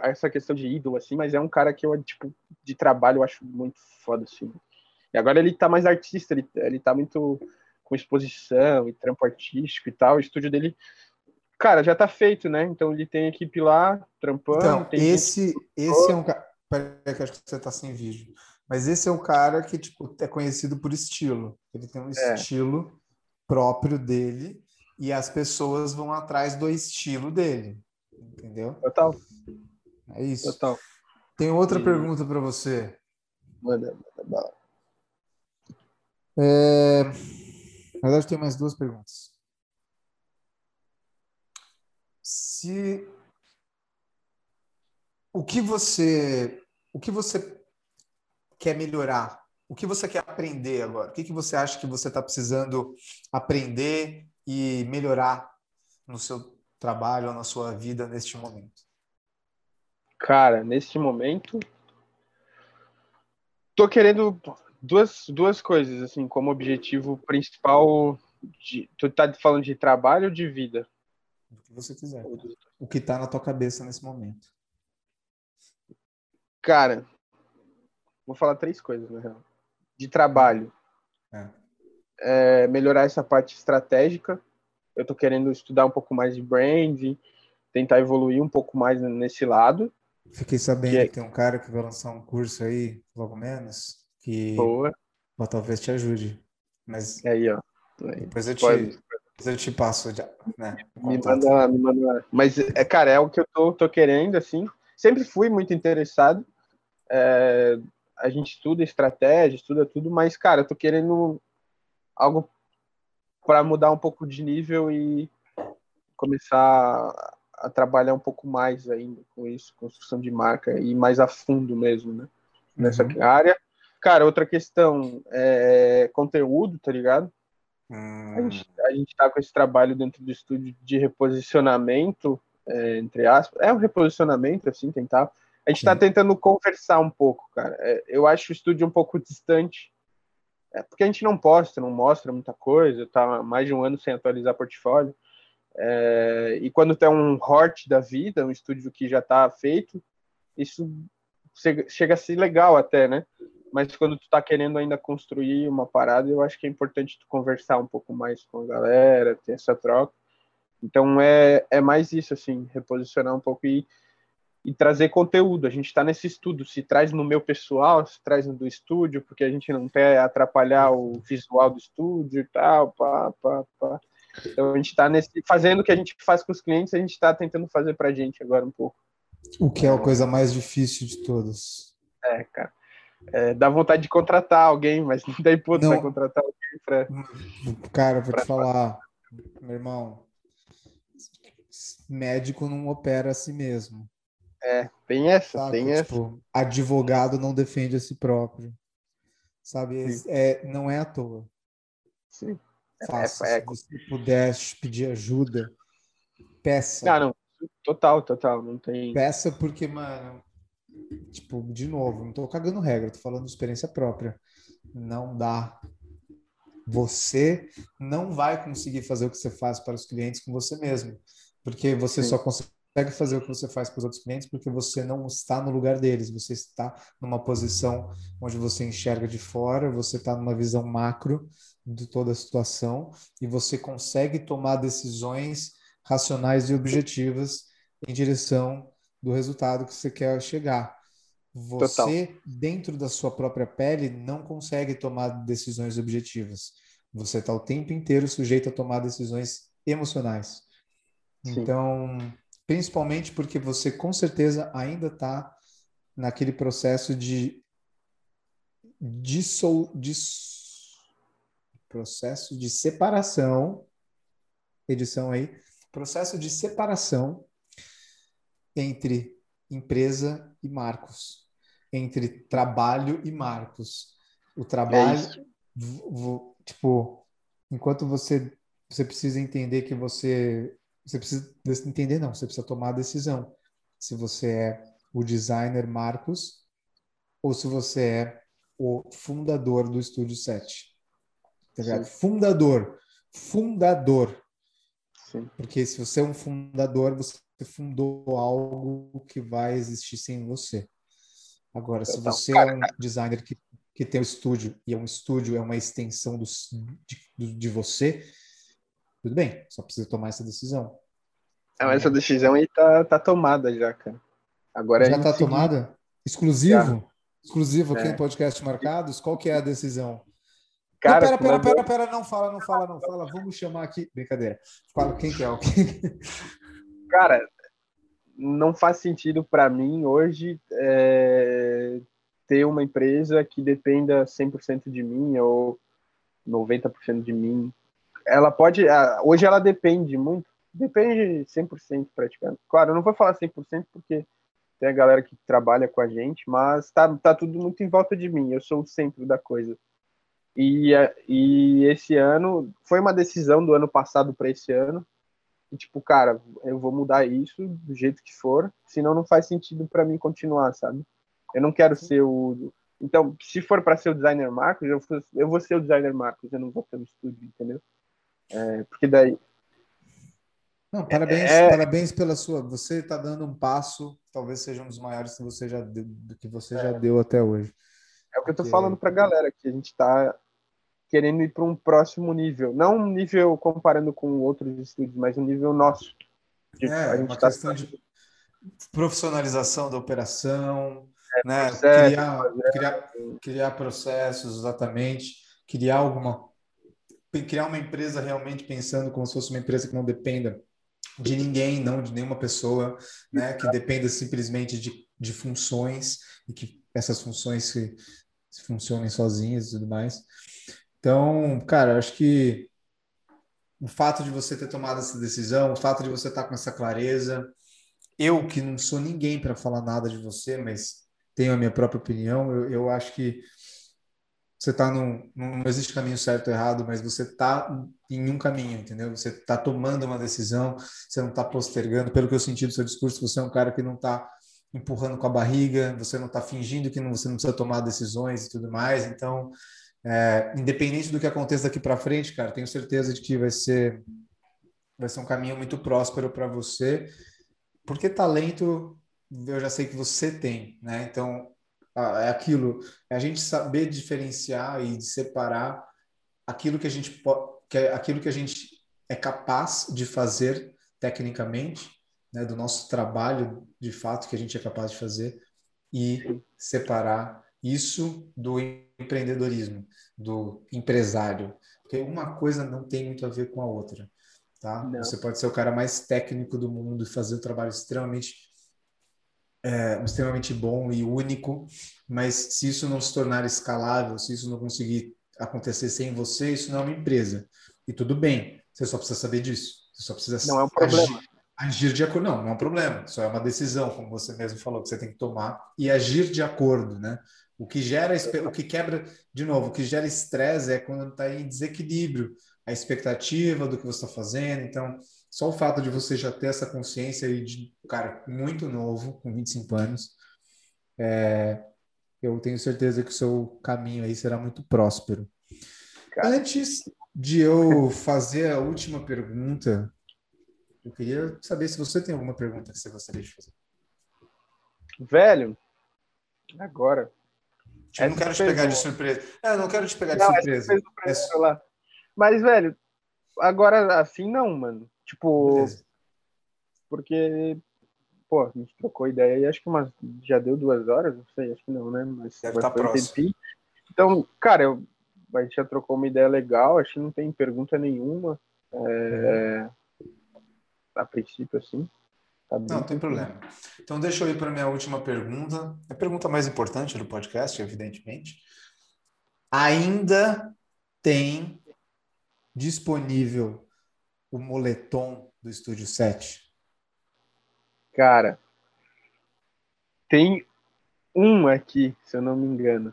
essa questão de ídolo, assim, mas é um cara que eu, tipo, de trabalho eu acho muito foda, assim. E agora ele tá mais artista, ele, ele tá muito com exposição e trampo artístico e tal. O estúdio dele, cara, já tá feito, né? Então ele tem equipe lá, trampando. Então, esse, esse é um cara. Peraí, que acho que você tá sem vídeo. Mas esse é o cara que, tipo, é conhecido por estilo. Ele tem um é. estilo próprio dele e as pessoas vão atrás do estilo dele. Entendeu? Total. É isso. Total. Tem outra pergunta para você. Manda, manda bala. É... Na verdade, tem mais duas perguntas. Se o que você o que você quer melhorar? O que você quer aprender agora? O que, que você acha que você está precisando aprender e melhorar no seu trabalho ou na sua vida neste momento? Cara, neste momento, tô querendo duas, duas coisas, assim, como objetivo principal. De, tu tá falando de trabalho ou de vida? O que você quiser. O que tá na tua cabeça nesse momento. Cara, vou falar três coisas, na real. De trabalho. É. É, melhorar essa parte estratégica. Eu tô querendo estudar um pouco mais de branding, tentar evoluir um pouco mais nesse lado. Fiquei sabendo que, é... que, tem um cara que vai lançar um curso aí, logo menos, que Boa. talvez te ajude. Mas aí, ó. Depois eu te, depois eu te passo, né? Me manda, me manda. Mas, é, cara, é o que eu tô, tô querendo, assim. Sempre fui muito interessado. É, a gente estuda estratégia, estuda tudo, mas, cara, eu tô querendo algo para mudar um pouco de nível e começar a trabalhar um pouco mais ainda com isso, construção de marca e mais a fundo mesmo, né? Nessa uhum. área. Cara, outra questão é conteúdo, tá ligado? Uhum. A, gente, a gente tá com esse trabalho dentro do estúdio de reposicionamento, é, entre aspas. É um reposicionamento, assim, tentar. A gente está tentando conversar um pouco, cara. É, eu acho o estúdio um pouco distante. É porque a gente não posta, não mostra muita coisa, tá mais de um ano sem atualizar portfólio. É, e quando tem um hort da vida, um estúdio que já está feito, isso chega a ser legal até, né? Mas quando tu tá querendo ainda construir uma parada, eu acho que é importante tu conversar um pouco mais com a galera, ter essa troca. Então é, é mais isso, assim, reposicionar um pouco e, e trazer conteúdo. A gente está nesse estudo, se traz no meu pessoal, se traz no do estúdio, porque a gente não quer atrapalhar o visual do estúdio e tal, pá, pá, pá. Então a gente está fazendo o que a gente faz com os clientes, a gente está tentando fazer para a gente agora um pouco. O que é a coisa mais difícil de todas. É, cara. É, dá vontade de contratar alguém, mas não tem ponto para contratar alguém para. Cara, vou te falar, meu irmão. Médico não opera a si mesmo. É, tem essa, Sabe? tem tipo, essa. Advogado não defende a si próprio. Sabe? É, não é à toa. Sim. Faça. É, é, Se você puder pedir ajuda, peça. Não, não, total, total. Não tem. Peça porque, mano, tipo, de novo, não tô cagando regra, tô falando de experiência própria. Não dá. Você não vai conseguir fazer o que você faz para os clientes com você mesmo, porque você Sim. só consegue fazer o que você faz para os outros clientes porque você não está no lugar deles, você está numa posição onde você enxerga de fora, você está numa visão macro de toda a situação e você consegue tomar decisões racionais e objetivas em direção do resultado que você quer chegar. Você, Total. dentro da sua própria pele, não consegue tomar decisões objetivas. Você está o tempo inteiro sujeito a tomar decisões emocionais. Sim. Então, principalmente porque você com certeza ainda está naquele processo de dissol, disso processo de separação, edição aí, processo de separação entre empresa e marcos, entre trabalho e marcos. O trabalho, é tipo, enquanto você você precisa entender que você você precisa entender não, você precisa tomar a decisão se você é o designer Marcos ou se você é o fundador do Estúdio 7. Tá fundador. Fundador. Sim. Porque se você é um fundador, você fundou algo que vai existir sem você. Agora, se você é um designer que, que tem um estúdio e é um estúdio é uma extensão do, de, de você, tudo bem, só precisa tomar essa decisão. Não, essa decisão aí tá, tá tomada já, cara. Agora já tá seguir. tomada? Exclusivo? Já. Exclusivo aqui é. no podcast Marcados? Qual que é a decisão? Cara, não, pera, pera, pera, pera, não fala, não fala, não fala. Vamos chamar aqui. Brincadeira. Fala quem que é o Cara, não faz sentido para mim hoje é, ter uma empresa que dependa 100% de mim ou 90% de mim. Ela pode. Hoje ela depende muito. Depende 100% praticamente. Claro, eu não vou falar 100% porque tem a galera que trabalha com a gente, mas tá, tá tudo muito em volta de mim. Eu sou o centro da coisa. E, e esse ano foi uma decisão do ano passado para esse ano. E, tipo, cara, eu vou mudar isso do jeito que for, senão não faz sentido para mim continuar, sabe? Eu não quero ser o. Então, se for para ser o designer Marcos, eu, eu vou ser o designer Marcos, eu não vou ter o estúdio, entendeu? É, porque daí. Não, parabéns, é... parabéns pela sua. Você está dando um passo, talvez seja um dos maiores que você já deu, que você é. já deu até hoje. É o que eu estou falando para a galera, que a gente está querendo ir para um próximo nível. Não um nível comparando com outros estúdios, mas um nível nosso. é, a gente uma tá questão de profissionalização da operação, é, né? Processo, criar, criar, criar processos, exatamente, criar alguma criar uma empresa realmente pensando como se fosse uma empresa que não dependa de ninguém, não de nenhuma pessoa, né? Que dependa simplesmente de, de funções e que essas funções se, se funcionem sozinhas e tudo mais. Então, cara, acho que o fato de você ter tomado essa decisão, o fato de você estar com essa clareza, eu que não sou ninguém para falar nada de você, mas tenho a minha própria opinião, eu, eu acho que você está num, não existe caminho certo ou errado, mas você está em um caminho, entendeu? Você está tomando uma decisão, você não está postergando. Pelo que eu senti do seu discurso, você é um cara que não está empurrando com a barriga, você não está fingindo que não, você não precisa tomar decisões e tudo mais. Então, é, independente do que aconteça daqui para frente, cara, tenho certeza de que vai ser vai ser um caminho muito próspero para você, porque talento eu já sei que você tem, né? Então é aquilo, é a gente saber diferenciar e separar aquilo que a gente pode, que é aquilo que a gente é capaz de fazer tecnicamente, né, do nosso trabalho de fato que a gente é capaz de fazer e separar isso do empreendedorismo, do empresário. Porque uma coisa não tem muito a ver com a outra. Tá? Você pode ser o cara mais técnico do mundo e fazer um trabalho extremamente, é, extremamente bom e único, mas se isso não se tornar escalável, se isso não conseguir acontecer sem você, isso não é uma empresa. E tudo bem, você só precisa saber disso. Você só precisa não é um problema. Agir, agir de acordo. Não, não é um problema. Só é uma decisão, como você mesmo falou, que você tem que tomar e agir de acordo, né? O que gera, o que quebra, de novo, o que gera estresse é quando está em desequilíbrio a expectativa do que você está fazendo. Então, só o fato de você já ter essa consciência e de cara muito novo, com 25 anos, é, eu tenho certeza que o seu caminho aí será muito próspero. Cara. Antes de eu fazer a última pergunta, eu queria saber se você tem alguma pergunta que você gostaria de fazer. Velho, agora Tipo, não quero te pegar de surpresa. É, não quero te pegar de não, surpresa. É... Mas, velho, agora assim não, mano. Tipo, Beleza. porque, pô, a gente trocou ideia e acho que umas, já deu duas horas, não sei, acho que não, né? Mas Deve estar tá próximo. Então, cara, eu, a gente já trocou uma ideia legal, acho que não tem pergunta nenhuma. É. A princípio, assim. Tá não, não tem problema. Então, deixa eu ir para a minha última pergunta. A pergunta mais importante do podcast, evidentemente. Ainda tem disponível o moletom do Estúdio 7? Cara, tem um aqui, se eu não me engano.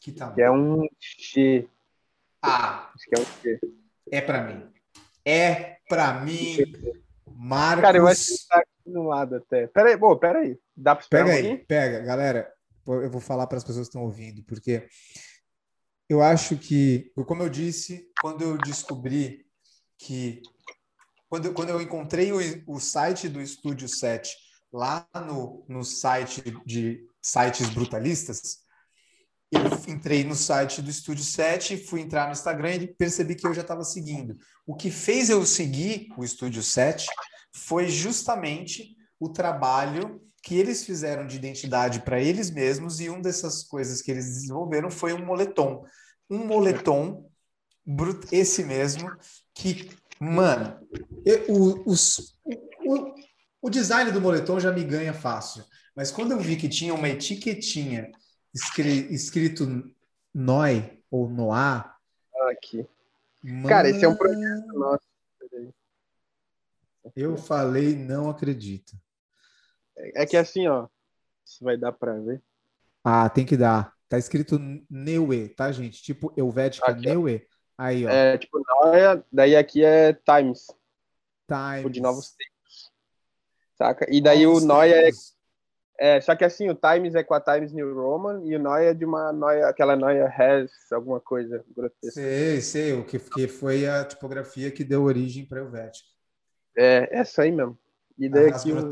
Que, tá que é um G. Ah, Acho que é um G. É para mim. É para mim. Marcos. Cara, eu acho que tá aqui no lado até. Pera aí, pô, pera aí. Dá para esperar Pega um aí, pega. Galera, eu vou falar para as pessoas que estão ouvindo, porque eu acho que, como eu disse, quando eu descobri que quando, quando eu encontrei o, o site do Estúdio 7 lá no, no site de sites brutalistas, eu entrei no site do Estúdio 7, fui entrar no Instagram e percebi que eu já estava seguindo. O que fez eu seguir o Estúdio 7 foi justamente o trabalho que eles fizeram de identidade para eles mesmos e uma dessas coisas que eles desenvolveram foi um moletom. Um moletom, esse mesmo, que, mano, o, os, o, o design do moletom já me ganha fácil, mas quando eu vi que tinha uma etiquetinha escrito Noi ou Noah. Aqui. Mano... Cara, esse é um projeto nosso. Eu falei, não acredito. É que assim, ó. Se vai dar para ver. Ah, tem que dar. Tá escrito Neue, tá, gente? Tipo Helvética aqui, Neue. Aí, ó. É, tipo, Noia, daí aqui é Times. Times. Tipo, de novos tempos. Saca? E daí novos o Noia é é, só que assim, o Times é com a Times New Roman e o Noia é de uma Noia, aquela Noia Has, alguma coisa grotesca. Sei, sei, o que, que foi a tipografia que deu origem para o Helvética. É, essa aí mesmo. E daí aqui, o...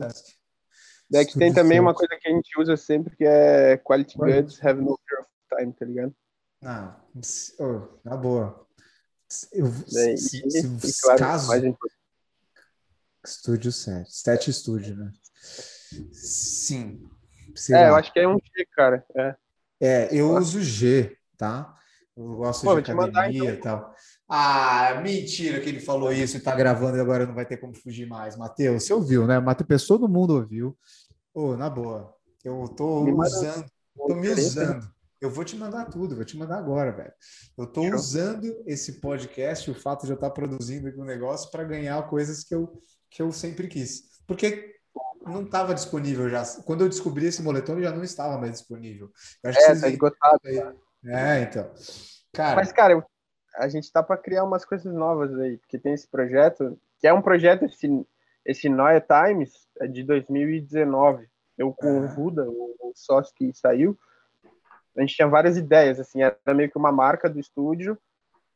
daí que tem também uma coisa que a gente usa sempre que é Quality Goods have no fear of time, tá ligado? Não, oh, na boa. Eu, daí, se, e, se, e, claro, caso... Mais Estúdio 7. 7 estúdio, né? Sim. É, eu acho que é um G, cara. É, é eu uso G, tá? Eu gosto Pô, de academia e tal. Ah, mentira que ele falou isso e tá gravando e agora não vai ter como fugir mais. Matheus, você ouviu, né? Matheus, pessoa do mundo ouviu. Ô, oh, na boa, eu tô me usando, tô me usando. Eu vou te mandar tudo, vou te mandar agora, velho. Eu tô Show. usando esse podcast, o fato de eu estar produzindo aqui um negócio para ganhar coisas que eu, que eu sempre quis. Porque não estava disponível já. Quando eu descobri esse moletom, já não estava mais disponível. Eu acho é, tá esgotado. É, então. Cara, Mas, cara, a gente tá para criar umas coisas novas aí, porque tem esse projeto, que é um projeto, esse, esse Noia Times, é de 2019. Eu com o Ruda, o, o sócio que saiu, a gente tinha várias ideias, assim, era meio que uma marca do estúdio,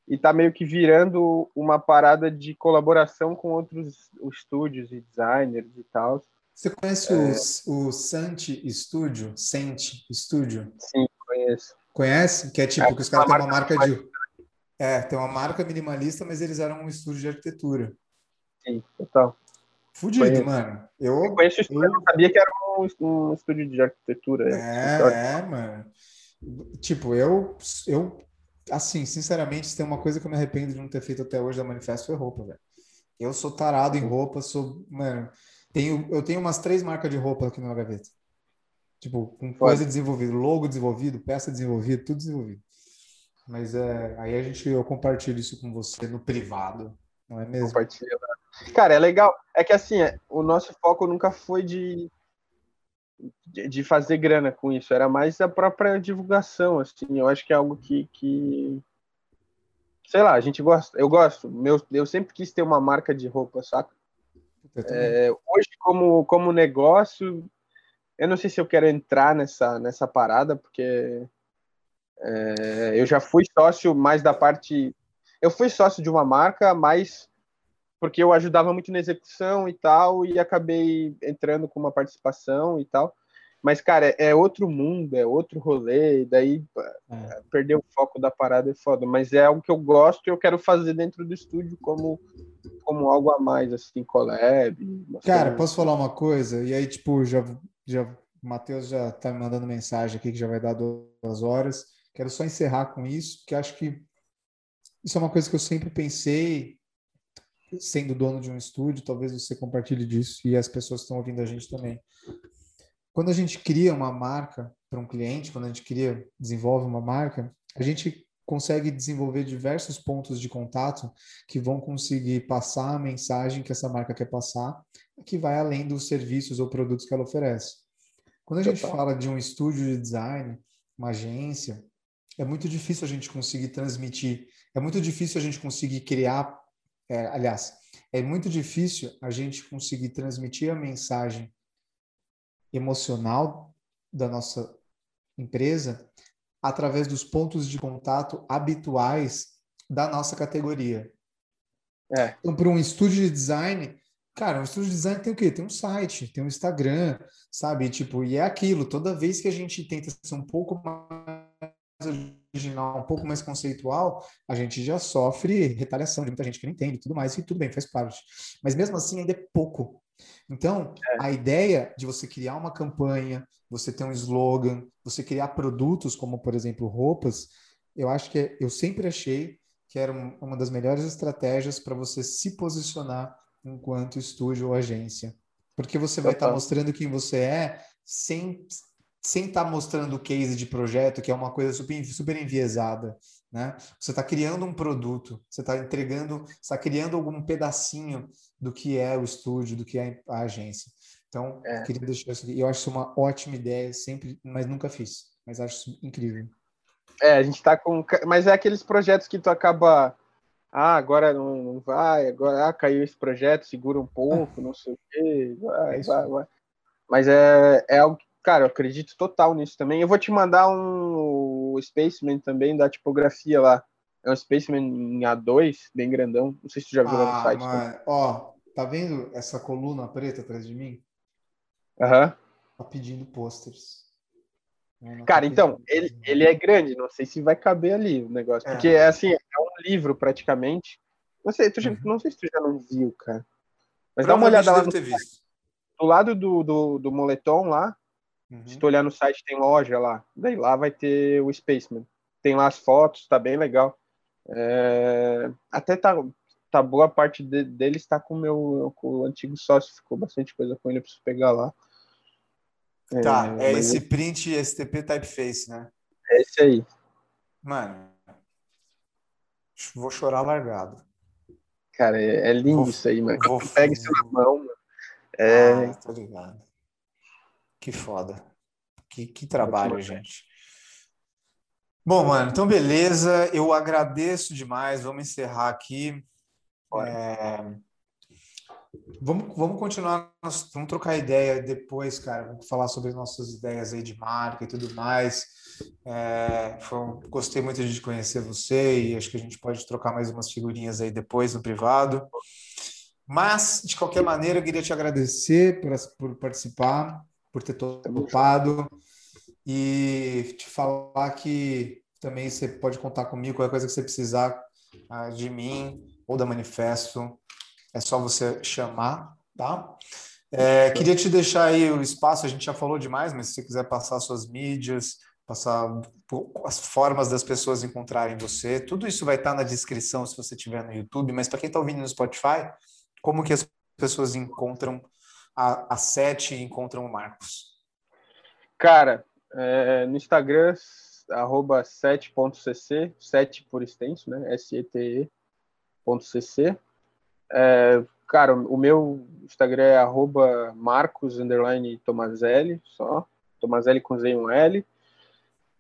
e tá meio que virando uma parada de colaboração com outros estúdios e designers e tal. Você conhece é... o, o Santi Studio? Sente Studio? Sim, conheço. Conhece? Que é tipo, é, que os caras têm uma marca de. É, tem uma marca minimalista, mas eles eram um estúdio de arquitetura. Sim, total. Fudido, conheço. mano. Eu, eu conheço o estúdio, eu não sabia que era um, um estúdio de arquitetura. É, é, mano. Tipo, eu, eu, assim, sinceramente, se tem uma coisa que eu me arrependo de não ter feito até hoje da Manifesto foi roupa, velho. Eu sou tarado em roupa, sou, mano, tenho, eu tenho umas três marcas de roupa aqui na gaveta. Tipo, com coisa desenvolvida, logo desenvolvido, peça desenvolvida, tudo desenvolvido. Mas é, aí a gente, eu compartilho isso com você no privado, não é mesmo? Compartilha. Cara, é legal. É que assim, é, o nosso foco nunca foi de, de, fazer grana com isso, era mais a própria divulgação, assim. Eu acho que é algo que, que sei lá, a gente gosta. Eu gosto. Meu, eu sempre quis ter uma marca de roupa, saca? É, hoje, como, como negócio, eu não sei se eu quero entrar nessa, nessa parada, porque é, eu já fui sócio mais da parte. Eu fui sócio de uma marca, mas porque eu ajudava muito na execução e tal, e acabei entrando com uma participação e tal. Mas, cara, é outro mundo, é outro rolê, e daí é. perder o foco da parada é foda. Mas é algo que eu gosto e eu quero fazer dentro do estúdio como, como algo a mais, assim, collab. Cara, posso falar uma coisa? E aí, tipo, já, já o Matheus já tá me mandando mensagem aqui que já vai dar duas horas. Quero só encerrar com isso, porque acho que isso é uma coisa que eu sempre pensei, sendo dono de um estúdio, talvez você compartilhe disso e as pessoas que estão ouvindo a gente também quando a gente cria uma marca para um cliente, quando a gente cria, desenvolve uma marca, a gente consegue desenvolver diversos pontos de contato que vão conseguir passar a mensagem que essa marca quer passar, que vai além dos serviços ou produtos que ela oferece. Quando a gente fala de um estúdio de design, uma agência, é muito difícil a gente conseguir transmitir, é muito difícil a gente conseguir criar, é, aliás, é muito difícil a gente conseguir transmitir a mensagem emocional da nossa empresa através dos pontos de contato habituais da nossa categoria. É. Então, para um estúdio de design, cara, um estúdio de design tem o quê? Tem um site, tem um Instagram, sabe? Tipo, e é aquilo, toda vez que a gente tenta ser um pouco mais original, um pouco mais conceitual, a gente já sofre retaliação de muita gente que não entende tudo mais, e tudo bem, faz parte. Mas mesmo assim, ainda é pouco. Então, é. a ideia de você criar uma campanha, você ter um slogan, você criar produtos como, por exemplo, roupas, eu acho que é, eu sempre achei que era uma das melhores estratégias para você se posicionar enquanto estúdio ou agência. Porque você vai estar tá mostrando quem você é sem sem estar tá mostrando o case de projeto, que é uma coisa super, super enviesada, né? Você está criando um produto, você está entregando, está criando algum pedacinho do que é o estúdio, do que é a agência. Então, é. queria deixar isso aqui. Eu acho isso uma ótima ideia, sempre, mas nunca fiz. Mas acho isso incrível. É, a gente tá com. Mas é aqueles projetos que tu acaba. Ah, agora não, não vai, agora ah, caiu esse projeto, segura um pouco, não sei o quê, vai, é vai, vai. Mas é, é algo que, cara, eu acredito total nisso também. Eu vou te mandar um Spaceman também da tipografia lá. É um Spaceman em A2, bem grandão. Não sei se tu já viu ah, no site. Mas, ó, tá vendo essa coluna preta atrás de mim? Aham. Uhum. Tá pedindo posters. Cara, então, ele, ele é grande, não sei se vai caber ali o negócio. É. Porque, é assim, é um livro praticamente. Não sei, tu uhum. não sei se tu já não viu, cara. Mas dá uma olhada lá no ter visto. Do lado do, do, do moletom lá, uhum. se tu olhar no site, tem loja lá. Daí lá vai ter o Spaceman. Tem lá as fotos, tá bem legal. É... Até tá, tá boa parte de, dele está com o meu com o antigo sócio, ficou bastante coisa com ele, eu preciso pegar lá. Tá, é, é esse print STP typeface, né? É esse aí. Mano, vou chorar largado. Cara, é, é lindo vou, isso aí, mano. Vou, pega isso na mão, mano. É... Ah, tô ligado. Que foda. Que, que trabalho, gente. Bom, mano, então beleza. Eu agradeço demais. Vamos encerrar aqui. É... Vamos, vamos continuar, vamos trocar ideia depois, cara. Vamos falar sobre nossas ideias aí de marca e tudo mais. É, foi, gostei muito de conhecer você e acho que a gente pode trocar mais umas figurinhas aí depois no privado. Mas, de qualquer maneira, eu queria te agradecer por, por participar, por ter topado e te falar que também você pode contar comigo, qualquer coisa que você precisar uh, de mim ou da Manifesto é só você chamar, tá? É, queria te deixar aí o espaço, a gente já falou demais, mas se você quiser passar suas mídias, passar as formas das pessoas encontrarem você, tudo isso vai estar na descrição se você estiver no YouTube, mas para quem está ouvindo no Spotify, como que as pessoas encontram a, a Sete encontram o Marcos? Cara, é, no Instagram, arroba 7.cc, 7 por extenso, né? S-E-T-E.cc. É, cara, o meu Instagram é arroba Marcos Tomazelli, só. Tomazelli com Z e um L.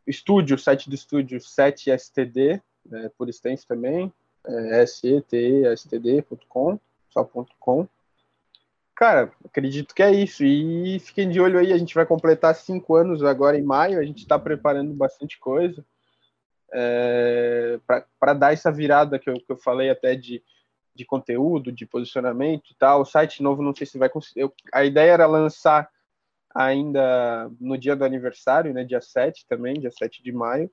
Estúdio, site do estúdio 7std, né, por extenso também. É, S-E-T-E-S-T-D.com, só ponto .com. Cara, acredito que é isso. E fiquem de olho aí, a gente vai completar cinco anos agora em maio, a gente está preparando bastante coisa. É, para dar essa virada que eu, que eu falei até de de conteúdo, de posicionamento e tal. O site novo não sei se vai conseguir. A ideia era lançar ainda no dia do aniversário, né, dia 7 também, dia 7 de maio,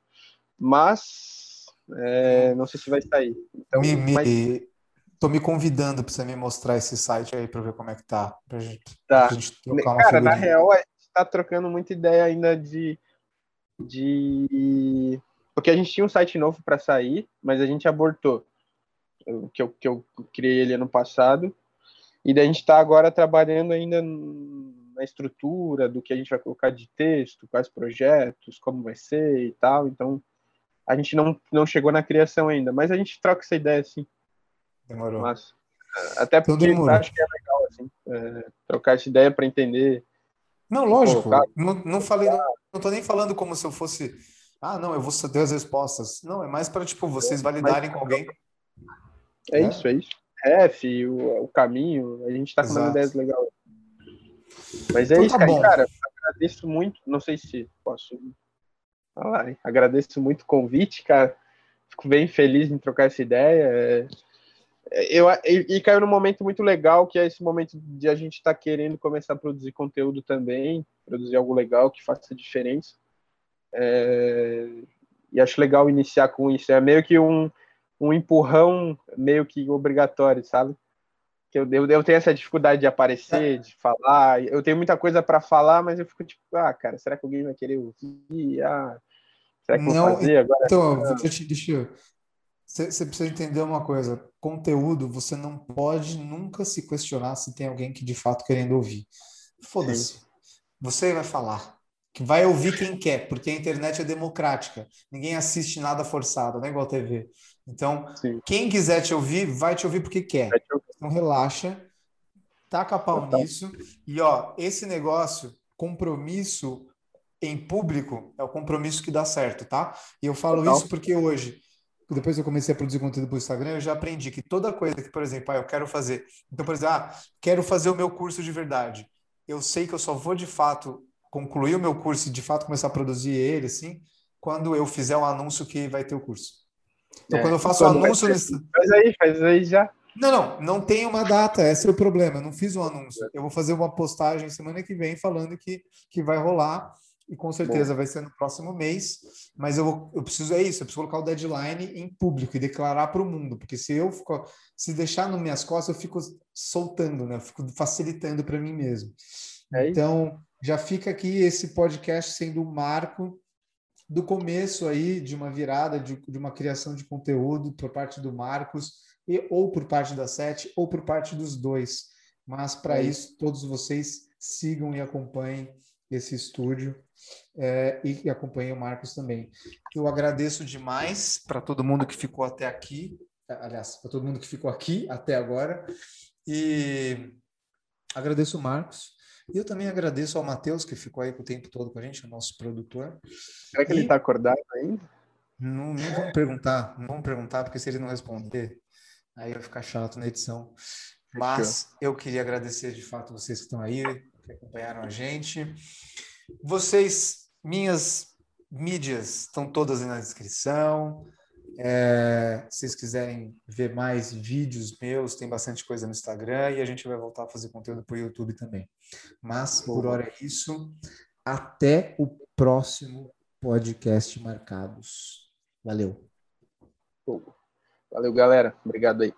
mas é, não sei se vai sair. Então, me, me, mas... Tô me convidando para você me mostrar esse site aí para ver como é que tá. Pra gente, tá. Pra gente trocar uma Cara, na real, a gente tá trocando muita ideia ainda de, de. Porque a gente tinha um site novo para sair, mas a gente abortou que eu, que eu criei ele ano passado. E daí a gente está agora trabalhando ainda na estrutura do que a gente vai colocar de texto, quais projetos, como vai ser e tal. Então, a gente não, não chegou na criação ainda, mas a gente troca essa ideia assim. Demorou. Mas, até porque eu acho que é legal assim, é, trocar essa ideia para entender. Não, lógico. Não, não falei, não, não tô nem falando como se eu fosse. Ah, não, eu vou ter as respostas. Não, é mais para tipo vocês validarem com alguém é, é, isso, é isso. Ref, o, o caminho, a gente tá com uma ideias legais. Mas é então, isso, tá cara, cara. Agradeço muito. Não sei se posso falar, hein? Agradeço muito o convite, cara. Fico bem feliz em trocar essa ideia. É, eu, e, caiu num momento muito legal, que é esse momento de a gente estar tá querendo começar a produzir conteúdo também, produzir algo legal que faça diferença. É, e acho legal iniciar com isso. É meio que um, um empurrão meio que obrigatório, sabe? Que eu, eu, eu tenho essa dificuldade de aparecer, de falar. Eu tenho muita coisa para falar, mas eu fico tipo, ah, cara, será que alguém vai querer ouvir? Ah, será que eu vou fazer agora? Então, deixa, deixa eu você precisa entender uma coisa: conteúdo, você não pode nunca se questionar se tem alguém que de fato querendo ouvir. Foda-se. Você vai falar. Que vai ouvir quem quer, porque a internet é democrática. Ninguém assiste nada forçado, não é igual TV. Então, Sim. quem quiser te ouvir, vai te ouvir porque quer. Então, relaxa, taca a pau nisso. E, ó, esse negócio, compromisso em público, é o compromisso que dá certo, tá? E eu falo Total. isso porque hoje depois eu comecei a produzir conteúdo para o Instagram, eu já aprendi que toda coisa que, por exemplo, ah, eu quero fazer. Então, por exemplo, ah, quero fazer o meu curso de verdade. Eu sei que eu só vou de fato concluir o meu curso e de fato começar a produzir ele, assim, quando eu fizer um anúncio que vai ter o curso. Então, é, quando eu faço o anúncio. Faz aí, faz aí já. Não, não, não tem uma data, esse é o problema. Eu não fiz o um anúncio. Eu vou fazer uma postagem semana que vem falando que, que vai rolar e com certeza Bom. vai ser no próximo mês, mas eu, eu preciso, é isso, eu preciso colocar o deadline em público e declarar para o mundo, porque se eu fico, se deixar nas minhas costas, eu fico soltando, né? Eu fico facilitando para mim mesmo. É então, já fica aqui esse podcast sendo um marco do começo aí de uma virada, de, de uma criação de conteúdo por parte do Marcos, e, ou por parte da Sete, ou por parte dos dois. Mas para é isso, todos vocês sigam e acompanhem esse estúdio é, e, e acompanhe o Marcos também. Eu agradeço demais para todo mundo que ficou até aqui, aliás, para todo mundo que ficou aqui até agora, e agradeço o Marcos. E eu também agradeço ao Matheus, que ficou aí o tempo todo com a gente, o nosso produtor. Será que e... ele está acordado ainda? Não, não vamos perguntar, não vamos perguntar, porque se ele não responder, aí vai ficar chato na edição. Mas eu queria agradecer de fato vocês que estão aí, que acompanharam a gente. Vocês, minhas mídias estão todas aí na descrição. É, se vocês quiserem ver mais vídeos meus, tem bastante coisa no Instagram e a gente vai voltar a fazer conteúdo para o YouTube também. Mas por hora é isso. Até o próximo podcast Marcados. Valeu. Valeu, galera. Obrigado aí.